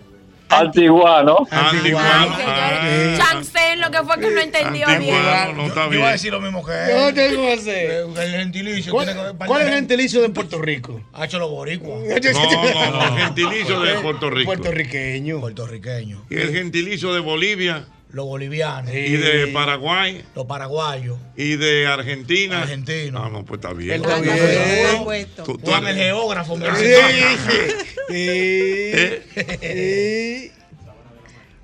Antiguano. Antiguano. Ay, ah, Chancé, lo que fue que no entendió bien. No está Yo iba a bien. decir lo mismo que Yo él. tengo que hacer. El gentilicio ¿Cuál, tiene que cuál es el gentilicio de Puerto Rico? Ha hecho los boricuas. No, no, no, el gentilicio de Puerto Rico. Puertorriqueño. Puertorriqueños. Y el gentilicio de Bolivia Los bolivianos. y de Paraguay Los paraguayos. y de Argentina. Argentinos. Ah, no, pues está bien. Está Ah, bien. lo. Tú- tú Juan el eres- geógrafo. me Sí. ¿Eh? sí.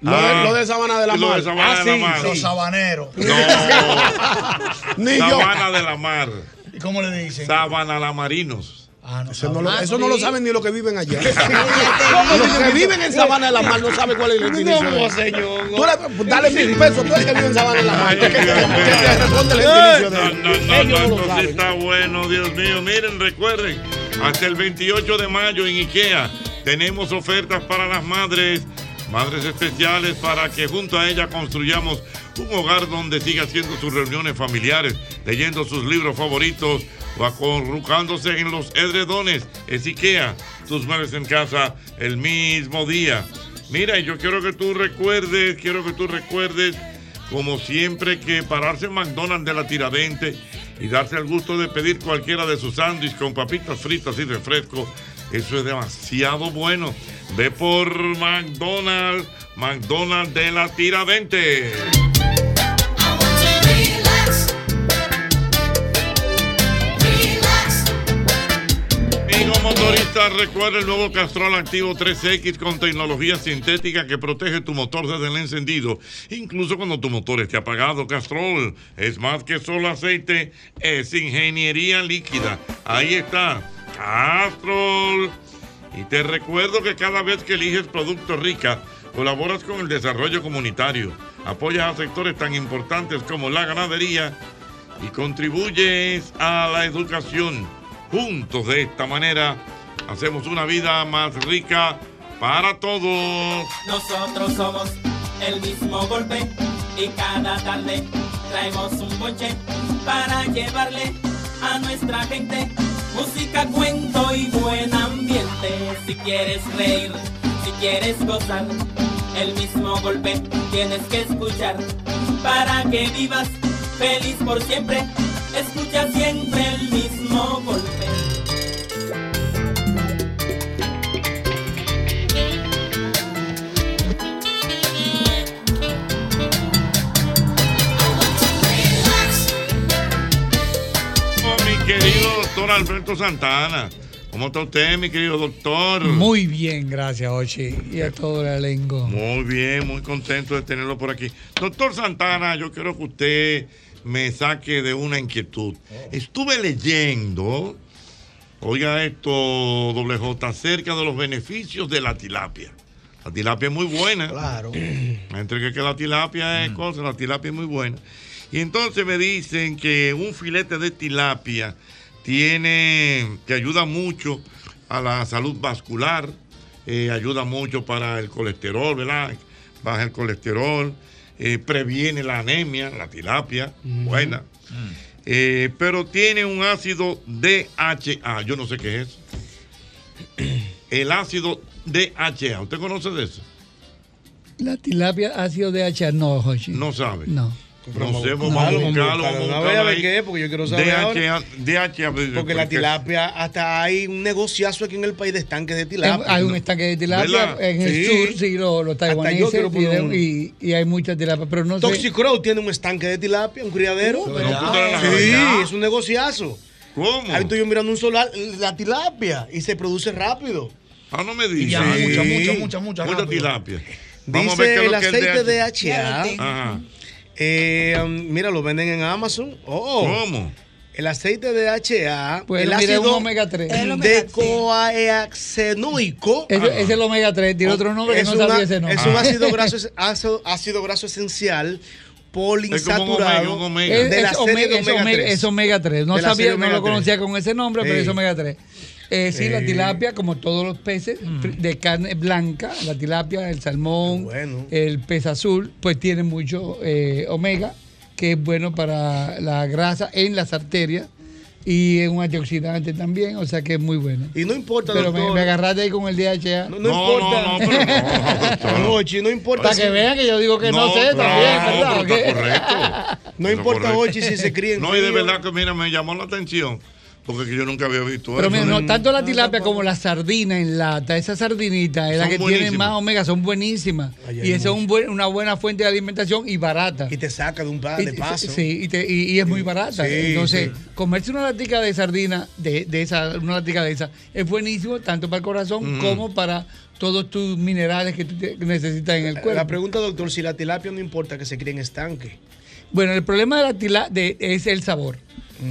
Lo, de, Ah. lo de Sabana de la Lo Mar. de Sabana Ah, de la sí, Mar. sí. Los sabaneros. No, Ni yo. Sabana de la Mar. ¿Y cómo le dicen? Sabana la Marinos. Ah, no Eso no, lo, Ah, eso no lo sí. saben ni los que viven allá. ¿Cómo los que viven en Sabana de la Mar no saben cuál es el gentilicio. No, señor. Tú le- dale mil pesos, tú eres que vive en Sabana de la Mar. Que te, responde el gentilicio No, no, no, no, está bueno, Dios mío. Miren, recuerden, hasta el 28 de mayo en IKEA tenemos ofertas para las madres Madres especiales para que junto a ella construyamos un hogar donde siga haciendo sus reuniones familiares, leyendo sus libros favoritos o acurrucándose en los edredones. Es IKEA, tus muebles en casa el mismo día. Mira, y yo quiero que tú recuerdes, quiero que tú recuerdes, como siempre, que pararse en McDonald's de la Tiradente y darse el gusto de pedir cualquiera de sus sándwiches con papitas fritas y refresco, eso es demasiado bueno. Ve por McDonald's, McDonald's de la Tiradente. Amigo motorista, recuerda el nuevo Castrol Activo 3X con tecnología sintética que protege tu motor desde el encendido, incluso cuando tu motor esté apagado. Castrol es más que solo aceite, es ingeniería líquida. Ahí está, Castrol. Y te recuerdo que cada vez que eliges Producto Rica, colaboras con el desarrollo comunitario, apoyas a sectores tan importantes como la ganadería y contribuyes a la educación. Juntos de esta manera hacemos una vida más rica para todos. Nosotros somos el mismo golpe y cada tarde traemos un bonche para llevarle a nuestra gente música, cuento y buen ambiente. Si quieres reír, si quieres gozar, el mismo golpe tienes que escuchar para que vivas feliz por siempre. Escucha siempre el mismo golpe. Querido doctor Alberto Santana. ¿Cómo está usted, mi querido doctor? Muy bien, gracias, Ochi. Y a todo el elenco. Muy bien, muy contento de tenerlo por aquí. Doctor Santana, yo quiero que usted me saque de una inquietud. Estuve leyendo, oiga esto, doble J, acerca de los beneficios de la tilapia. La tilapia es muy buena. Claro. Entre que, que la tilapia es cosa, la tilapia es muy buena. Y entonces me dicen que un filete de tilapia tiene, que ayuda mucho a la salud vascular, eh, ayuda mucho para el colesterol, ¿verdad? Baja el colesterol, eh, previene la anemia, la tilapia, buena. Eh, pero tiene un ácido DHA, yo no sé qué es. El ácido DHA, ¿usted conoce de eso? La tilapia ha sido de H, no, Jochi. No sabe. No. No sé, vamos a buscarlo, vamos a ver qué es, porque yo quiero saber DHA, Porque la tilapia, hasta hay un negociazo aquí en el país de estanques de tilapia. Hay un estanque de tilapia ¿Verdad? en el Sí. sur, sí, los lo Hasta yo taiwaneses y, y- hay muchas tilapia, pero no sé. Toxicrow tiene un estanque de tilapia, un criadero. Sí, es un negociazo. ¿Cómo? Ahí estoy yo mirando un solar, la tilapia, y se produce rápido. Ah, no me digas. mucha, mucha, mucha, mucha Mucha tilapia. Vamos a ver qué es el lo que es aceite DHA. DHA. Ajá. Eh, um, mira, lo venden en Amazon. Oh. ¿Cómo? El aceite de DHA, Pues el es un ácido omega 3. El omega decoaxenoico. Ese, ese es el omega 3, tiene otro nombre que es no una- sabía ese nombre. Es un ácido graso, ácido, ácido graso esencial poliinsaturado Es, es omega, es omega omega- 3. es omega 3. No sabía, no lo conocía 3. con ese nombre, pero es omega 3. Eh, sí, la Ey. tilapia, como todos los peces fri- de carne blanca, la tilapia, el salmón, el pez azul, pues tiene mucho eh, omega, que es bueno para la grasa en las arterias y es un antioxidante también, o sea que es muy bueno. Y no importa, Pero me, doctor. me agarraste ahí con el DHA. No, no importa. no, pero no, Ochi, no importa. Para que vean que yo digo que no, sé también, ¿verdad? está correcto. No importa. Ochi, si se cría en No, y de verdad que, mira, me llamó la atención. Porque yo nunca había visto Pero eso. mira, no, tanto la tilapia como la sardina en lata, esa sardinita es la que tiene buenísimas. más omega, son buenísimas. Ay, y esa es un buen- una buena fuente de alimentación y barata. Y te saca de un par de paso. Sí, y, te- y- y es muy barata. Sí, Entonces, sí. comerse una latica de sardina, de, de esa, una latica de esa, es buenísimo tanto para el corazón como para todos tus minerales que tú te- que necesitas en el cuerpo. La pregunta, doctor, si la tilapia no importa que se críe en estanque. Bueno, el problema de la tilapia es el sabor.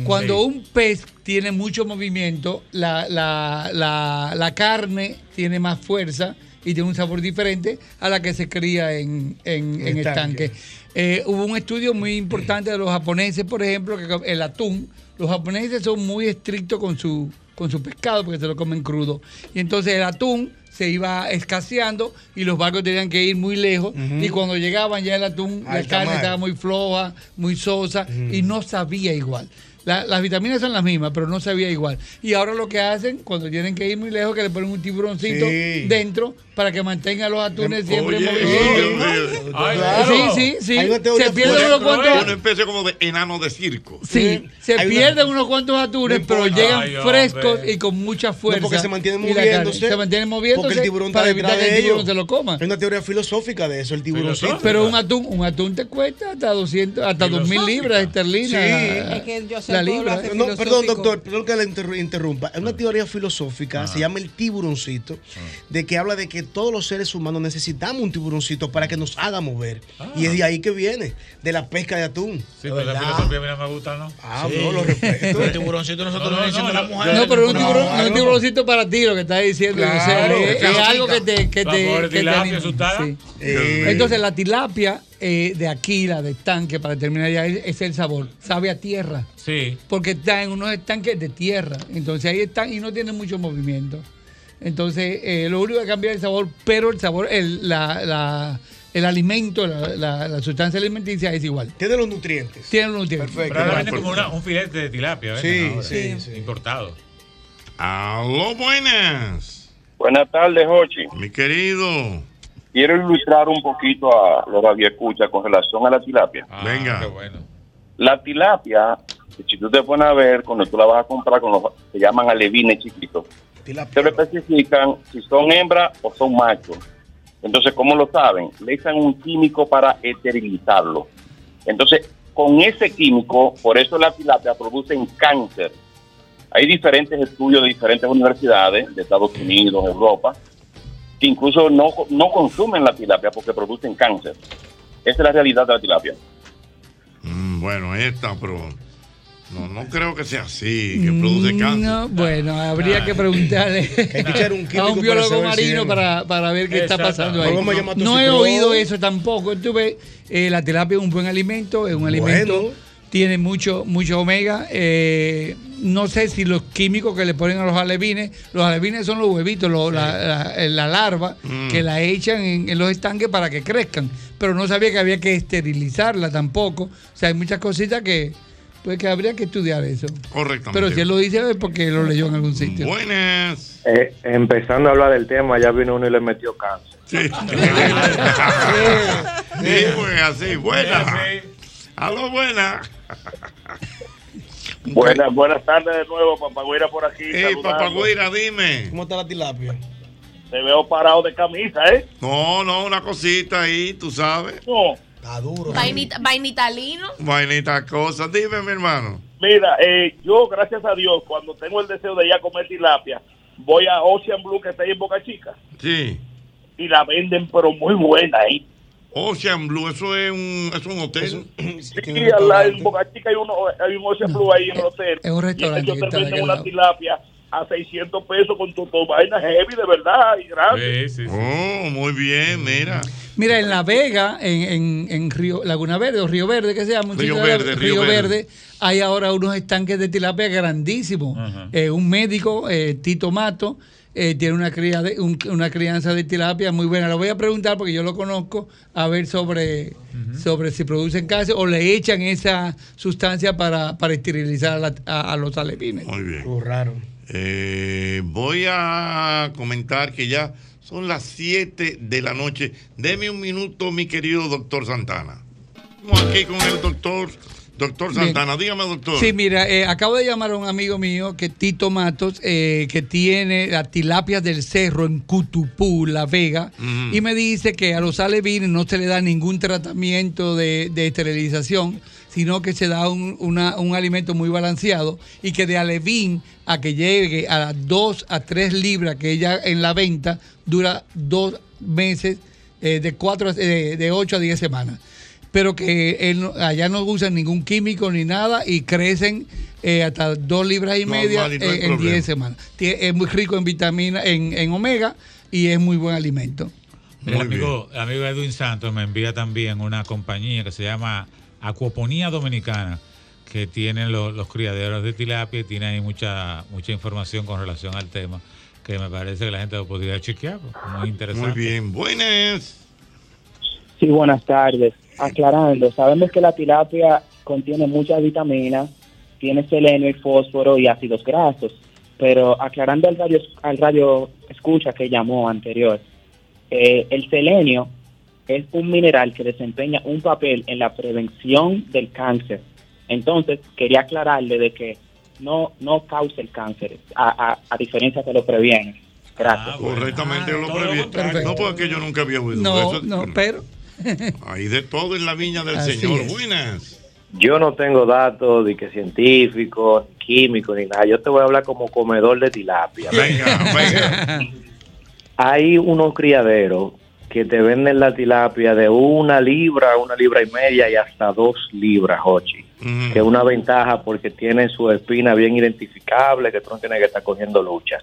Cuando sí. un pez tiene mucho movimiento, la, la- la- la carne tiene más fuerza y tiene un sabor diferente a la que se cría en, en- en Estanque. Eh, hubo un estudio muy importante de los japoneses, por ejemplo, que el atún, los japoneses son muy estrictos con su, con su pescado porque se lo comen crudo. Y entonces el atún se iba escaseando y los barcos tenían que ir muy lejos y cuando llegaban ya el atún, la carne mar. estaba muy floja, muy sosa y no sabía igual. La- las vitaminas son las mismas, pero no sabía igual. Y ahora lo que hacen, cuando tienen que ir muy lejos, que le ponen un tiburoncito Sí. dentro para que mantenga los atunes siempre Oye, movimiento. mío. Ay, Sí, sí, sí. Se pierden fuerte. unos cuantos. Una especie como de enano de circo. Sí, se Hay una- pierden unos cuantos atunes, No pero llegan Ay, frescos y con mucha fuerza. No, porque se mantienen moviéndose. Se mantienen moviéndose Porque el tiburón para está evitar detrás que el tiburón ellos. se lo coma. Hay una teoría filosófica de eso, el tiburoncito. Pero un atún, un atún te cuesta hasta 200, hasta 2000 libras esterlinas. Sí. Es que yo sé la libra. hace No, perdón, doctor, perdón que le interru- interrumpa. Es una teoría filosófica, se llama el tiburoncito, de que habla de que todos los seres humanos necesitamos un tiburoncito para que nos haga mover. Y es de ahí que viene, de la pesca de atún. Sí, pero la filosofía a mí no me gusta, ¿no? Ah, no, lo respeto. El tiburoncito nosotros No, no, no, diciendo no, a la mujer. No, pero un No, tiburón, tiburoncito para ti, lo que estás diciendo. Claro, o sea, es, algo que te. Que te, que te tilapia anima. asustada. Sí. Eh, Entonces, la tilapia eh, de aquí, la de estanque, para terminar ya, es, el sabor. Sabe a tierra. Sí. Porque está en unos estanques de tierra. Entonces, ahí están y no tienen mucho movimiento. Entonces, eh, lo único que cambia es el sabor, pero el sabor, el, la, la- el alimento, la, la- la sustancia alimenticia es igual. Tiene los nutrientes. Tiene los nutrientes. Pero ahora venden como una- un filete de tilapia, Sí, sí, sí. Importado. Aló, buenas. Buenas tardes, Jochi. Mi querido. Quiero ilustrar un poquito a los radioescuchas con relación a la tilapia. Ah, Venga. qué bueno. La tilapia, si tú te pones a ver, cuando tú la vas a comprar con los se llaman alevines chiquitos, te lo especifican si son hembras o son machos. Entonces, ¿cómo lo saben? Le echan un químico para esterilizarlo. Entonces, con ese químico, por eso la tilapia producen cáncer. Hay diferentes estudios de diferentes universidades de Estados Unidos, Europa, que incluso no, no consumen la tilapia porque producen cáncer. Esa es la realidad de la tilapia. Mm, bueno, esta, pero no, no creo que sea así, que produce cáncer. Mm, No, bueno, habría que preguntarle que echar un a un biólogo para marino para, para ver qué está pasando ahí. No he oído eso tampoco. Entonces, eh, la tilapia es un buen alimento, es un alimento. Tiene mucho, mucho omega. eh, no sé si los químicos que le ponen a los alevines, los alevines son los huevitos, los- la, la- la larva Mm. que la echan en, en los estanques para que crezcan. Pero no sabía que había que esterilizarla tampoco. O sea, hay muchas cositas que, pues, que habría que estudiar eso. Correctamente. Pero si él lo dice es porque lo leyó en algún sitio. Buenas. Eh, empezando a hablar del tema, ya vino uno y le metió cáncer. Sí. Sí, pues así, buena. Aló, buena. Buenas, buenas tardes de nuevo, Papagüira por aquí. Hey, papagüira, dime. ¿Cómo está la tilapia? Te veo parado de camisa, ¿eh? No, no, una cosita ahí, tú sabes. No. Está duro. Vainita, vainitalino. Vainita cosas. Dime, mi hermano. Mira, eh, yo, gracias a Dios, cuando tengo el deseo de ir a comer tilapia, voy a Ocean Blue, que está ahí en Boca Chica, Sí. y la venden, pero muy buena ahí. Ocean Blue, eso es un, eso es un hotel. Sí, al lado, en Boca Chica hay, uno, hay un Ocean Blue ahí en el hotel. Es un restaurante y ellos te de venden una lado. tilapia a 600 pesos con tu, tu vaina heavy, de verdad, y grande. Sí, sí, sí. Oh, muy bien, mira. Mira, en La Vega, en, en, en Río, Laguna Verde o Río Verde, que se llama, Río Verde, Río Verde. hay ahora unos estanques de tilapia grandísimos. Eh, un médico, eh, Tito Mato, eh, tiene una, cría de, un- una crianza de tilapia muy buena. Lo voy a preguntar porque yo lo conozco, a ver sobre, sobre si producen cáncer o le echan esa sustancia para, para esterilizar a, la- a- a los alevines. Muy bien. Muy raro. Eh, voy a comentar que ya son las 7 de la noche. Deme un minuto, mi querido doctor Santana. Estamos aquí con el doctor, doctor Bien. Santana. Dígame, doctor. Sí, mira, eh, acabo de llamar a un amigo mío, que Tito Matos, eh, que tiene las tilapias del cerro en Cutupú, La Vega, y me dice que a los alevines no se le da ningún tratamiento de, de esterilización, sino que se da un, una- un alimento muy balanceado y que de alevín a que llegue a las 2 a 3 libras que ella en la venta dura dos meses, eh, de, cuatro, a- de, de 8 a 10 semanas pero que él no- allá no usan ningún químico ni nada y crecen eh, hasta dos libras y media y no hay eh, en problema. 10 semanas. Es muy rico en vitamina, en, en omega y es muy buen alimento. El amigo, el amigo Edwin Santos me envía también una compañía que se llama Acuaponía Dominicana, que tiene los, los criaderos de tilapia y tiene ahí mucha, mucha información con relación al tema. que me parece que la gente lo podría chequear. porque Muy interesante. Muy bien, buenas. Sí, buenas tardes. Aclarando, sabemos que la tilapia contiene muchas vitaminas, tiene selenio y fósforo y ácidos grasos, pero aclarando al radio, al radio escucha que llamó anterior, eh, el selenio es un mineral que desempeña un papel en la prevención del cáncer. Entonces, quería aclararle de que no, no causa el cáncer, a, a, a diferencia que lo previene. Gracias. Correctamente lo previene. No, porque yo nunca había oído No, eso. no, pero. Hay de todo en la viña del Así Señor. es. Buenas. Yo no tengo datos de que científicos, ni químicos, ni nada. Yo te voy a hablar como comedor de tilapia. Venga, venga. Hay unos criaderos que te venden la tilapia de una libra, una libra y media y hasta dos libras, Jochi. Que es una ventaja porque tienen su espina bien identificable, que tú no tienes que estar cogiendo lucha.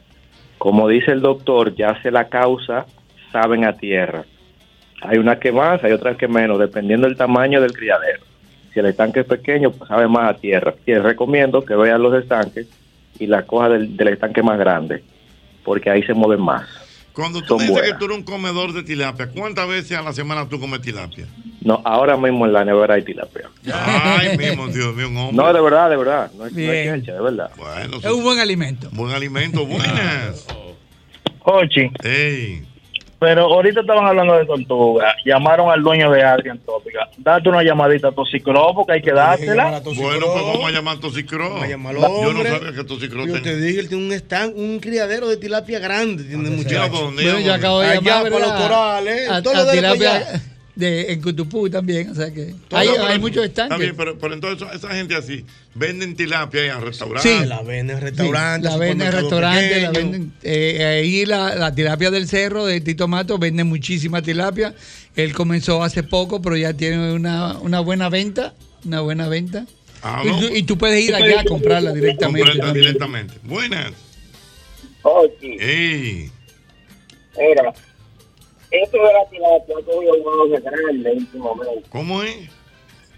Como dice el doctor, ya se la causa, saben a tierra. Hay unas que más, hay otras que menos, dependiendo del tamaño del criadero. Si el estanque es pequeño, pues sabe más a tierra. Y les recomiendo que vean los estanques y la coja del, del estanque más grande, porque ahí se mueven más. Cuando tú Son me dices buenas. que tú eres un comedor de tilapia, ¿cuántas veces a la semana tú comes tilapia? No, ahora mismo en la nevera hay tilapia. Ay, mismo, Dios mío, un hombre. No, de verdad, de verdad. No es, no es chelcha, de verdad. Bueno, Es un buen alimento. Buen alimento, buenas. Ochi. Ey. Pero ahorita estaban hablando de tortuga. Llamaron al dueño de Adrian Tópica. Date una llamadita a Toxicro porque hay que dársela. Bueno, pues vamos a llamar a Toxicro. Yo no sabía que Toxicro Yo tenía. te dije, él tiene un stand, un criadero de tilapia grande, tiene muchachos. Bueno, yo acabo de Allá llamar, para los corales, A, todo a lo de tilapia allá. De, en Cutupú también, o sea que hay, pero- hay muchos Está estanques. bien, pero, pero entonces esa gente así venden tilapia en restaurantes. Sí. La venden en Sí, restaurantes. la venden en restaurantes, la venden. eh, ahí la, la tilapia del cerro de Tito Mato vende muchísima tilapia. Él comenzó hace poco, pero ya tiene una, una buena venta. Una buena venta. Ah, y, no. tú, y tú puedes ir allá a comprarla directamente. Comprarla también. directamente. Buenas. Oye, Ey. mira, esto de la tilapia ha cogido un auge grande en este momento. ¿Cómo es?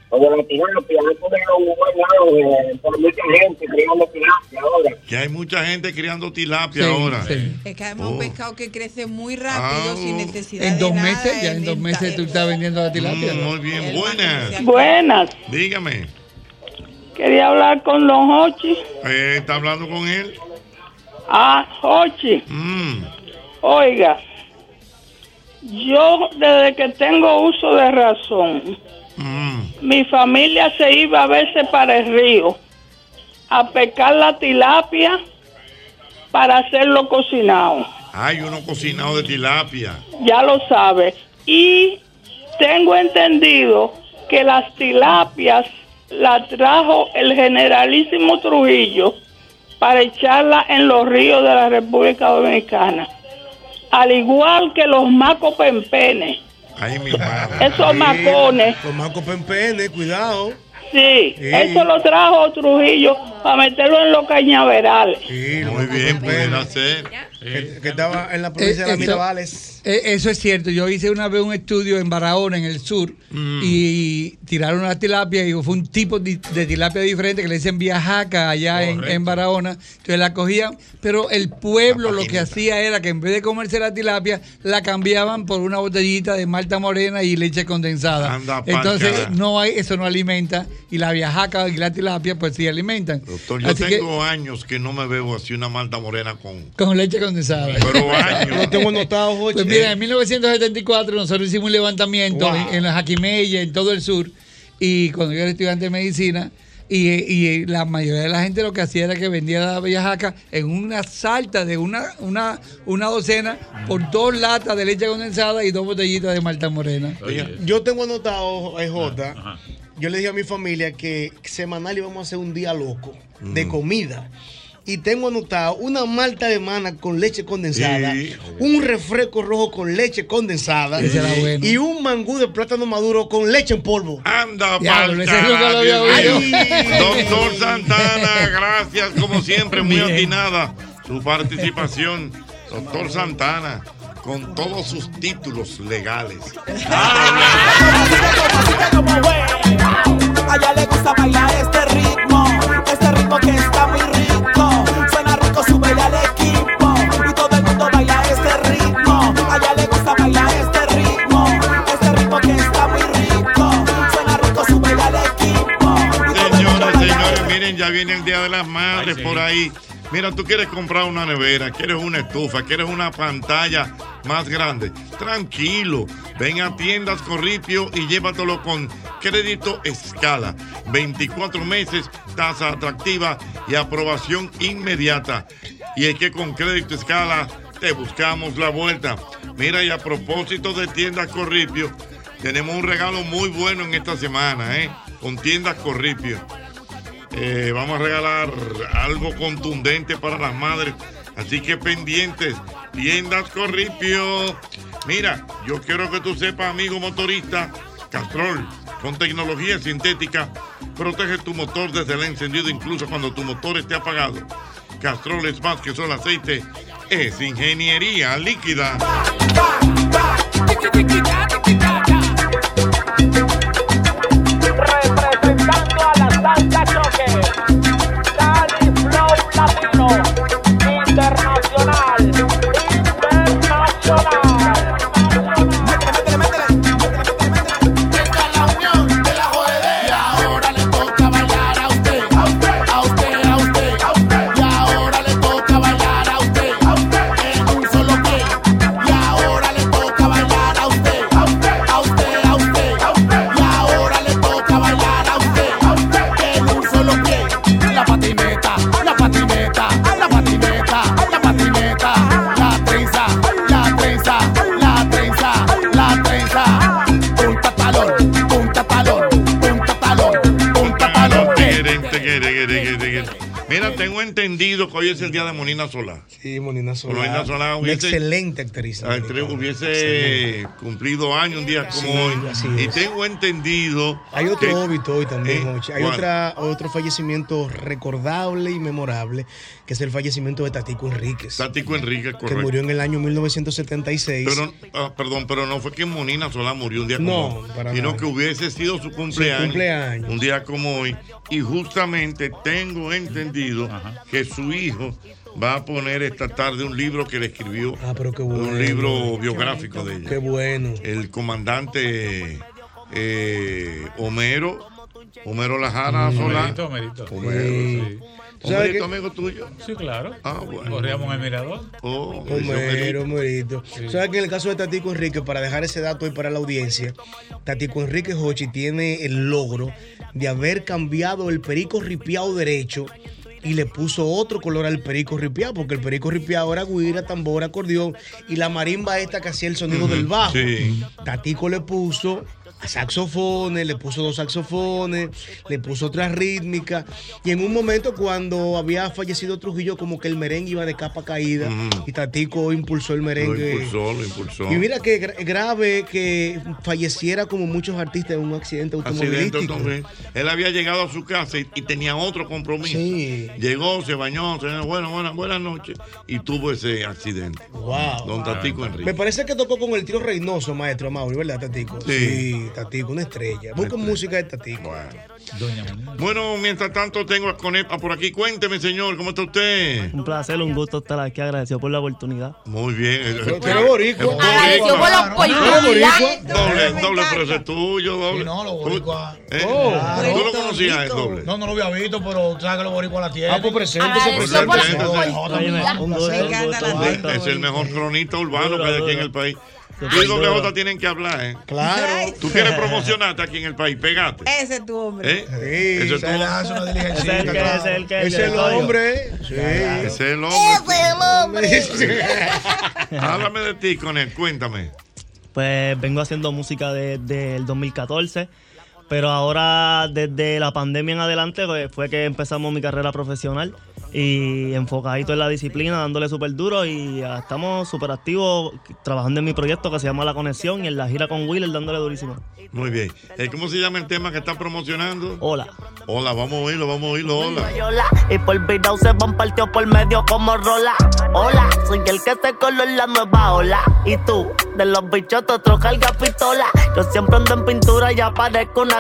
O de la tilapia ha cogido un buen auge por mucha gente criando tilapia ahora. Que hay mucha gente criando tilapia Sí, ahora. sí. Es que además Oh. un pescado que crece muy rápido Ah, sin necesidad En de dos nada, meses, ya en dos en- meses tú estás vendiendo la tilapia. Mm, muy bien, buenas. Buenas. Dígame. Quería hablar con Don Hochi. Eh, ¿Está hablando con él? Ah, Hochi. Mm. Oiga, yo desde que tengo uso de razón, Mm. mi familia se iba a veces para el río a pescar la tilapia para hacerlo cocinado. Hay uno cocinado de tilapia. Ya lo sabe. Y tengo entendido que las tilapias las trajo el generalísimo Trujillo para echarla en los ríos de la República Dominicana. Al igual que los macos pempenes. Ay, mi madre. Esos macones. Los macos pempenes, cuidado. Sí, Sí. eso lo trajo Trujillo para meterlo en los cañaverales. Muy bien, pudiera ser. Que, que estaba en la provincia de las Eh, eso- Mirabales. Eh, Eso es cierto. Yo hice una vez un estudio en Barahona, en el sur, Mm. y tiraron una tilapia y fue un tipo de, de tilapia diferente que le dicen viajaca allá en, Barahona. Entonces la cogían, pero el pueblo lo que hacía era que en vez de comerse la tilapia, la cambiaban por una botellita de malta morena y leche condensada. Anda, Entonces no hay, eso no alimenta y la viajaca y la tilapia pues sí alimentan. Doctor, yo Así que- tengo años que no me bebo así una malta morena con. con leche condensada. Pero años. Lo tengo anotado, Jochi. Pues mira, en 1974 nosotros hicimos un levantamiento Wow. en, en la Jaquimella, en todo el sur, y cuando yo era estudiante de medicina, y, y la mayoría de la gente lo que hacía era que vendía la bellajaca en una salta de una, una, una docena por dos latas de leche condensada y dos botellitas de malta morena. Yo tengo anotado, eh, Jota, yo le dije a mi familia que semanal íbamos a hacer un día loco de Mm. Y tengo anotado una malta de mana con leche condensada, Sí. un refresco rojo con leche condensada y un mangú de plátano maduro con leche en polvo. Anda, Diablo, Doctor Santana, gracias como siempre, muy atinada su participación. Doctor Santana, con todos sus títulos legales. A ella le gusta bailar este ritmo, Mira, tú quieres comprar una nevera, quieres una estufa, quieres una pantalla más grande. Tranquilo, ven a tiendas Corripio y llévatelo con crédito escala. 24 meses, tasa atractiva y aprobación inmediata. Y es que con crédito escala te buscamos la vuelta. Mira, y a propósito de tiendas Corripio, tenemos un regalo muy bueno en esta semana, ¿eh? Con tiendas Corripio. Eh, vamos a regalar algo contundente para las madres. Así que pendientes, tiendas Corripio. Mira, yo quiero que tú sepas, amigo motorista, Castrol, con tecnología sintética, protege tu motor desde el encendido incluso cuando tu motor esté apagado. Castrol es más que solo aceite, es ingeniería líquida. Internacional. Entendido que hoy es el día de Monina Solá. Sí, Monina Solá. Monina Solá Una hubiese- excelente actriz. La actriz hubiese cumplido años un día como Sí, hoy. así Y es. tengo entendido. Hay otro que- óbito hoy también, ¿Eh? Hay otro fallecimiento recordable y memorable, que es el fallecimiento de Tatico Enríquez. Tatico Enríquez, Que correcto. murió en el año 1976. Pero, ah, perdón, pero no fue que Monina Solá murió un día como No, hoy, para sino nada. que hubiese sido su cumpleaños, cumpleaños. un día como hoy. Y justamente tengo entendido que su hijo va a poner esta tarde un libro que le escribió. Ah, pero qué bueno. Un libro biográfico de ella. Qué bueno. El comandante eh, Homero, Homero Lajara Solá. Homerito, Homerito. Homero, Sí. sí. ¿Tú sabes Homerito, amigo tuyo. Sí, claro. Ah, bueno. Corríamos en el mirador. Oh, Homero, Homerito. ¿Sabes que en el caso de Tatico Enrique, para dejar ese dato ahí para la audiencia, Tatico Enrique Hochi tiene el logro de haber cambiado el perico ripiado derecho y le puso otro color al perico ripiado, porque el perico ripiado era guira, tambor, acordeón y la marimba esta que hacía el sonido del bajo. Sí. Tatico le puso saxofones, le puso dos saxofones, le puso otra rítmica. Y en un momento cuando había fallecido Trujillo, como que el merengue iba de capa caída. Y Tatico impulsó el Lo merengue. impulsó, lo impulsó. Y mira que gra- grave que falleciera como muchos artistas en un accidente Accidente automovilístico. automovilístico. Él había llegado a su casa y, y tenía otro compromiso. Llegó, se bañó, se bueno, buenas, buenas noches y tuvo ese accidente. Wow. Don Tatico Enrique. Me parece que tocó con el tiro Reynoso, maestro Mauri, ¿verdad, Tatico? Sí. Tatico, una estrella. Busca música de Tatico. Bueno, mientras tanto tengo a Conepa por aquí. Cuénteme, señor, ¿cómo está usted? Un placer, un gusto estar aquí. Agradecido por la oportunidad. Muy bien. Pero tú boricua. Agradecido por la oportunidad. ¿Tú? Doble, doble, pero ese es tuyo, doble. no, los boricuas. ¿Eh? Claro. ¿Tú lo conocías, el doble? No, no lo había visto, pero tú sabes que los boricuas la tienen. Ah, pues. Un placer. Es el mejor cronista urbano que hay aquí en el país. Tú y doble J tienen que hablar, ¿eh? Claro. Tú quieres promocionarte aquí en el país, pegate. Ese es tu hombre. ¿Eh? Ese es tu. Ese es el que- ese es el que- Ese es el hombre. Sí. Ese es el hombre. Háblame de ti, con él, cuéntame. Pues vengo haciendo música desde el 2014, pero ahora desde la pandemia en adelante pues, fue que empezamos mi carrera profesional y enfocadito en la disciplina, dándole súper duro y estamos súper activos trabajando en mi proyecto que se llama La Conexión y en la gira con Wheeler dándole durísimo. Muy bien. Eh, ¿Cómo se llama el tema que está promocionando? Hola. Hola, vamos a oírlo, vamos a oírlo, hola. Y por virao se van partidos por medio como rola. Hola, soy el que te coló en la nueva ola. Y tú, de los bichos, otro carga pistola. Yo siempre ando en pintura y aparezco una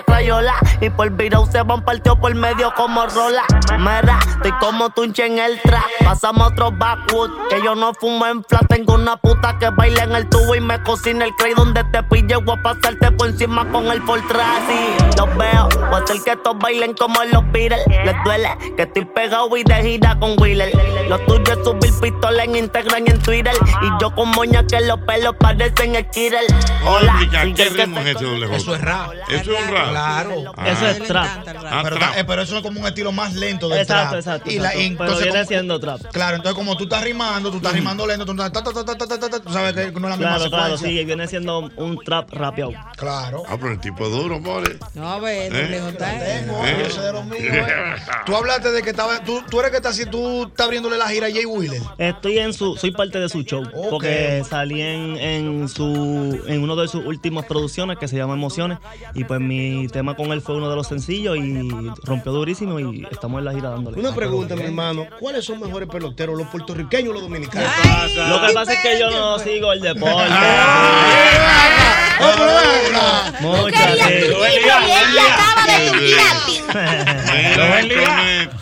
Y por virao se van partidos por medio como rola. Mera, estoy como tunche en el trap. Pasamos otro backwood. Que yo no fumo en flat. Tengo una puta que baila en el tubo y me cocina el cray donde te pille. Voy a pasarte por encima con el Fortras. Y los veo. Voy a hacer que estos bailen como los Beatles. Les duele que estoy pegado y de gira con Wheeler. Lo tuyo es subir pistola en Instagram y en Twitter. Y yo con moña que los pelos parecen Skittle. Hola. ¿Qué ritmo es ese doble Eso es rap. Eso es un rap. Claro. Ah. Eso es trap. Pero, pero, eso es como un estilo más lento del exacto, trap. Exacto, y la, exacto. Entonces, pero viene siendo trap. Claro, entonces como tú estás rimando, tú estás rimando lento, tú, estás, tú sabes que no es la misma Claro, secuencia. claro, sí, viene siendo un trap rapeado. Claro. Ah, pero el tipo es duro, pobre. No, a ver, ¿Eh? Tengo, ¿Eh? yo de los míos. Eh. Tú hablaste de que estaba, tú, tú eres que estás, tú estás abriendo la gira Jay Wheeler. Estoy en su, soy parte de su show, porque salí en, en su, en uno de sus últimas producciones que se llama Emociones, y pues mi tema con él fue uno de los sencillos y rompió durísimo y estamos en la gira dándole. Una pregunta, mi hermano. ¿Cuáles son mejores peloteros, los puertorriqueños o los dominicanos? Lo que pasa es que yo no sigo el deporte. Muchas Mira,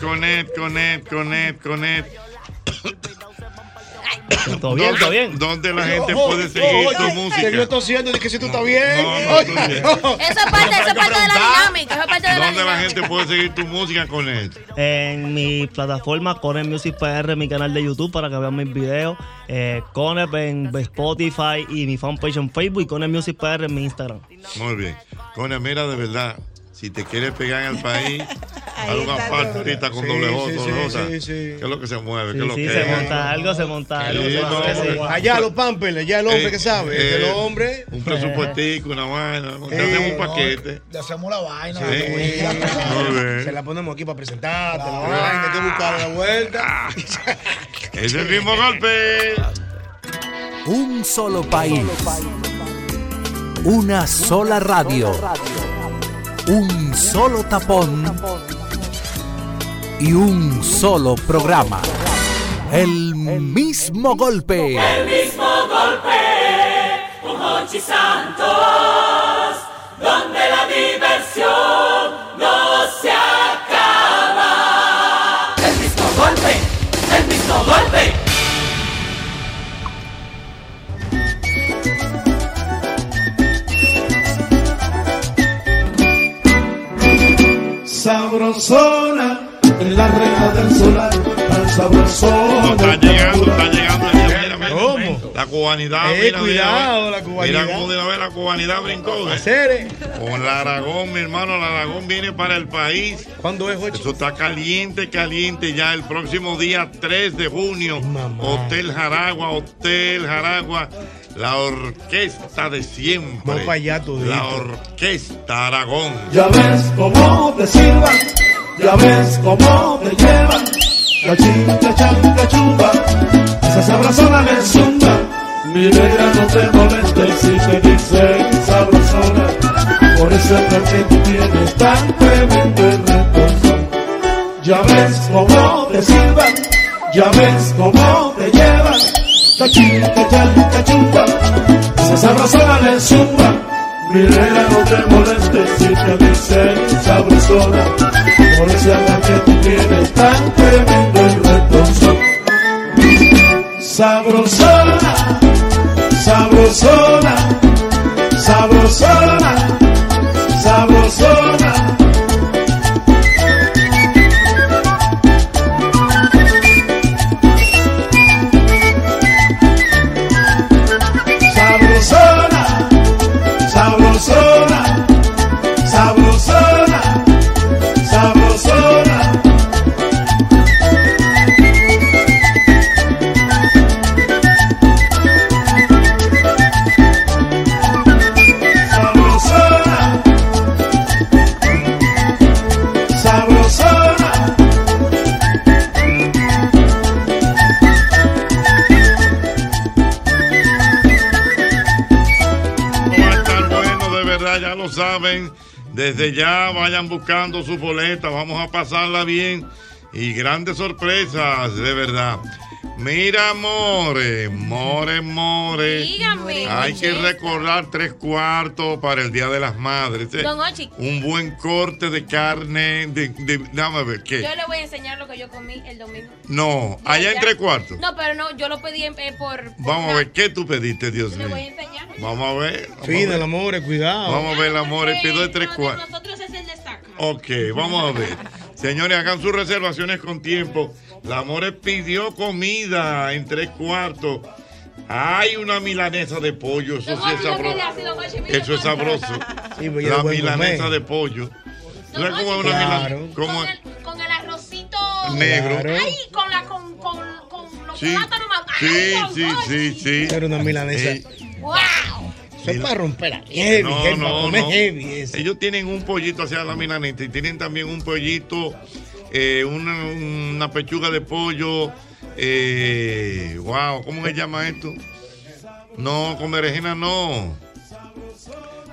Conet, Conet, Conet, Conet, Conet. Todo bien, todo bien. ¿Dónde la gente puede seguir tu música? Que yo tosiendo que si tú estás bien. No, no, tú bien. Eso es parte, eso es parte de la dinámica. Eso es parte de la ¿Dónde la dinámica. gente puede seguir tu música, Conet? En mi plataforma Conep Music PR, mi canal de YouTube para que vean mis videos. Eh, en Spotify y mi fanpage en Facebook y Conep Music PR en mi Instagram. Muy bien. Conet, mira, de verdad, si te quieres pegar en el país, haz una parte ahorita con Sí, doble J, sí, J. sí, sí. ¿Qué es lo que se mueve? ¿Qué Sí, es lo sí, que se es? monta algo, se monta algo. Sí, se no, monta, sí. Allá los pampers, allá el hombre Eh, que sabe. eh, el hombre. Un presupuestico, una vaina. Te Eh, hacemos un no, paquete. Le hacemos la vaina. Sí. la bien. Se la ponemos aquí para presentarte, la vaina, hay que buscar la vuelta. Es el mismo golpe. Un solo país. Una sola radio. Un solo tapón. Y un solo programa. El mismo golpe. El mismo golpe con Hochi Santos, Sabrosona, en la reja del solar, tan sabrosona. Está llegando, está llegando. Mira, mira, mira. La cubanidad, Eh, mira, cuidado, mira, la cubanidad. Mira cómo de una vez la cubanidad brincó. ¿eh? Cere. Con la Aragón, mi hermano, la Aragón viene para el país. ¿Cuándo es, Jochi? Eso está caliente, caliente ya. El próximo día 3 de junio, Hotel Jaragua, Hotel Jaragua. La orquesta de siempre. Vamos para allá todito. La orquesta Aragón. Ya ves cómo te sirvan, ya ves cómo te llevan. La chinga, changa, chumba, esa sabrosona le zumba. Mi negra no te molestes si te dicen sabrosona. Por ese error que tú tienes tan tremendo y retorzo. Ya ves cómo te sirvan, ya ves cómo te llevan. La chinga, changa, chumba, esa sabrosona le zumba. Mi negra no te molestes si te dicen sabrosona Por ese amor que tú tienes tan tremendo y Sabrosona, sabrosona, sabrosona, sabrosona saben. Desde ya vayan buscando su boleta, vamos a pasarla bien. Y grandes sorpresas, de verdad. Mira, More, More, More. Dígame. Hay que recordar tres cuartos para el Día de las Madres. ¿eh? Don Ochi. Un buen corte de carne. De, de, dame ver, ¿qué? Yo le voy a enseñar lo que yo comí el domingo. No, allá en tres cuartos. No, pero no, yo lo pedí en- eh, por. por Vamos a ver, ¿qué tú pediste, Dios Le mío? voy a enseñar. Vamos a ver. ver. el amor, cuidado. Vamos a ver, el amor, pido de tres cuartos. Nosotros es el destaca. Ok, vamos a ver. Señores, hagan sus reservaciones con tiempo. La More pidió comida en tres cuartos. Hay una milanesa de pollo, eso sí es sabroso. Eso es sabroso. Sí, pues La milanesa de pollo. ¿Sabes cómo es una Claro. milanesa? Con el arrocito. Negro. Ay, con la. con, con, con los Sí, plátanos sí, sí, sí, sí. Era una milanesa. ¡Wow! Eso es para romper la heavy, no, heavy, para no, comer no. heavy. eso. Ellos tienen un pollito hacia la milanesa y tienen también un pollito, eh, una, una pechuga de pollo. Eh, wow, ¿cómo se llama esto? No, con berenjena no.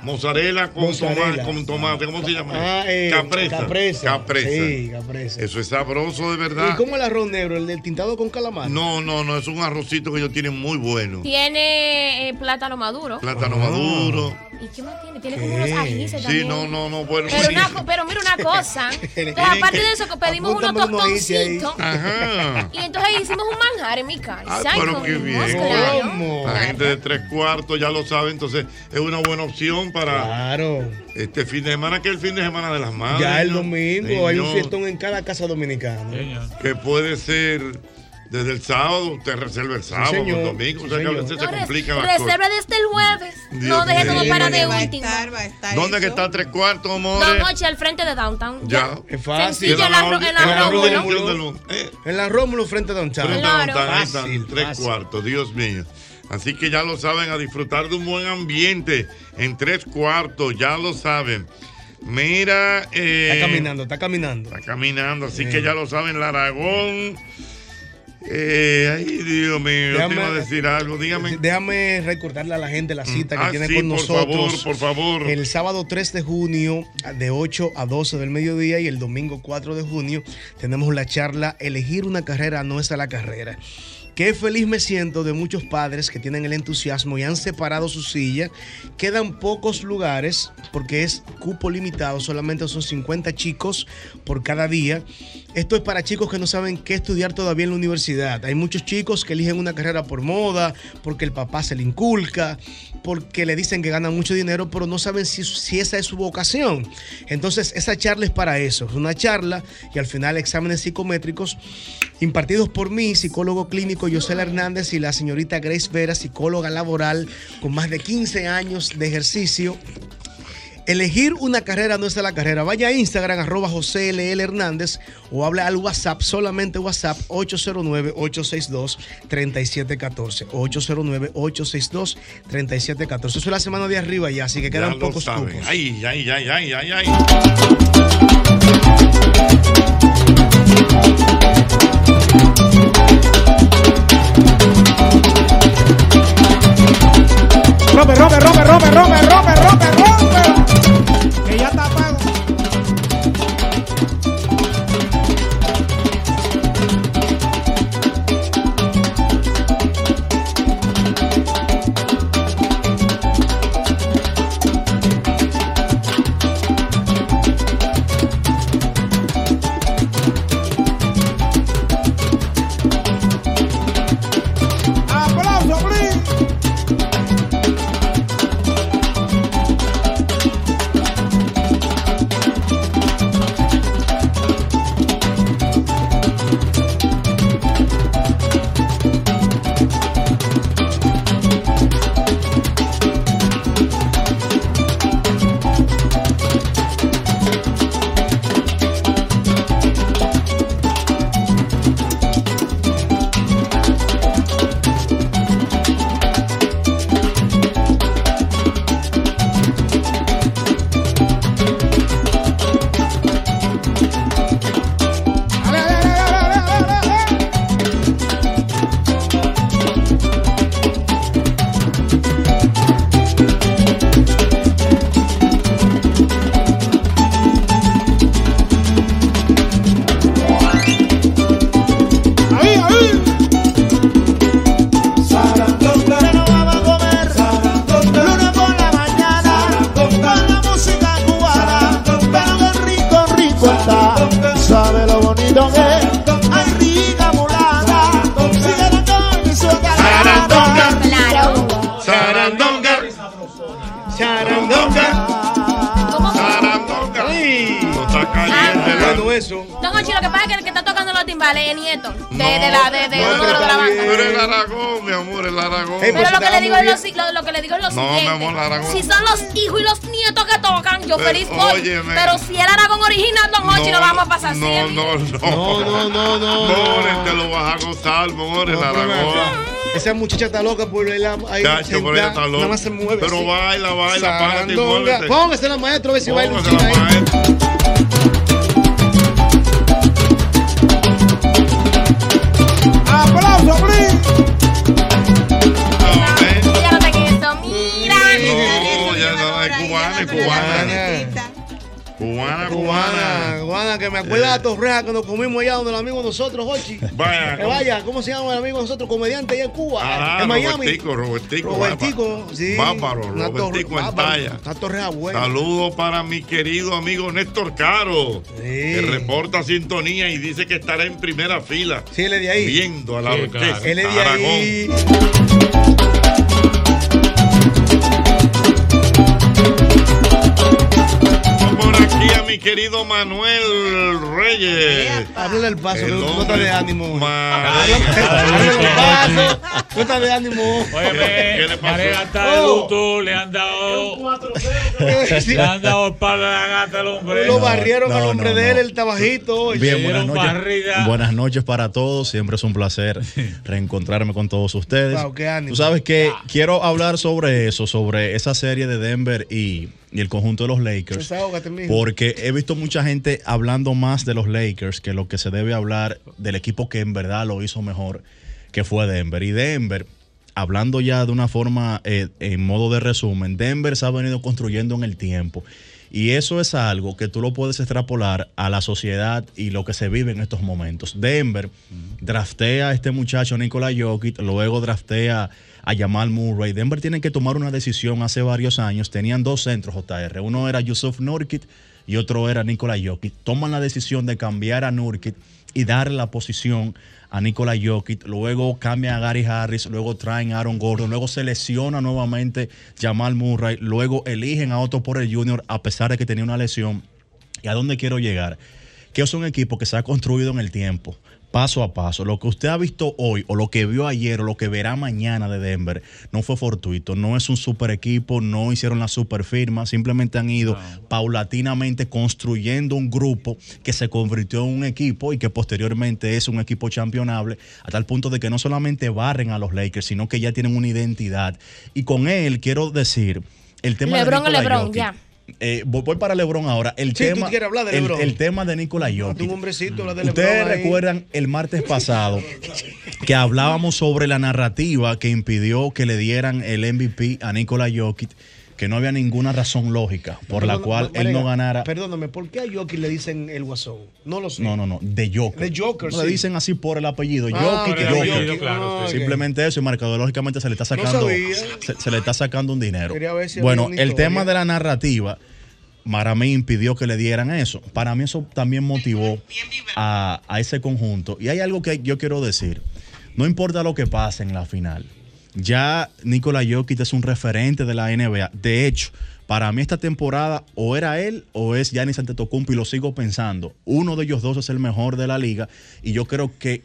Mozzarella con, Mozzarella. toma- con tomate, ¿cómo se llama? Ah, eh, capresa. capresa. Capresa. Sí, capresa. Eso es sabroso de verdad. ¿Y cómo el arroz negro, el del tintado con calamar? No, no, no, es un arrocito que ellos tienen muy bueno. Tiene eh, plátano maduro. Plátano maduro. ¿Y qué más tiene? Tiene como unos ajíes Sí, también. no, no, no, bueno. Pero, sí. una pero mira una cosa. Entonces, aparte de eso, que pedimos unos tostoncitos. Ajá. Y entonces hicimos un manjar en mi casa. Ah, pero qué bien. claro. La gente de tres cuartos ya lo sabe, entonces es una buena opción para Claro. este fin de semana, que es el fin de semana de las madres. Ya el domingo hay un fiestón en cada casa dominicana. Que puede ser desde el sábado, usted reserva el sábado, señor. el domingo, o sea que a veces No, se complican las cosas. Reserva desde el jueves. Dios no deje todo para de Va a última. estar, va a estar ¿Dónde que está tres cuartos, amores? Dos noches al frente de Downtown. Ya. Es fácil. Sencillo, en la, Ro- en la En la Rómulo. Rómulo. En la Rómulo frente a Downtown. Frente a Downtown, Fácil, están, tres fácil. cuartos, Dios mío. Así que ya lo saben, a disfrutar de un buen ambiente en tres cuartos, ya lo saben. Mira. eh, Está caminando, está caminando. Está caminando, así Sí. que ya lo saben, la Aragón. Eh, ay, Dios mío, te iba a decir algo, dígame. Déjame recordarle a la gente la cita que Ah, tiene sí, con por nosotros. favor, por favor. El sábado 3 de junio, de 8 a 12 del mediodía, y el domingo 4 de junio, tenemos la charla Elegir una carrera no es a la carrera. Qué feliz me siento de muchos padres que tienen el entusiasmo y han separado su silla. Quedan pocos lugares porque es cupo limitado, solamente son 50 chicos por cada día. Esto es para chicos que no saben qué estudiar todavía en la universidad. Hay muchos chicos que eligen una carrera por moda, porque el papá se le inculca, porque le dicen que ganan mucho dinero, pero no saben si, si esa es su vocación. Entonces, esa charla es para eso. Es una charla y al final exámenes psicométricos impartidos por mí, psicólogo clínico Yosela Hernández y la señorita Grace Vera, psicóloga laboral con más de 15 años de ejercicio. Elegir una carrera no es la carrera. Vaya a Instagram, arroba José LL Hernández o habla al WhatsApp, solamente WhatsApp 809-862-3714. 809-862-3714. Eso es la semana de arriba ya, así que quedan pocos saben. cupos. Ay, ay, ay, ay, ay, ay. Rompe, rompe, rompe, rompe, rompe, rompe, rompe. No, mi siguiente. amor, Aragón. Si son los hijos y los nietos que tocan, yo Pero, feliz óyeme. Pero si el Aragón original, Don Hochi, lo vamos a pasar No, siempre. no, no. No, no, no, no. More, te lo vas a gozar, more, el Aragón. Esa muchacha está loca por verla ahí. Chacho, pero ella está loca. Nada más se mueve. Pero así. baila, baila, párate y muévete. Póngase la maestra a ver si baila un ching ahí. ¡Aplauso, Ya Cubana, Cubana, cubana. cubana, que me acuerda de la torreja que nos comimos allá donde el amigo de nosotros, Hochi. Vaya, Que vaya, ¿cómo se llama el amigo de nosotros? Comediante allá en Cuba, Ah, en Miami. Robertico, Robertico. Robertico, sí. Torre- Robertico en talla. Una torreja buena. Saludos para mi querido amigo Néstor Caro, que reporta sintonía y dice que estará en primera fila. Sí, él es de ahí. Viendo a la Sí, orquesta. claro. Él es de Aragón. ahí. Aquí a mi querido Manuel Reyes. Háblale el paso, que El no está hombre de ánimo. Háblale el paso. No está de ánimo. Óyeme, María está de Oh. luto, le han dado. Le han dado espalda a la gata al hombre. Lo barrieron al hombre de él, no. él está bajito. Bien, buenas noches. Buenas noches para todos. Siempre es un placer reencontrarme con todos ustedes. Wow, qué ánimo. Tú sabes que quiero hablar sobre eso, sobre esa serie de Denver y, y el conjunto de los Lakers. Porque he visto mucha gente hablando más de los Lakers que lo que se debe hablar del equipo que en verdad lo hizo mejor, que fue Denver. Y Denver, hablando ya de una forma, eh, en modo de resumen, Denver se ha venido construyendo en el tiempo. Y eso es algo que tú lo puedes extrapolar a la sociedad y lo que se vive en estos momentos. Denver draftea a este muchacho Nikola Jokic, luego draftea a Jamal Murray. Denver tiene que tomar una decisión hace varios años. Tenían dos centros JR. Uno era Yusuf Nurkic y otro era Nikola Jokic. Toman la decisión de cambiar a Nurkic y darle la posición a Nikola Jokic, luego cambian a Gary Harris, luego traen a Aaron Gordon, luego se lesiona nuevamente Jamal Murray, luego eligen a Otto Porter Jr. a pesar de que tenía una lesión. ¿Y a dónde quiero llegar? Que es un equipo que se ha construido en el tiempo, paso a paso. Lo que usted ha visto hoy, o lo que vio ayer, o lo que verá mañana de Denver, no fue fortuito. No es un super equipo, no hicieron la super firma, simplemente han ido paulatinamente construyendo un grupo que se convirtió en un equipo y que posteriormente es un equipo championable, a tal punto de que no solamente barren a los Lakers, sino que ya tienen una identidad. Y con él quiero decir, el tema Lebron de Lebron, Jokic, ya. Eh, voy, voy para LeBron ahora. El Sí, tú tema, quieres hablar de LeBron. El, tema de Nikola Tu Jokic. hombrecito, habla de Ustedes ahí. recuerdan el martes pasado que hablábamos sobre la narrativa que impidió que le dieran el MVP a Nikola Jokic, que no había ninguna razón lógica por la cual él no ganara. Perdóname, ¿por qué a Jokic le dicen el guasón? No lo sé. No, no, no, de Joker. De Joker, No sí. le dicen así por el apellido. Ah, el Joker. apellido, claro, Ah, sí. Simplemente eso y mercadológicamente se le está No sacando, sabía. se, se le está sacando un dinero. Quería ver si había bueno, el tema de la narrativa, para mí impidió que le dieran eso. Para mí eso también motivó a, a ese conjunto. Y hay algo que yo quiero decir. No importa lo que pase en la final. Ya Nikola Jokic es un referente de la NBA. De hecho, para mí esta temporada o era él o es Giannis Antetokounmpo y lo sigo pensando. Uno de ellos dos es el mejor de la liga y yo creo que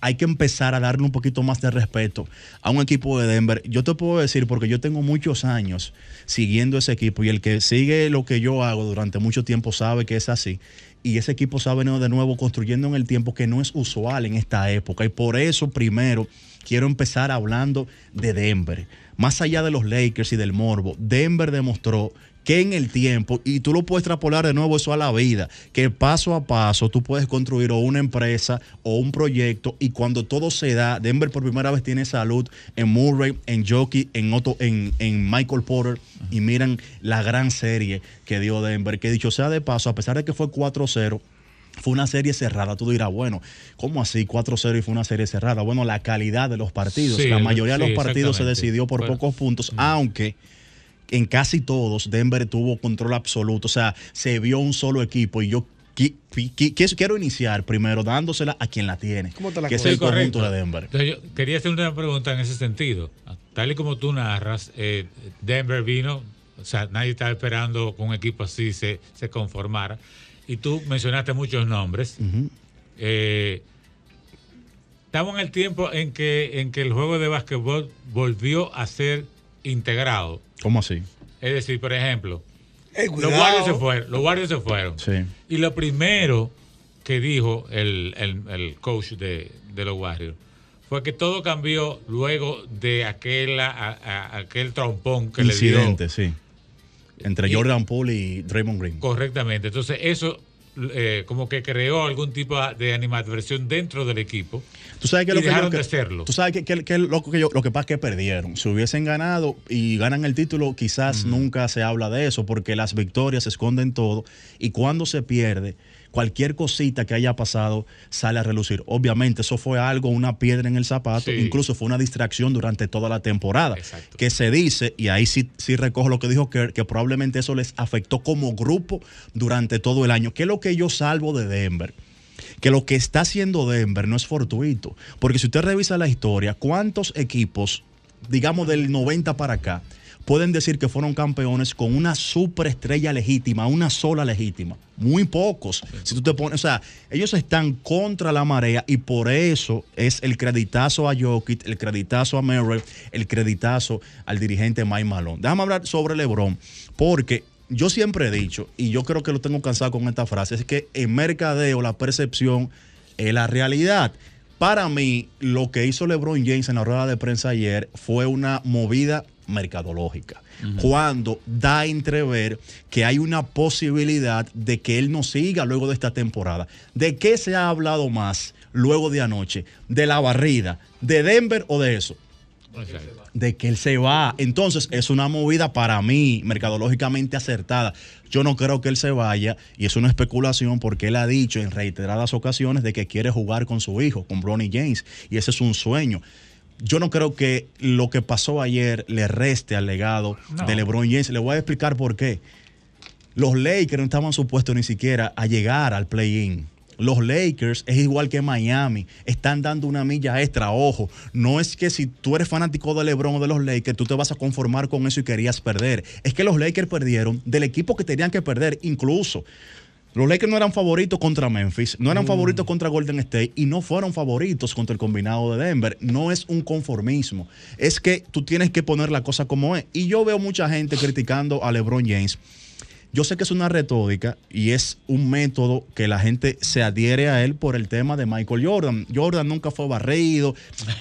hay que empezar a darle un poquito más de respeto a un equipo de Denver. Yo te puedo decir, porque yo tengo muchos años siguiendo ese equipo y el que sigue lo que yo hago durante mucho tiempo sabe que es así. Y ese equipo se ha venido de nuevo construyendo en el tiempo que no es usual en esta época. Y por eso, primero, quiero empezar hablando de Denver. Más allá de los Lakers y del Morbo, Denver demostró que en el tiempo, y tú lo puedes extrapolar de nuevo eso a la vida, que paso a paso tú puedes construir una empresa o un proyecto y cuando todo se da, Denver por primera vez tiene salud en Murray, en Jockey, en, Otto, en, en Michael Porter y miran la gran serie que dio Denver, que dicho sea de paso, a pesar de que fue 4-0, fue una serie cerrada. Tú dirás, bueno, ¿cómo así 4-0 y fue una serie cerrada? Bueno, la calidad de los partidos. Sí, la mayoría de sí, los partidos se decidió por Bueno. pocos puntos, aunque en casi todos Denver tuvo control absoluto. O sea, se vio un solo equipo y yo qui- qui- qui- qui- quiero iniciar primero dándosela a quien la tiene, que es el correcto. conjunto de Denver. Entonces, yo quería hacer una pregunta en ese sentido. Tal y como tú narras, eh, Denver vino, o sea, nadie estaba esperando que un equipo así se, se conformara. Y tú mencionaste muchos nombres. eh, estamos en el tiempo en que, en que el juego de básquetbol volvió a ser integrado. ¿Cómo así? Es decir, por ejemplo, los. Warriors se fueron. Los Warriors se fueron. Sí. Y lo primero que dijo el, el- el coach de, de los Warriors fue que todo cambió luego de aquel, a- a- aquel trompón que le Incidente, dio. sí. Entre Jordan Poole y Draymond Green. Correctamente. Entonces, eso eh, como que creó algún tipo de animadversión dentro del equipo. Tú sabes que y lo que, dejaron yo- que- de serlo. Tú sabes que, que- que lo, que yo- lo que pasa es que perdieron. Si hubiesen ganado y ganan el título, quizás nunca se habla de eso, porque las victorias esconden todo. Y cuando se pierde, cualquier cosita que haya pasado sale a relucir. Obviamente, eso fue algo, una piedra en el zapato, Sí. incluso fue una distracción durante toda la temporada. Que se dice, y ahí sí, sí recojo lo que dijo Kerr, que probablemente eso les afectó como grupo durante todo el año. ¿Qué es lo que yo salvo de Denver? que lo que está haciendo Denver no es fortuito. Porque si usted revisa la historia, ¿cuántos equipos, digamos del 90 para acá, pueden decir que fueron campeones con una superestrella legítima, una sola legítima? Muy pocos. Si tú te pones, o sea, ellos están contra la marea y por eso es el creditazo a Jokic, el creditazo a Murray, el creditazo al dirigente Mike Malone. Déjame hablar sobre LeBron, porque yo siempre he dicho, y yo creo que lo tengo cansado con esta frase, es que en mercadeo la percepción es la realidad. Para mí, lo que hizo LeBron James en la rueda de prensa ayer fue una movida mercadológica. Cuando da a entrever que hay una posibilidad de que él no siga luego de esta temporada. ¿De qué se ha hablado más luego de anoche? ¿De la barrida? ¿De Denver o de eso? de que él se va. Entonces, es una movida para mí mercadológicamente acertada. Yo no creo que él se vaya y es una especulación porque él ha dicho en reiteradas ocasiones de que quiere jugar con su hijo, con Bronny James, y ese es un sueño. Yo no creo que lo que pasó ayer le reste al legado No. de LeBron James. Le voy a explicar por qué. Los Lakers no estaban supuestos ni siquiera a llegar al play-in. Los Lakers es igual que Miami, están dando una milla extra. Ojo, no es que si tú eres fanático de LeBron o de los Lakers, tú te vas a conformar con eso y querías perder. Es que los Lakers perdieron del equipo que tenían que perder, incluso. Los Lakers no eran favoritos contra Memphis, no eran favoritos contra Golden State y no fueron favoritos contra el combinado de Denver. No es un conformismo, es que tú tienes que poner la cosa como es. Y yo veo mucha gente criticando a LeBron James. Yo sé que es una retórica y es un método que la gente se adhiere a él por el tema de Michael Jordan. Jordan nunca fue barrido,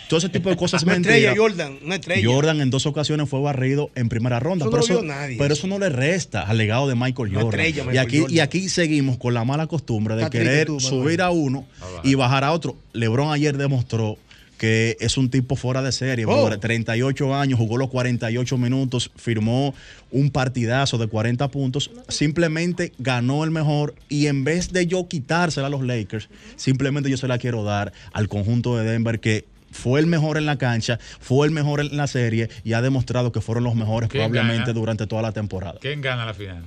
todo ese tipo de cosas Una mentiras. estrella, Jordan, una estrella. Jordan en dos ocasiones fue barrido en primera ronda. Eso pero, eso, nadie. pero eso no le resta al legado de Michael Jordan. estrella, y, Michael aquí, Jordan. y aquí seguimos con la mala costumbre de Está querer tú, subir a uno y bajar a otro. LeBron ayer demostró que es un tipo fuera de serie. Oh. brother. 38 años, jugó los 48 minutos, firmó un partidazo de 40 puntos, simplemente ganó el mejor y en vez de yo quitársela a los Lakers, simplemente yo se la quiero dar al conjunto de Denver que fue el mejor en la cancha, fue el mejor en la serie y ha demostrado que fueron los mejores ¿Quién probablemente gana? durante toda la temporada. ¿Quién gana la final?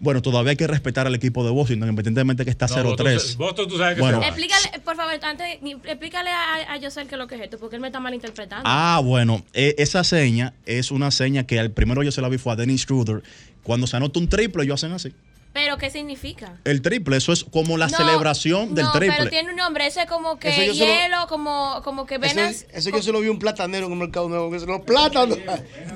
Bueno, todavía hay que respetar al equipo de Washington, independientemente que está No, 0-3. Boston- tú sabes que Bueno. Explícale, por favor, antes, explícale a, a José qué es lo que es esto, porque él me está malinterpretando. Ah, bueno, e- esa seña es una seña que al primero yo se la vi fue a Dennis Schroeder. Cuando se anota un triple, ellos hacen así. Pero, ¿qué significa? El triple, eso es como la No, celebración del no, triple. pero tiene un nombre, ese es como que hielo, como, como que venas. eso yo se lo vi un platanero en el mercado nuevo, que se los plátanos.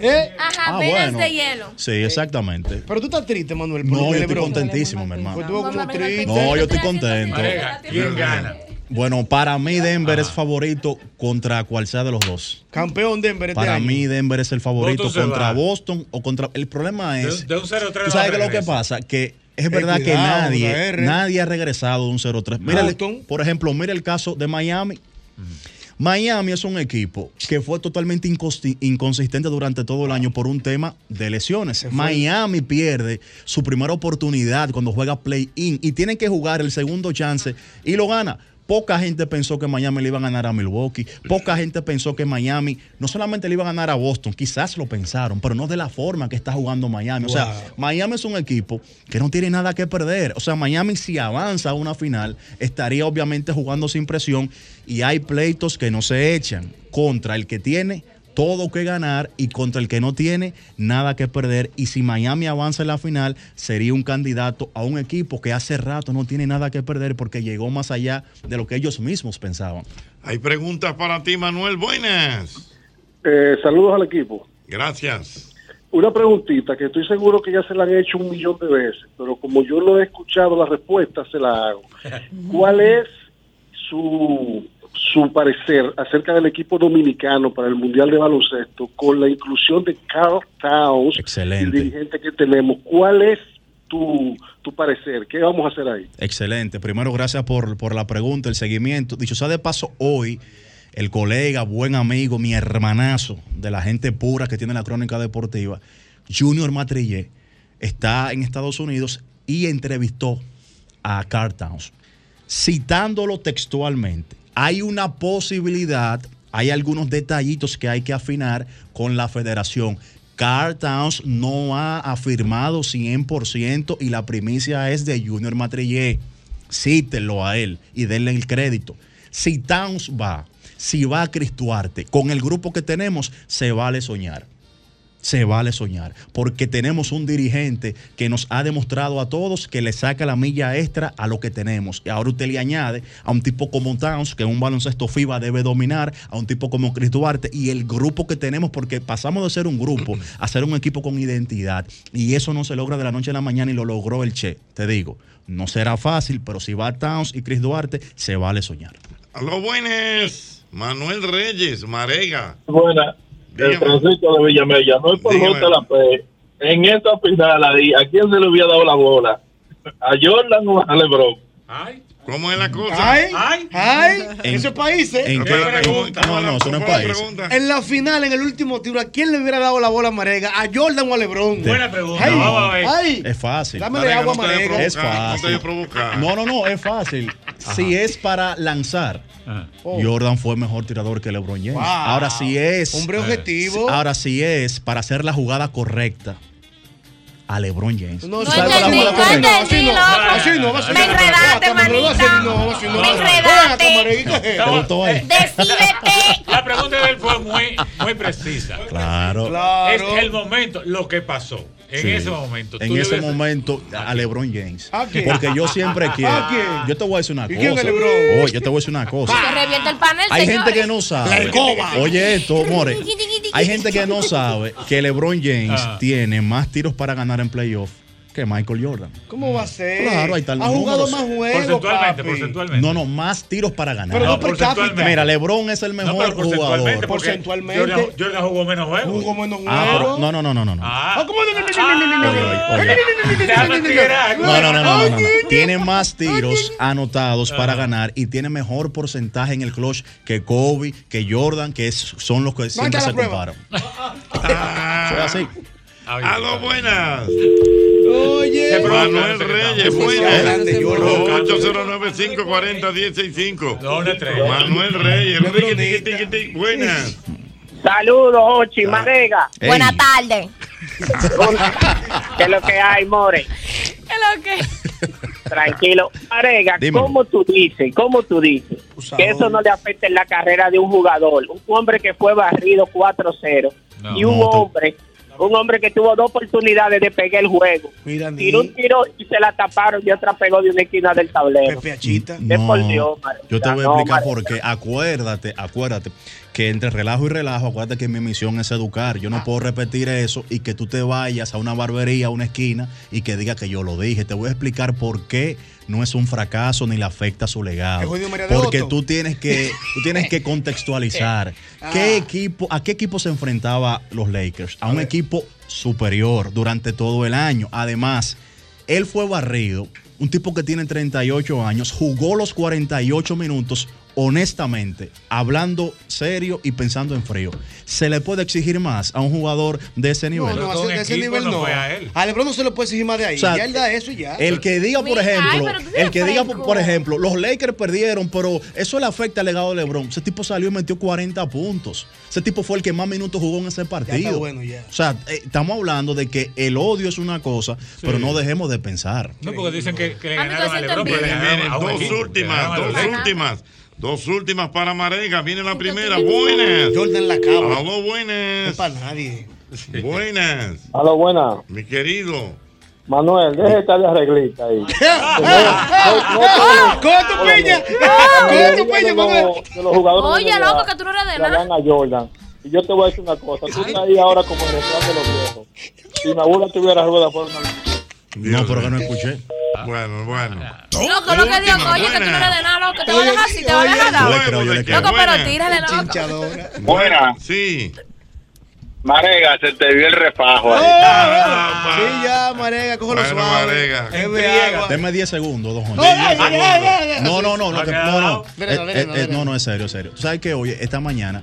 ¿Eh? Ajá, Ah, venas bueno. de hielo. Sí, exactamente. Pero tú estás triste, Manuel. No, yo estoy contentísimo, mi hermano. Pues tú como triste. No, yo estoy contento. Marega, ¿quién gana? Bueno, para mí Denver es favorito contra cual sea de los dos. Campeón Denver este Para año. mí Denver es el favorito Boston contra va. Boston o contra... El problema es... De, de un 0-3 ¿Tú sabes qué es lo que pasa? Que es verdad que nadie, nadie ha regresado de un 0-3. Mira, el- por ejemplo, mira el caso de Miami. Miami es un equipo que fue totalmente inconsistente durante todo el año por un tema de lesiones. Miami pierde su primera oportunidad cuando juega play-in y tiene que jugar el segundo chance y lo gana. Poca gente pensó que Miami le iba a ganar a Milwaukee. Poca gente pensó que Miami no solamente le iba a ganar a Boston, quizás lo pensaron, pero no de la forma que está jugando Miami. O sea. Miami es un equipo que no tiene nada que perder. O sea, Miami si avanza a una final estaría obviamente jugando sin presión y hay pleitos que no se echan contra el que tiene todo que ganar y contra el que no tiene nada que perder. Y si Miami avanza en la final, sería un candidato a un equipo que hace rato no tiene nada que perder porque llegó más allá de lo que ellos mismos pensaban. Hay preguntas para ti, Manuel. Buenas. Eh, saludos al equipo. Gracias. Una preguntita que estoy seguro que ya se la han hecho un millón de veces, pero como yo no he escuchado la respuesta, se la hago. ¿Cuál es su, su parecer acerca del equipo dominicano para el Mundial de Baloncesto con la inclusión de Carl Towns, el Excelente. dirigente que tenemos? ¿Cuál es tu, tu parecer? ¿Qué vamos a hacer ahí? Excelente. Primero, gracias por, por la pregunta, el seguimiento. Dicho sea de paso, hoy el colega, buen amigo, mi hermanazo de la gente pura que tiene la crónica deportiva, Junior Matrillé, está en Estados Unidos y entrevistó a Carl Towns, citándolo textualmente. Hay una posibilidad, hay algunos detallitos que hay que afinar con la federación. Carl Towns no ha afirmado 100% y la primicia es de Junior Matrillé. Cítenlo a él y denle el crédito. Si Towns va, si va a Chris Duarte, con el grupo que tenemos, se vale soñar. Se vale soñar, porque tenemos un dirigente que nos ha demostrado a todos que le saca la milla extra a lo que tenemos. Y ahora usted le añade a un tipo como Towns, que un baloncesto FIBA debe dominar, a un tipo como Chris Duarte y el grupo que tenemos, porque pasamos de ser un grupo a ser un equipo con identidad. Y eso no se logra de la noche a la mañana y lo logró el Che, te digo. No será fácil, pero si va Towns y Chris Duarte, se vale soñar. A los buenos. Manuel Reyes, Marega. Buena. El Francisco de Villamella, no es por Dígame. JLP. En esta final ahí, ¿a quién se le hubiera dado la bola? ¿A Jordan o a LeBron? ¿Cómo es la cosa? Ay, ay, En- esos países. en qué pregunta? No, no, eso no es país. En la final, en el último tiro, ¿a quién le hubiera dado la bola a Marega? ¿A Jordan o a Lebron? Buena pregunta, Ay, vamos a ver. ay. Es fácil. Dámele agua a Marega. Es fácil. No, no, no, es fácil. Si es para lanzar, Oh. Jordan fue mejor tirador que LeBron James. Wow. Ahora si es. Hombre objetivo. Ahora si es para hacer la jugada correcta. A LeBron James. No, ¿Tú sabes cuál es la entendí, no entendí, loco. Así no, así no. Me enredaste, No, manita. no, así no. Me enredaste. acá, Marega, ¿qué es ¿Te esto? gustó ahí? Decídete. La pregunta de él fue muy, muy precisa. Claro. Es el momento, lo que pasó. En Sí. ese momento. En ese momento, a LeBron James. ¿A quién? Porque yo siempre quiero. ¿A quién? Yo te voy a decir una ¿Y cosa. quién es LeBron? Oye, yo te voy a decir una cosa. Se revienta el panel, Hay gente señores. que no sabe. Oye, esto, more. Hay gente que no sabe que LeBron James Ah. tiene más tiros para ganar en playoff que Michael Jordan. ¿Cómo va a ser? Claro, ahí están los Ha jugado números. más juegos, Porcentualmente, papi. porcentualmente. No, no, más tiros para ganar. Pero no per cápita. Mira, LeBron es el No, mejor pero porcentualmente, jugador. porque Porcentualmente. Jordan, Jordan jugó menos juegos. Jugó menos Ah, pero- juegos. no, no, no, no, no. no. Ah. Ah, ¿cómo? No, no, no, no, no, no, no, no, no. Déjame tirar. No, no, no, no, no, no, no. Tiene más tiros anotados para ganar y tiene mejor porcentaje en el clutch que Kobe, que Jordan, que es- son los que siempre la se prueba. comparan. Ah, Soy así. a los buenas. Oye. Manuel Reyes, Jordan. 809-540-165. No, una estrella. Manuel Reyes, tiqui, tiqui, buenas. Saludos, Ochi, Marega. Ey, Buenas tardes. ¿Qué es lo que hay, More? ¿Qué es lo que? Tranquilo. Marega. ¿cómo tú dices, cómo tú dices que eso no le afecta en la carrera de un jugador? Un hombre que fue barrido 4-0 y un No, tú- hombre, un hombre que tuvo dos oportunidades de pegar el juego. Mira, ni. Tiró un tiro y se la taparon y otra pegó de una esquina del tablero. Pepe Achita. De por Dios, yo te voy a No, explicar por qué. Acuérdate, acuérdate que entre relajo y relajo, acuérdate que mi misión es educar. Yo no puedo repetir eso y que tú te vayas a una barbería, a una esquina y que diga que yo lo dije. Te voy a explicar por qué no es un fracaso ni le afecta su El legado. Porque tú tienes que, tú tienes que contextualizar. ¿Qué equipo, ¿A qué equipo se enfrentaba los Lakers? A un equipo superior durante todo el año. Además, él fue barrido, un tipo que tiene 38 años, jugó los 48 minutos honestamente, hablando serio y pensando en frío. ¿Se le puede exigir más a un jugador de ese nivel? No, no, de ese nivel no. A Lebron no se le puede exigir más de ahí. O sea, ya él da eso y ya. El que diga, por Mira, ejemplo, ay, el que diga, por, ejemplo, los Lakers perdieron, pero eso le afecta al legado de LeBron. Ese tipo salió y metió 40 puntos. Ese tipo fue el que más minutos jugó en ese partido. bueno, ya. O sea, eh, estamos hablando de que el odio es una cosa, pero no dejemos de pensar. No, porque dicen que, que le A ganaron a LeBron, pero le ganaron Miren, a dos últimas, a dos últimas. Dos últimas para Marega. Viene la primera. Buenas. Jordan la cabra. Aló, buenas. No es para nadie. Buenas. Aló, buenas. Mi querido. Manuel, deje de estar de arreglista ahí. ¡Coge tu piña! ¡Coge tu piña, Manuel! Oye, loco, que tú no eres de nada. a Jordan. Y yo te voy a decir una cosa. Tú estás ahí ahora como en el plan de los viejos. Si mi abuela tuviera rueda por una... No, pero que no escuché. Bueno, bueno. Loco, lo que digo, oye, que tú no eres de nada, loco. Te voy a dejar así, te voy a dejar. Loco, pero tírale, loco. Buenas. Sí. Marega, se te vio el refajo ahí. Sí, ya, Marega, cógelo Bueno, suave. Marega. Bebe agua. Deme 10 segundos, don Juan. No, no, no, no, no, no. Eh, eh, no, no, es serio, es serio. Tú sabes que hoy, esta mañana,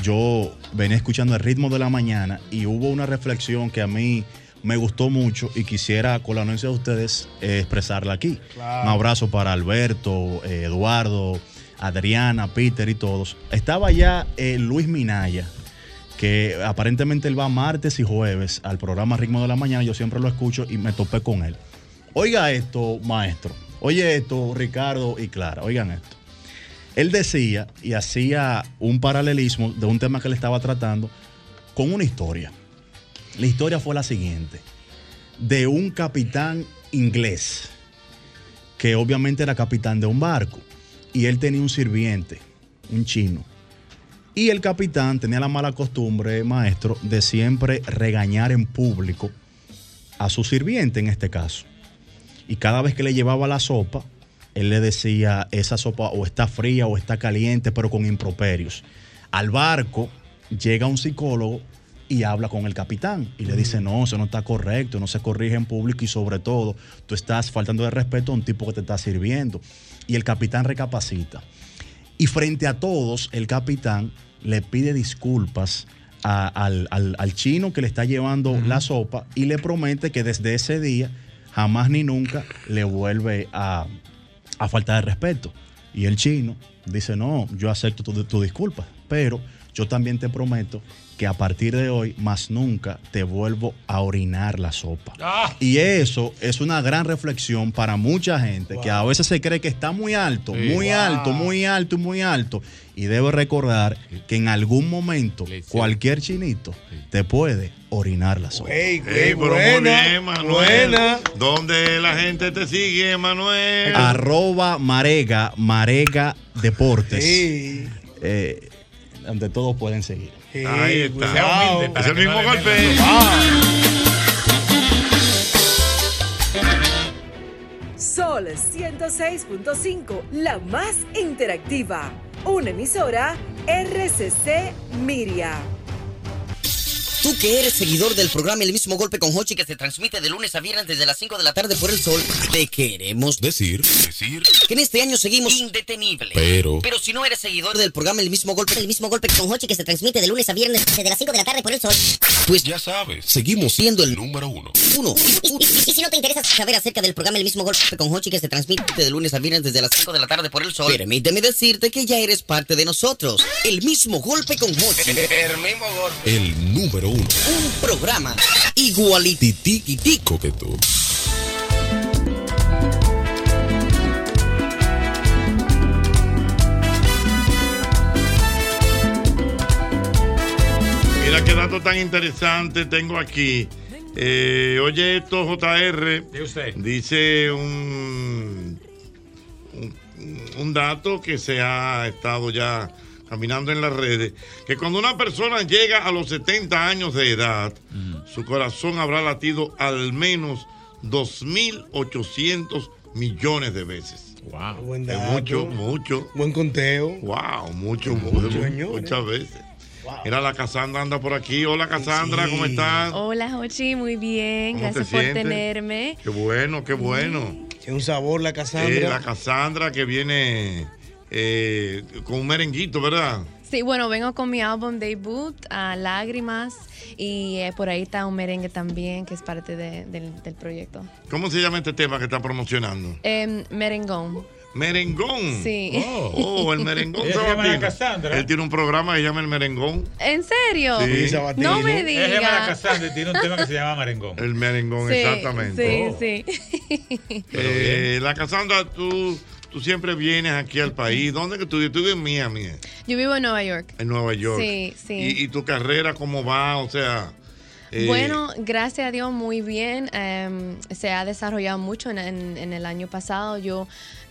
yo venía escuchando el ritmo de la mañana y hubo una reflexión que a mí me gustó mucho y quisiera, con la anuencia de ustedes, eh, expresarla aquí. Claro. Un abrazo para Alberto, eh, Eduardo, Adriana, Peter y todos. Estaba ya eh, Luis Minaya, que aparentemente él va martes y jueves al programa Ritmo de la Mañana. Yo siempre lo escucho y me topé con él. Oiga esto, maestro. Oye esto, Ricardo y Clara. Oigan esto. Él decía y hacía un paralelismo de un tema que él estaba tratando con una historia. La historia fue la siguiente. De un capitán inglés, que obviamente era capitán de un barco, y él tenía un sirviente, un chino. Y el capitán tenía la mala costumbre, maestro, de siempre regañar en público a su sirviente en este caso. Y cada vez que le llevaba la sopa, él le decía, esa sopa o está fría o está caliente, pero con improperios. Al barco llega un psicólogo y habla con el capitán y le dice, no, eso no está correcto, no se corrige en público y sobre todo tú estás faltando de respeto a un tipo que te está sirviendo. Y el capitán recapacita. Y frente a todos, el capitán le pide disculpas a- al, al- al chino que le está llevando la sopa y le promete que desde ese día jamás ni nunca le vuelve a, a faltar de respeto. Y el chino dice, no, yo acepto tu, tu disculpa, pero yo también te prometo que a partir de hoy más nunca te vuelvo a orinar la sopa. Y eso es una gran reflexión para mucha gente que a veces se cree que está muy alto, Sí. muy Wow. alto, muy alto y muy alto. Y debe recordar que en algún momento cualquier chinito te puede orinar la sopa. Ey, pero muy bien, Manuel. ¿Dónde la gente te sigue, Manuel? Arroba Marega, Marega Deportes. Eh, donde todos pueden seguir. Ahí está. Sea humilde es para el mismo no golpe. Sol 106.5, la más interactiva. Una emisora RCC Miria. Tú que eres seguidor del programa El mismo golpe con Hochi que se transmite de lunes a viernes desde las 5 de la tarde por el sol, te queremos decir, decir que en este año seguimos indetenibles. Pero- Pero si no eres seguidor del programa El mismo golpe, el mismo golpe con Hochi que se transmite de lunes a viernes desde las 5 de la tarde por el sol, pues ya sabes, seguimos siendo el número uno. Uno. Y, y- y si no te interesa saber acerca del programa El mismo golpe con Hochi que se transmite de lunes a viernes desde las 5 de la tarde por el sol, permíteme decirte que ya eres parte de nosotros. El mismo golpe con Hochi. El mismo golpe. El número Un programa igualititico que tú. Mira qué dato tan interesante tengo aquí. Eh, oye esto, JR. Dice un, un, un dato que se ha estado ya caminando en las redes, que cuando una persona llega a los 70 años de edad, su corazón habrá latido al menos 2.800 millones de veces. Wow. Buen Es dato. mucho, mucho. Buen conteo. Wow, mucho, Mucho, mucho, muchas veces. Mira, la Casandra anda por aquí. Hola, Casandra, ¿cómo estás? Hola, Jochi, muy bien. ¿Cómo te Gracias por sientes? tenerme. Qué bueno, qué bueno. Tiene un sabor la Eh, Casandra. la Casandra que viene eh, con un merenguito, ¿verdad? Sí, bueno, vengo con mi álbum debut, a Lágrimas, y eh, por ahí está un merengue también, que es parte de- del, del proyecto. ¿Cómo se llama este tema que está promocionando? Em, merengón. Merengón. Sí. Oh, el merengón. Ella se llama Sabatino. Cassandra. Él tiene un programa que se llama El Merengón. ¿En serio? Sí. No me Ella se llama la digas. Cassandra y tiene un tema que se llama Merengón. El merengón, Sí, exactamente. Sí, sí. Eh, la Cassandra, tú tú siempre vienes aquí al país. ¿Dónde que tú vives? Tú vives en Miami, Yo vivo en Nueva York. en Nueva York. Sí, sí. ¿Y, y tu carrera cómo va? O sea... eh, Bueno, gracias a Dios, muy bien. Em, se ha desarrollado mucho en, en- en el año pasado. Yo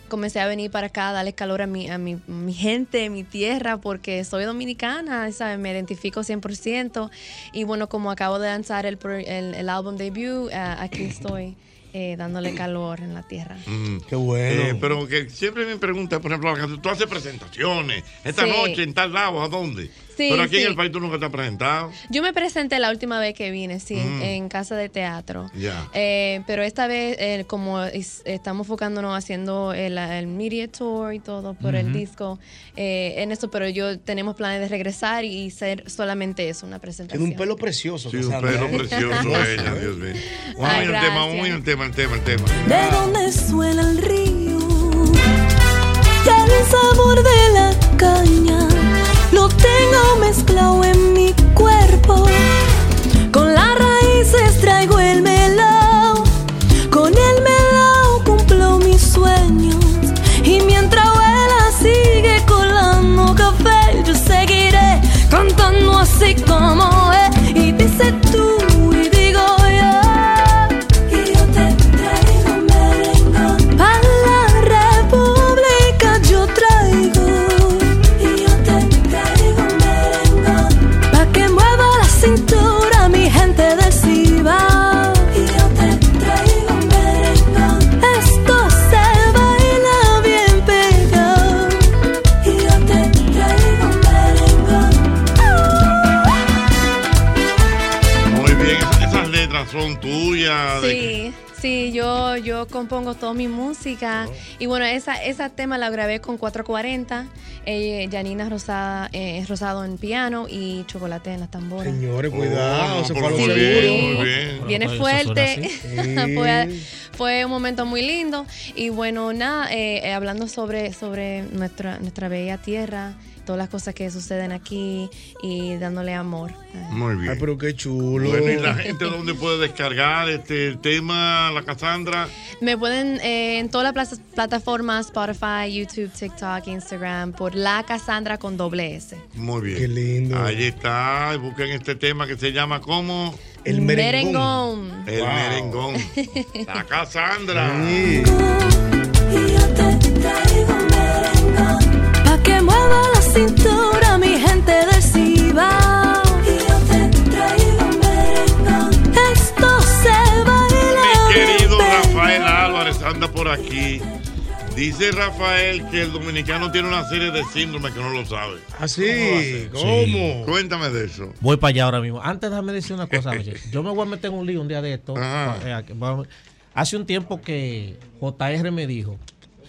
comencé a venir para acá a darle calor a mi, a mi, mi gente, mi tierra, porque soy dominicana, ¿sabes? Me identifico 100%. Y bueno, como acabo de lanzar el, el, el álbum debut, eh, aquí estoy eh, dándole calor en la tierra. Mm. Qué bueno. Eh, pero que siempre me preguntan, por ejemplo, tú haces presentaciones esta Sí. noche en tal lado, ¿a dónde? Sí, pero aquí sí. en el país tú nunca te has presentado. Yo me presenté la última vez que vine, sí, en- Mm. en, casa de teatro. Ya. Eh, pero esta vez, eh, como es- estamos enfocándonos haciendo el, el media tour y todo por el disco, eh, en eso, pero yo tenemos planes de regresar y ser solamente eso, una presentación. Tiene un pelo precioso. Sí, un pelo ¿eh? precioso ella, Dios mío. Vamos a Ay, ir al tema, vamos a gracias. ir al tema, el tema, el tema. de donde suena el río y el sabor de la caña lo tengo mezclado en mi yo, compongo toda mi música. Y bueno, esa, esa tema la grabé con 440, eh, Janina Rosada, eh, Rosado en piano y Chocolate en las tambores. Señores, cuidado, se fue. Muy bien. Viene Bueno, pues, eso suena fuerte. fue, fue un momento muy lindo. Y bueno, nada, eh, eh, hablando sobre, sobre nuestra, nuestra bella tierra, todas las cosas que suceden aquí y dándole amor. Muy bien. Ay, pero qué chulo. Bueno, y la gente dónde puede descargar este el tema, la Cassandra. Me pueden eh, en todas las plataformas, Spotify, YouTube, TikTok, Instagram, por La Cassandra con doble S. Muy bien. Qué lindo. Ahí está. Busquen este tema que se llama como El merengón. Merengón. El Wow. merengón. La Cassandra. Pa' que mueva la cintura mi gente del Cibao Y yo te traigo merengón Esto se baila Mi querido Rafael Álvarez anda por aquí. Dice Rafael que el dominicano tiene una serie de síndromes que no lo sabe. Así, ¿cómo? Cuéntame de eso. Voy para allá ahora mismo. Antes déjame decir una cosa, Michelle. Yo me voy a meter en un lío un día de esto. Eh, Hace un tiempo que JR me dijo,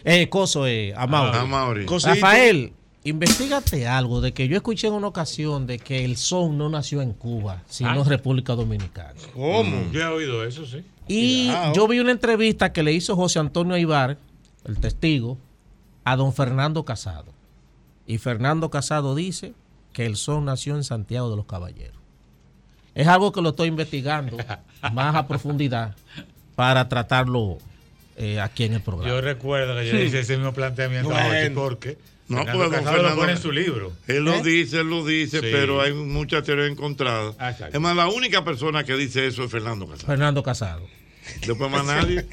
eh, Coso, eh, Amaury. Ah, Amaury. Rafael, investigate algo de que yo escuché en una ocasión de que el son no nació en Cuba, sino Ah. en República Dominicana. ¿Cómo? Yo he oído eso, sí. Y Cuidado. yo vi una entrevista que le hizo José Antonio Aibar, el testigo, a don Fernando Casado. Y Fernando Casado dice que el son nació en Santiago de los Caballeros. Es algo que lo estoy investigando más a profundidad para tratarlo eh, aquí en el programa. Yo recuerdo que yo hice ese mismo planteamiento Bueno. porque No, Fernando pues, don Casado lo Fernando- pone en su libro. Él lo ¿Eh? dice, él lo dice, Sí. pero hay muchas teorías encontradas. Ah. Es más, la única persona que dice eso es Fernando Casado. Fernando Casado. Después más nadie.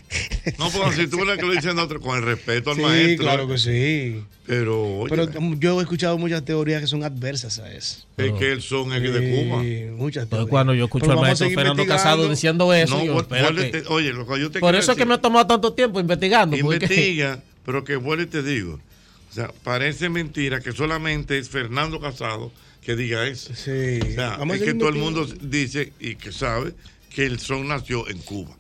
No, porque si tú eres que lo dicen otro, con el respeto al Sí, maestro. claro que sí. Pero, oye, Pero yo he escuchado muchas teorías que son adversas a eso. es que el son es de Cuba. Sí, muchas Entonces, teorías. cuando yo escucho Pero al maestro Fernando. Casado diciendo eso, No, yo, oye, lo que yo te por eso es que me ha tomado tanto tiempo investigando. porque- Investiga, pero que vuelve y te digo. O sea, parece mentira que solamente es Fernando Casado que diga eso. Sí. O sea, Vamos es que todo el mundo dice y que sabe que el son nació en Cuba.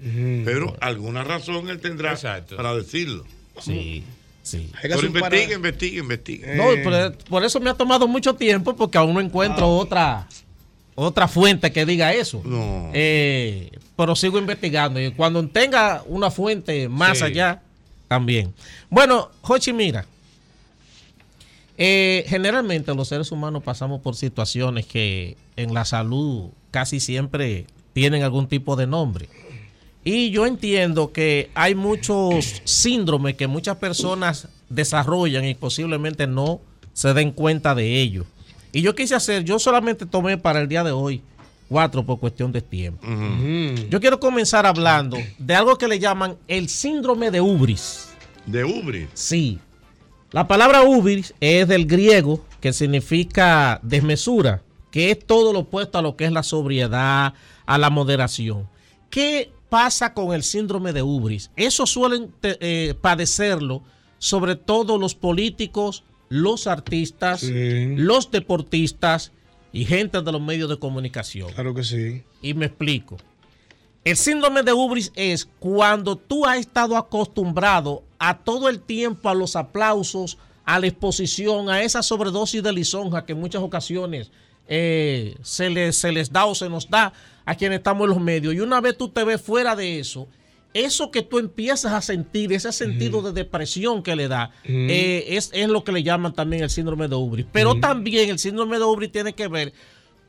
Pero alguna razón él tendrá para decirlo. Sí, sí. Pero investiga, investiga, investiga. No, por, por eso me ha tomado mucho tiempo porque aún no encuentro otra otra fuente que diga eso. Eh, pero sigo investigando y cuando tenga una fuente más Sí. allá, también. Bueno, Jochi, mira. eh, generalmente los seres humanos pasamos por situaciones que en la salud casi siempre tienen algún tipo de nombre. Y yo entiendo que hay muchos síndromes que muchas personas desarrollan y posiblemente no se den cuenta de ello. Y yo quise hacer, yo solamente tomé para el día de hoy cuatro por cuestión de tiempo. Yo quiero comenzar hablando de algo que le llaman el síndrome de Ubris. ¿De Ubris? Sí. La palabra ubris es del griego que significa desmesura, que es todo lo opuesto a lo que es la sobriedad, a la moderación. ¿Qué pasa con el síndrome de ubris? Eso suelen eh, padecerlo sobre todo los políticos, los artistas, los deportistas y gente de los medios de comunicación. Claro que sí. Y me explico. El síndrome de Ubris es cuando tú has estado acostumbrado a todo el tiempo a los aplausos, a la exposición, a esa sobredosis de lisonja que en muchas ocasiones eh, se, les, se les da o se nos da a quienes estamos en los medios. Y una vez tú te ves fuera de eso, eso que tú empiezas a sentir, ese sentido de depresión que le da, eh, es, es lo que le llaman también el síndrome de Ubris. Pero también el síndrome de Ubris tiene que ver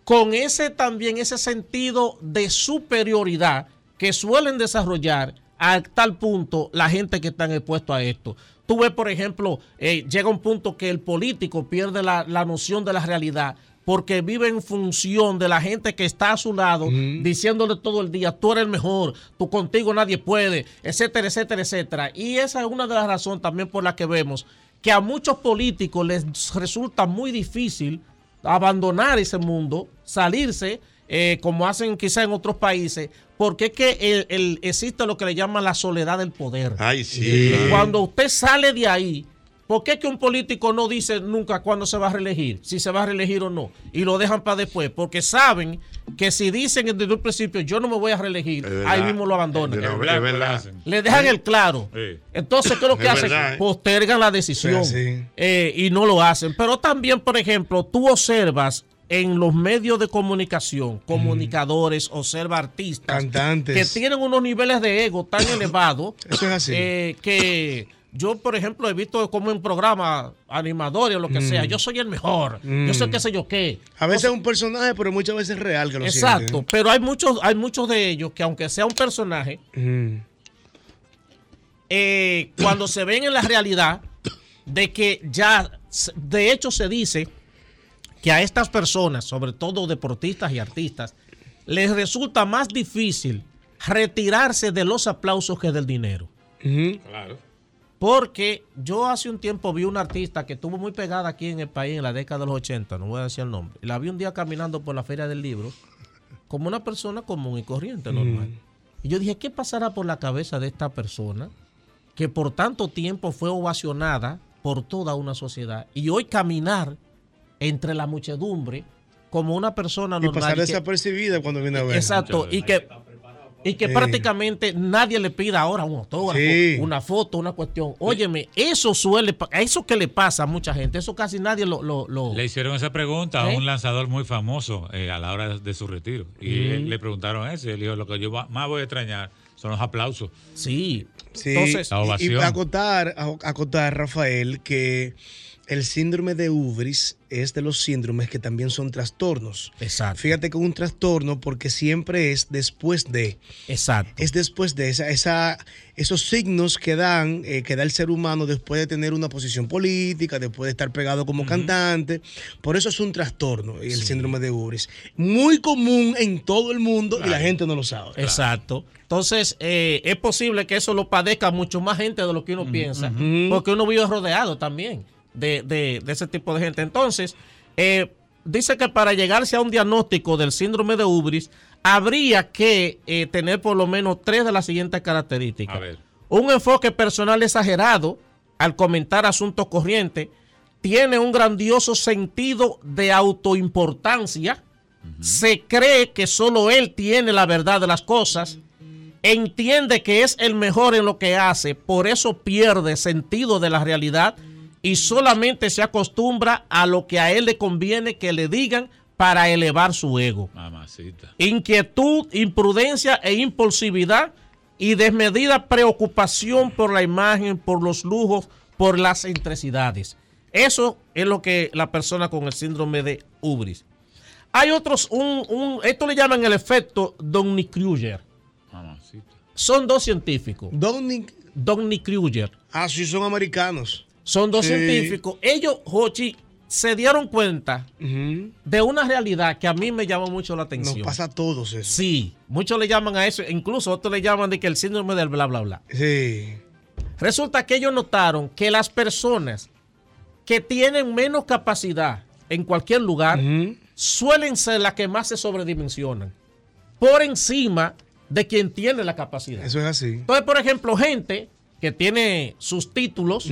con ese también ese sentido de superioridad que suelen desarrollar a tal punto la gente que están expuestos a esto. Tú ves, por ejemplo, eh, llega un punto que el político pierde la, la noción de la realidad porque vive en función de la gente que está a su lado, diciéndole todo el día, tú eres el mejor, tú contigo nadie puede, etcétera, etcétera, etcétera. Y esa es una de las razones también por la que vemos que a muchos políticos les resulta muy difícil abandonar ese mundo, salirse, eh, como hacen quizá en otros países, porque es que el- el- existe lo que le llaman la soledad del poder. Ay, sí. Y cuando usted sale de ahí, ¿por qué que un político no dice nunca cuándo se va a reelegir? Si se va a reelegir o no. Y lo dejan para después, porque saben que si dicen desde un principio yo no me voy a reelegir, verdad. ahí mismo lo abandonan. Es verdad, es verdad. Le dejan el claro. Sí. Entonces, ¿qué es lo que Es hacen? verdad, ¿eh? Postergan la decisión Sí, eh, y no lo hacen. Pero también, por ejemplo, tú observas en los medios de comunicación, comunicadores, observa artistas, Cantantes. que tienen unos niveles de ego tan elevados Eso es así. eh, que yo, por ejemplo, he visto como en programas animadores o lo que Mm. sea, yo soy el mejor, yo sé Mm. qué sé yo qué. A veces es un personaje, pero muchas veces es real que lo Exacto, pero hay muchos, hay muchos de ellos que aunque sea un personaje, Mm. eh, cuando se ven en la realidad de que ya, de hecho se dice que a estas personas, sobre todo deportistas y artistas, les resulta más difícil retirarse de los aplausos que del dinero. Claro. Porque yo hace un tiempo vi una artista que estuvo muy pegada aquí en el país en la década de los 80, no voy a decir el nombre. y La vi un día caminando por la Feria del Libro como una persona común y corriente, normal. Y yo dije, ¿qué pasará por la cabeza de esta persona que por tanto tiempo fue ovacionada por toda una sociedad y hoy caminar entre la muchedumbre como una persona Y normal? pasar que- desapercibida cuando viene a ver. Exacto, y que, y que prácticamente nadie le pida ahora un autógrafo, Sí. una foto, una cuestión. Óyeme, eso suele, eso que le pasa a mucha gente, eso casi nadie lo... lo, lo- Le hicieron esa pregunta a ¿Eh? un lanzador muy famoso eh, a la hora de, su retiro. Y Mm. le preguntaron eso. Y él dijo: Lo que yo más voy a extrañar son los aplausos. Sí. Sí, la y- y ovación. acotar, a- acotar, Rafael, que el síndrome de Ubris es de los síndromes que también son trastornos. Exacto. Fíjate que es un trastorno porque siempre es después de. Exacto. Es después de esa, esa, esos signos que dan, eh, que da el ser humano después de tener una posición política, después de estar pegado como cantante. Por eso es un trastorno, el síndrome de Ubris. Muy común en todo el mundo y la gente no lo sabe. Exacto. Entonces, eh, es posible que eso lo padezca mucho más gente de lo que uno piensa, porque uno vive rodeado también de, de- de ese tipo de gente. Entonces, eh, dice que para llegarse a un diagnóstico del síndrome de Ubris, habría que eh, tener por lo menos tres de las siguientes características. A ver. Un enfoque personal exagerado al comentar asuntos corrientes, tiene un grandioso sentido de autoimportancia, se cree que solo él tiene la verdad de las cosas, entiende que es el mejor en lo que hace, por eso pierde sentido de la realidad y solamente se acostumbra a lo que a él le conviene que le digan para elevar su ego. Mamacita. Inquietud, imprudencia e impulsividad y desmedida preocupación por la imagen, por los lujos, por las excentricidades. Eso es lo que la persona con el síndrome de Ubris. Hay otros, un, un- esto le llaman el efecto Donny Kruger. Mamacita. Son dos científicos. Donny, Donny Kruger. Ah, sí, son americanos. Son dos Sí. científicos. Ellos, Jochi, se dieron cuenta de una realidad que a mí me llamó mucho la atención. Nos pasa a todos eso. Sí, muchos le llaman a eso, incluso otros le llaman de que el síndrome del bla, bla, bla. Sí. Resulta que ellos notaron que las personas que tienen menos capacidad en cualquier lugar suelen ser las que más se sobredimensionan por encima de quien tiene la capacidad. Eso es así. Entonces, por ejemplo, gente que tiene sus títulos,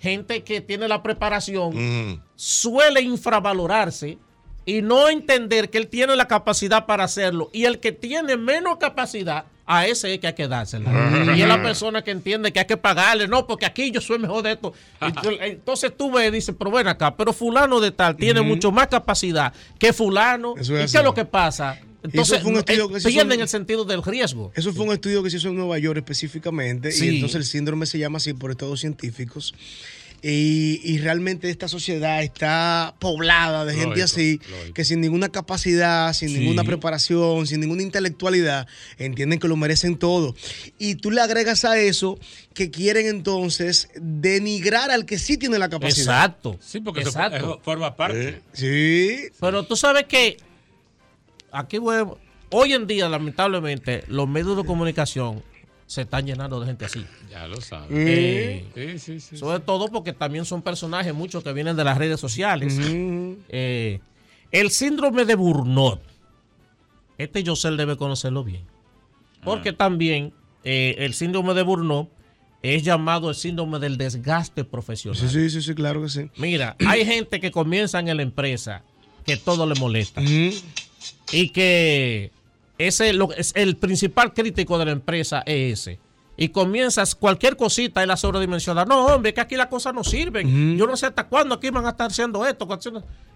gente que tiene la preparación, suele infravalorarse y no entender que él tiene la capacidad para hacerlo. Y el que tiene menos capacidad, a ese es que hay que dársela. Y es la persona que entiende que hay que pagarle, no, porque aquí yo soy mejor de esto. Entonces, tú ves y dices, pero ven acá, pero fulano de tal tiene mucho más capacidad que fulano. Eso ¿Y es qué es lo que pasa? Entonces, fue un estudio eh, que se hizo pierden en- el sentido del riesgo. Eso fue un estudio que se hizo en Nueva York específicamente Sí. y entonces el síndrome se llama así por estos científicos. Y, y realmente esta sociedad está poblada de gente Lógico, así, lógico. que sin ninguna capacidad, sin Sí. ninguna preparación, sin ninguna intelectualidad, entienden que lo merecen todo. Y tú le agregas a eso que quieren entonces denigrar al que sí tiene la capacidad. Exacto. Sí, porque eso, Exacto. eso forma parte. Sí. Pero tú sabes que aquí voy hoy en día, lamentablemente, los medios de comunicación se están llenando de gente así. Ya lo sabes. Eh, Sí, sí, sí. sobre todo porque también son personajes muchos que vienen de las redes sociales. Eh, el síndrome de Burnout. Este Yosel debe conocerlo bien. Porque también eh, el síndrome de Burnout es llamado el síndrome del desgaste profesional. Sí, sí, sí, sí, claro que sí. Mira, hay gente que comienza en la empresa que todo le molesta. Y que ese lo, es el principal crítico de la empresa es ese. Y comienzas cualquier cosita y la sobredimensiona. No, hombre, que aquí las cosas no sirven. Yo no sé hasta cuándo aquí van a estar haciendo esto.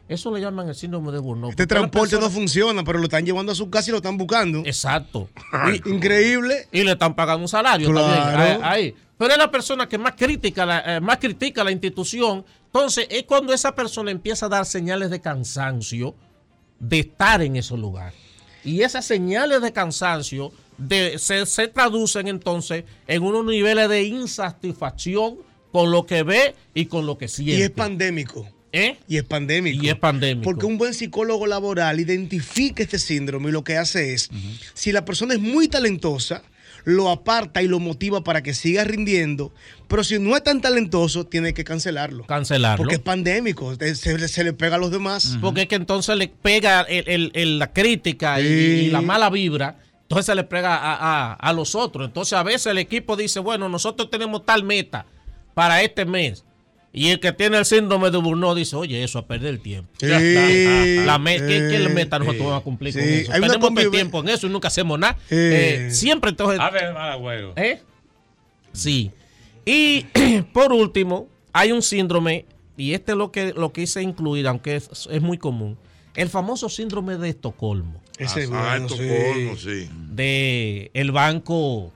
Eso le llaman el síndrome de Burnout. Este transporte no funciona, pero lo están llevando a su casa y lo están buscando. Exacto. Increíble. Y le están pagando un salario Claro. también. Ahí, ahí. Pero es la persona que más critica, la, eh, más critica la institución. Entonces, es cuando esa persona empieza a dar señales de cansancio de estar en ese lugar. Y esas señales de cansancio de, se, se traducen entonces en unos niveles de insatisfacción con lo que ve y con lo que siente. Y es pandémico. ¿Eh? Y es pandémico. Y es pandémico. Porque un buen psicólogo laboral identifica este síndrome y lo que hace es, si la persona es muy talentosa, lo aparta y lo motiva para que siga rindiendo, pero si no es tan talentoso, tiene que cancelarlo. Cancelarlo. Porque es pandémico, se, se- se le pega a los demás. Porque es que entonces le pega el- el- el- la crítica y, la mala vibra, entonces se le pega a, a- a los otros. Entonces a veces el equipo dice, bueno, nosotros tenemos tal meta para este mes. Y el que tiene el síndrome de Burnout dice, oye, eso a perder el tiempo. Sí. Ya está. La me- ¿qué, qué Eh, meta nosotros sí. vamos a cumplir con Sí. eso? Hay Tenemos todo el convive- tiempo en eso y nunca hacemos nada. Eh. Eh, siempre entonces... A ver, mal agüero. ¿Eh? Sí. Y por último, hay un síndrome, y este es lo que, lo quise incluir, aunque es, es muy común, el famoso síndrome de Estocolmo. Ese Ah, bueno, Estocolmo, sí. sí. De el banco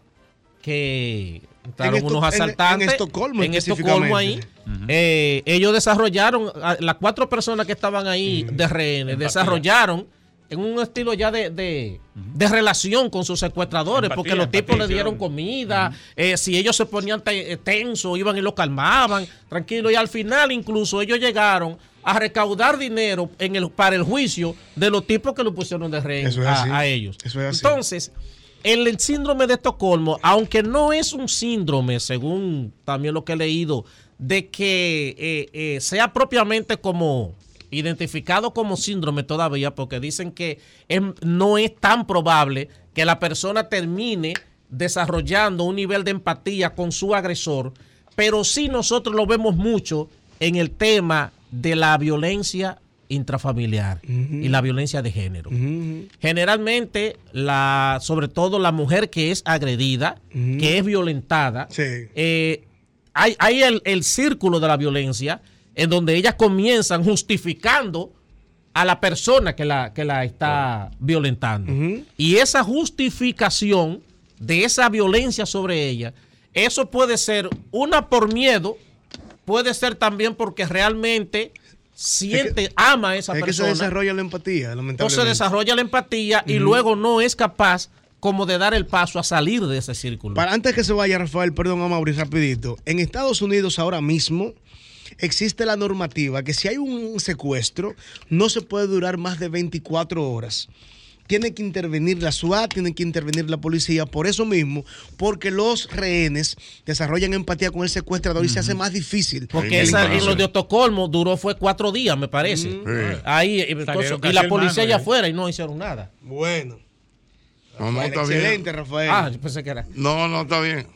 que En Esto- unos en- en asaltantes. Estocolmo en Estocolmo ahí. Eh, ellos desarrollaron, a- las cuatro personas que estaban ahí de rehenes, desarrollaron en un estilo ya de, de- de relación con sus secuestradores, Empatía, porque los tipos empatía, le dieron comida, eh, si ellos se ponían te- tensos, iban y los calmaban, tranquilo, y al final incluso ellos llegaron a recaudar dinero en el, para el juicio de los tipos que lo pusieron de rehén Eso es a, así. a ellos. Eso es así. Entonces, el, el síndrome de Estocolmo, aunque no es un síndrome, según también lo que he leído, de que eh, eh, sea propiamente como identificado como síndrome todavía, porque dicen que no es tan probable que la persona termine desarrollando un nivel de empatía con su agresor, pero sí nosotros lo vemos mucho en el tema de la violencia intrafamiliar y la violencia de género. Generalmente, la, sobre todo la mujer que es agredida, que es violentada, eh, hay, hay el, el círculo de la violencia en donde ellas comienzan justificando a la persona que la, que la está violentando. Y esa justificación de esa violencia sobre ella, eso puede ser una por miedo, puede ser también porque realmente siente, ama a esa es que se persona. desarrolla la empatía, lamentablemente. Entonces desarrolla la empatía y luego no es capaz como de dar el paso a salir de ese círculo. Para antes que se vaya, Rafael, perdón, a Mauricio, rapidito. En Estados Unidos ahora mismo existe la normativa que si hay un secuestro, no se puede durar más de 24 horas. Tiene que intervenir la SWAT, tiene que intervenir la policía, por eso mismo, porque los rehenes desarrollan empatía con el secuestrador y se hace más difícil. Porque esa, en los de Estocolmo duró fue cuatro días, me parece. Ahí, entonces, Salieron y la policía allá ¿eh? afuera y no hicieron nada. Bueno. No, no, está bien. excelente, Rafael. Ah, yo pensé que era. No, no, está bien.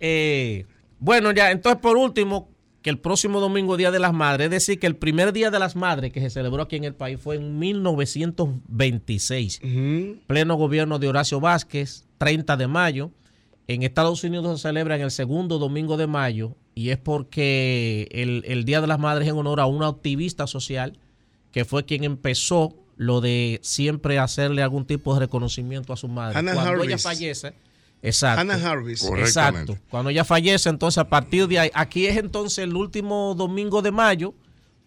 Eh, bueno, ya, entonces por último, que el próximo domingo, Día de las Madres, es decir, que el primer Día de las Madres que se celebró aquí en el país fue en 1926. Pleno gobierno de Horacio Vázquez, 30 de mayo. En Estados Unidos se celebra en el segundo domingo de mayo y es porque el, el Día de las Madres es en honor a una activista social que fue quien empezó lo de siempre hacerle algún tipo de reconocimiento a su madre. Hannah Cuando ella fallece, exacto. Hannah Harvis. Exacto. Cuando ella fallece, entonces a partir de ahí, aquí es entonces el último domingo de mayo,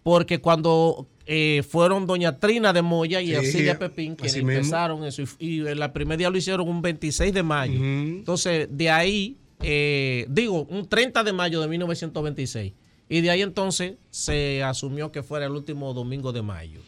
porque cuando eh, fueron doña Trina de Moya y Sí, Arcilia Pepín, mismo. empezaron eso, y, y en la primer día lo hicieron un 26 de mayo. Entonces, de ahí, eh, digo, un 30 de mayo de 1926. Y de ahí entonces se asumió que fuera el último domingo de mayo.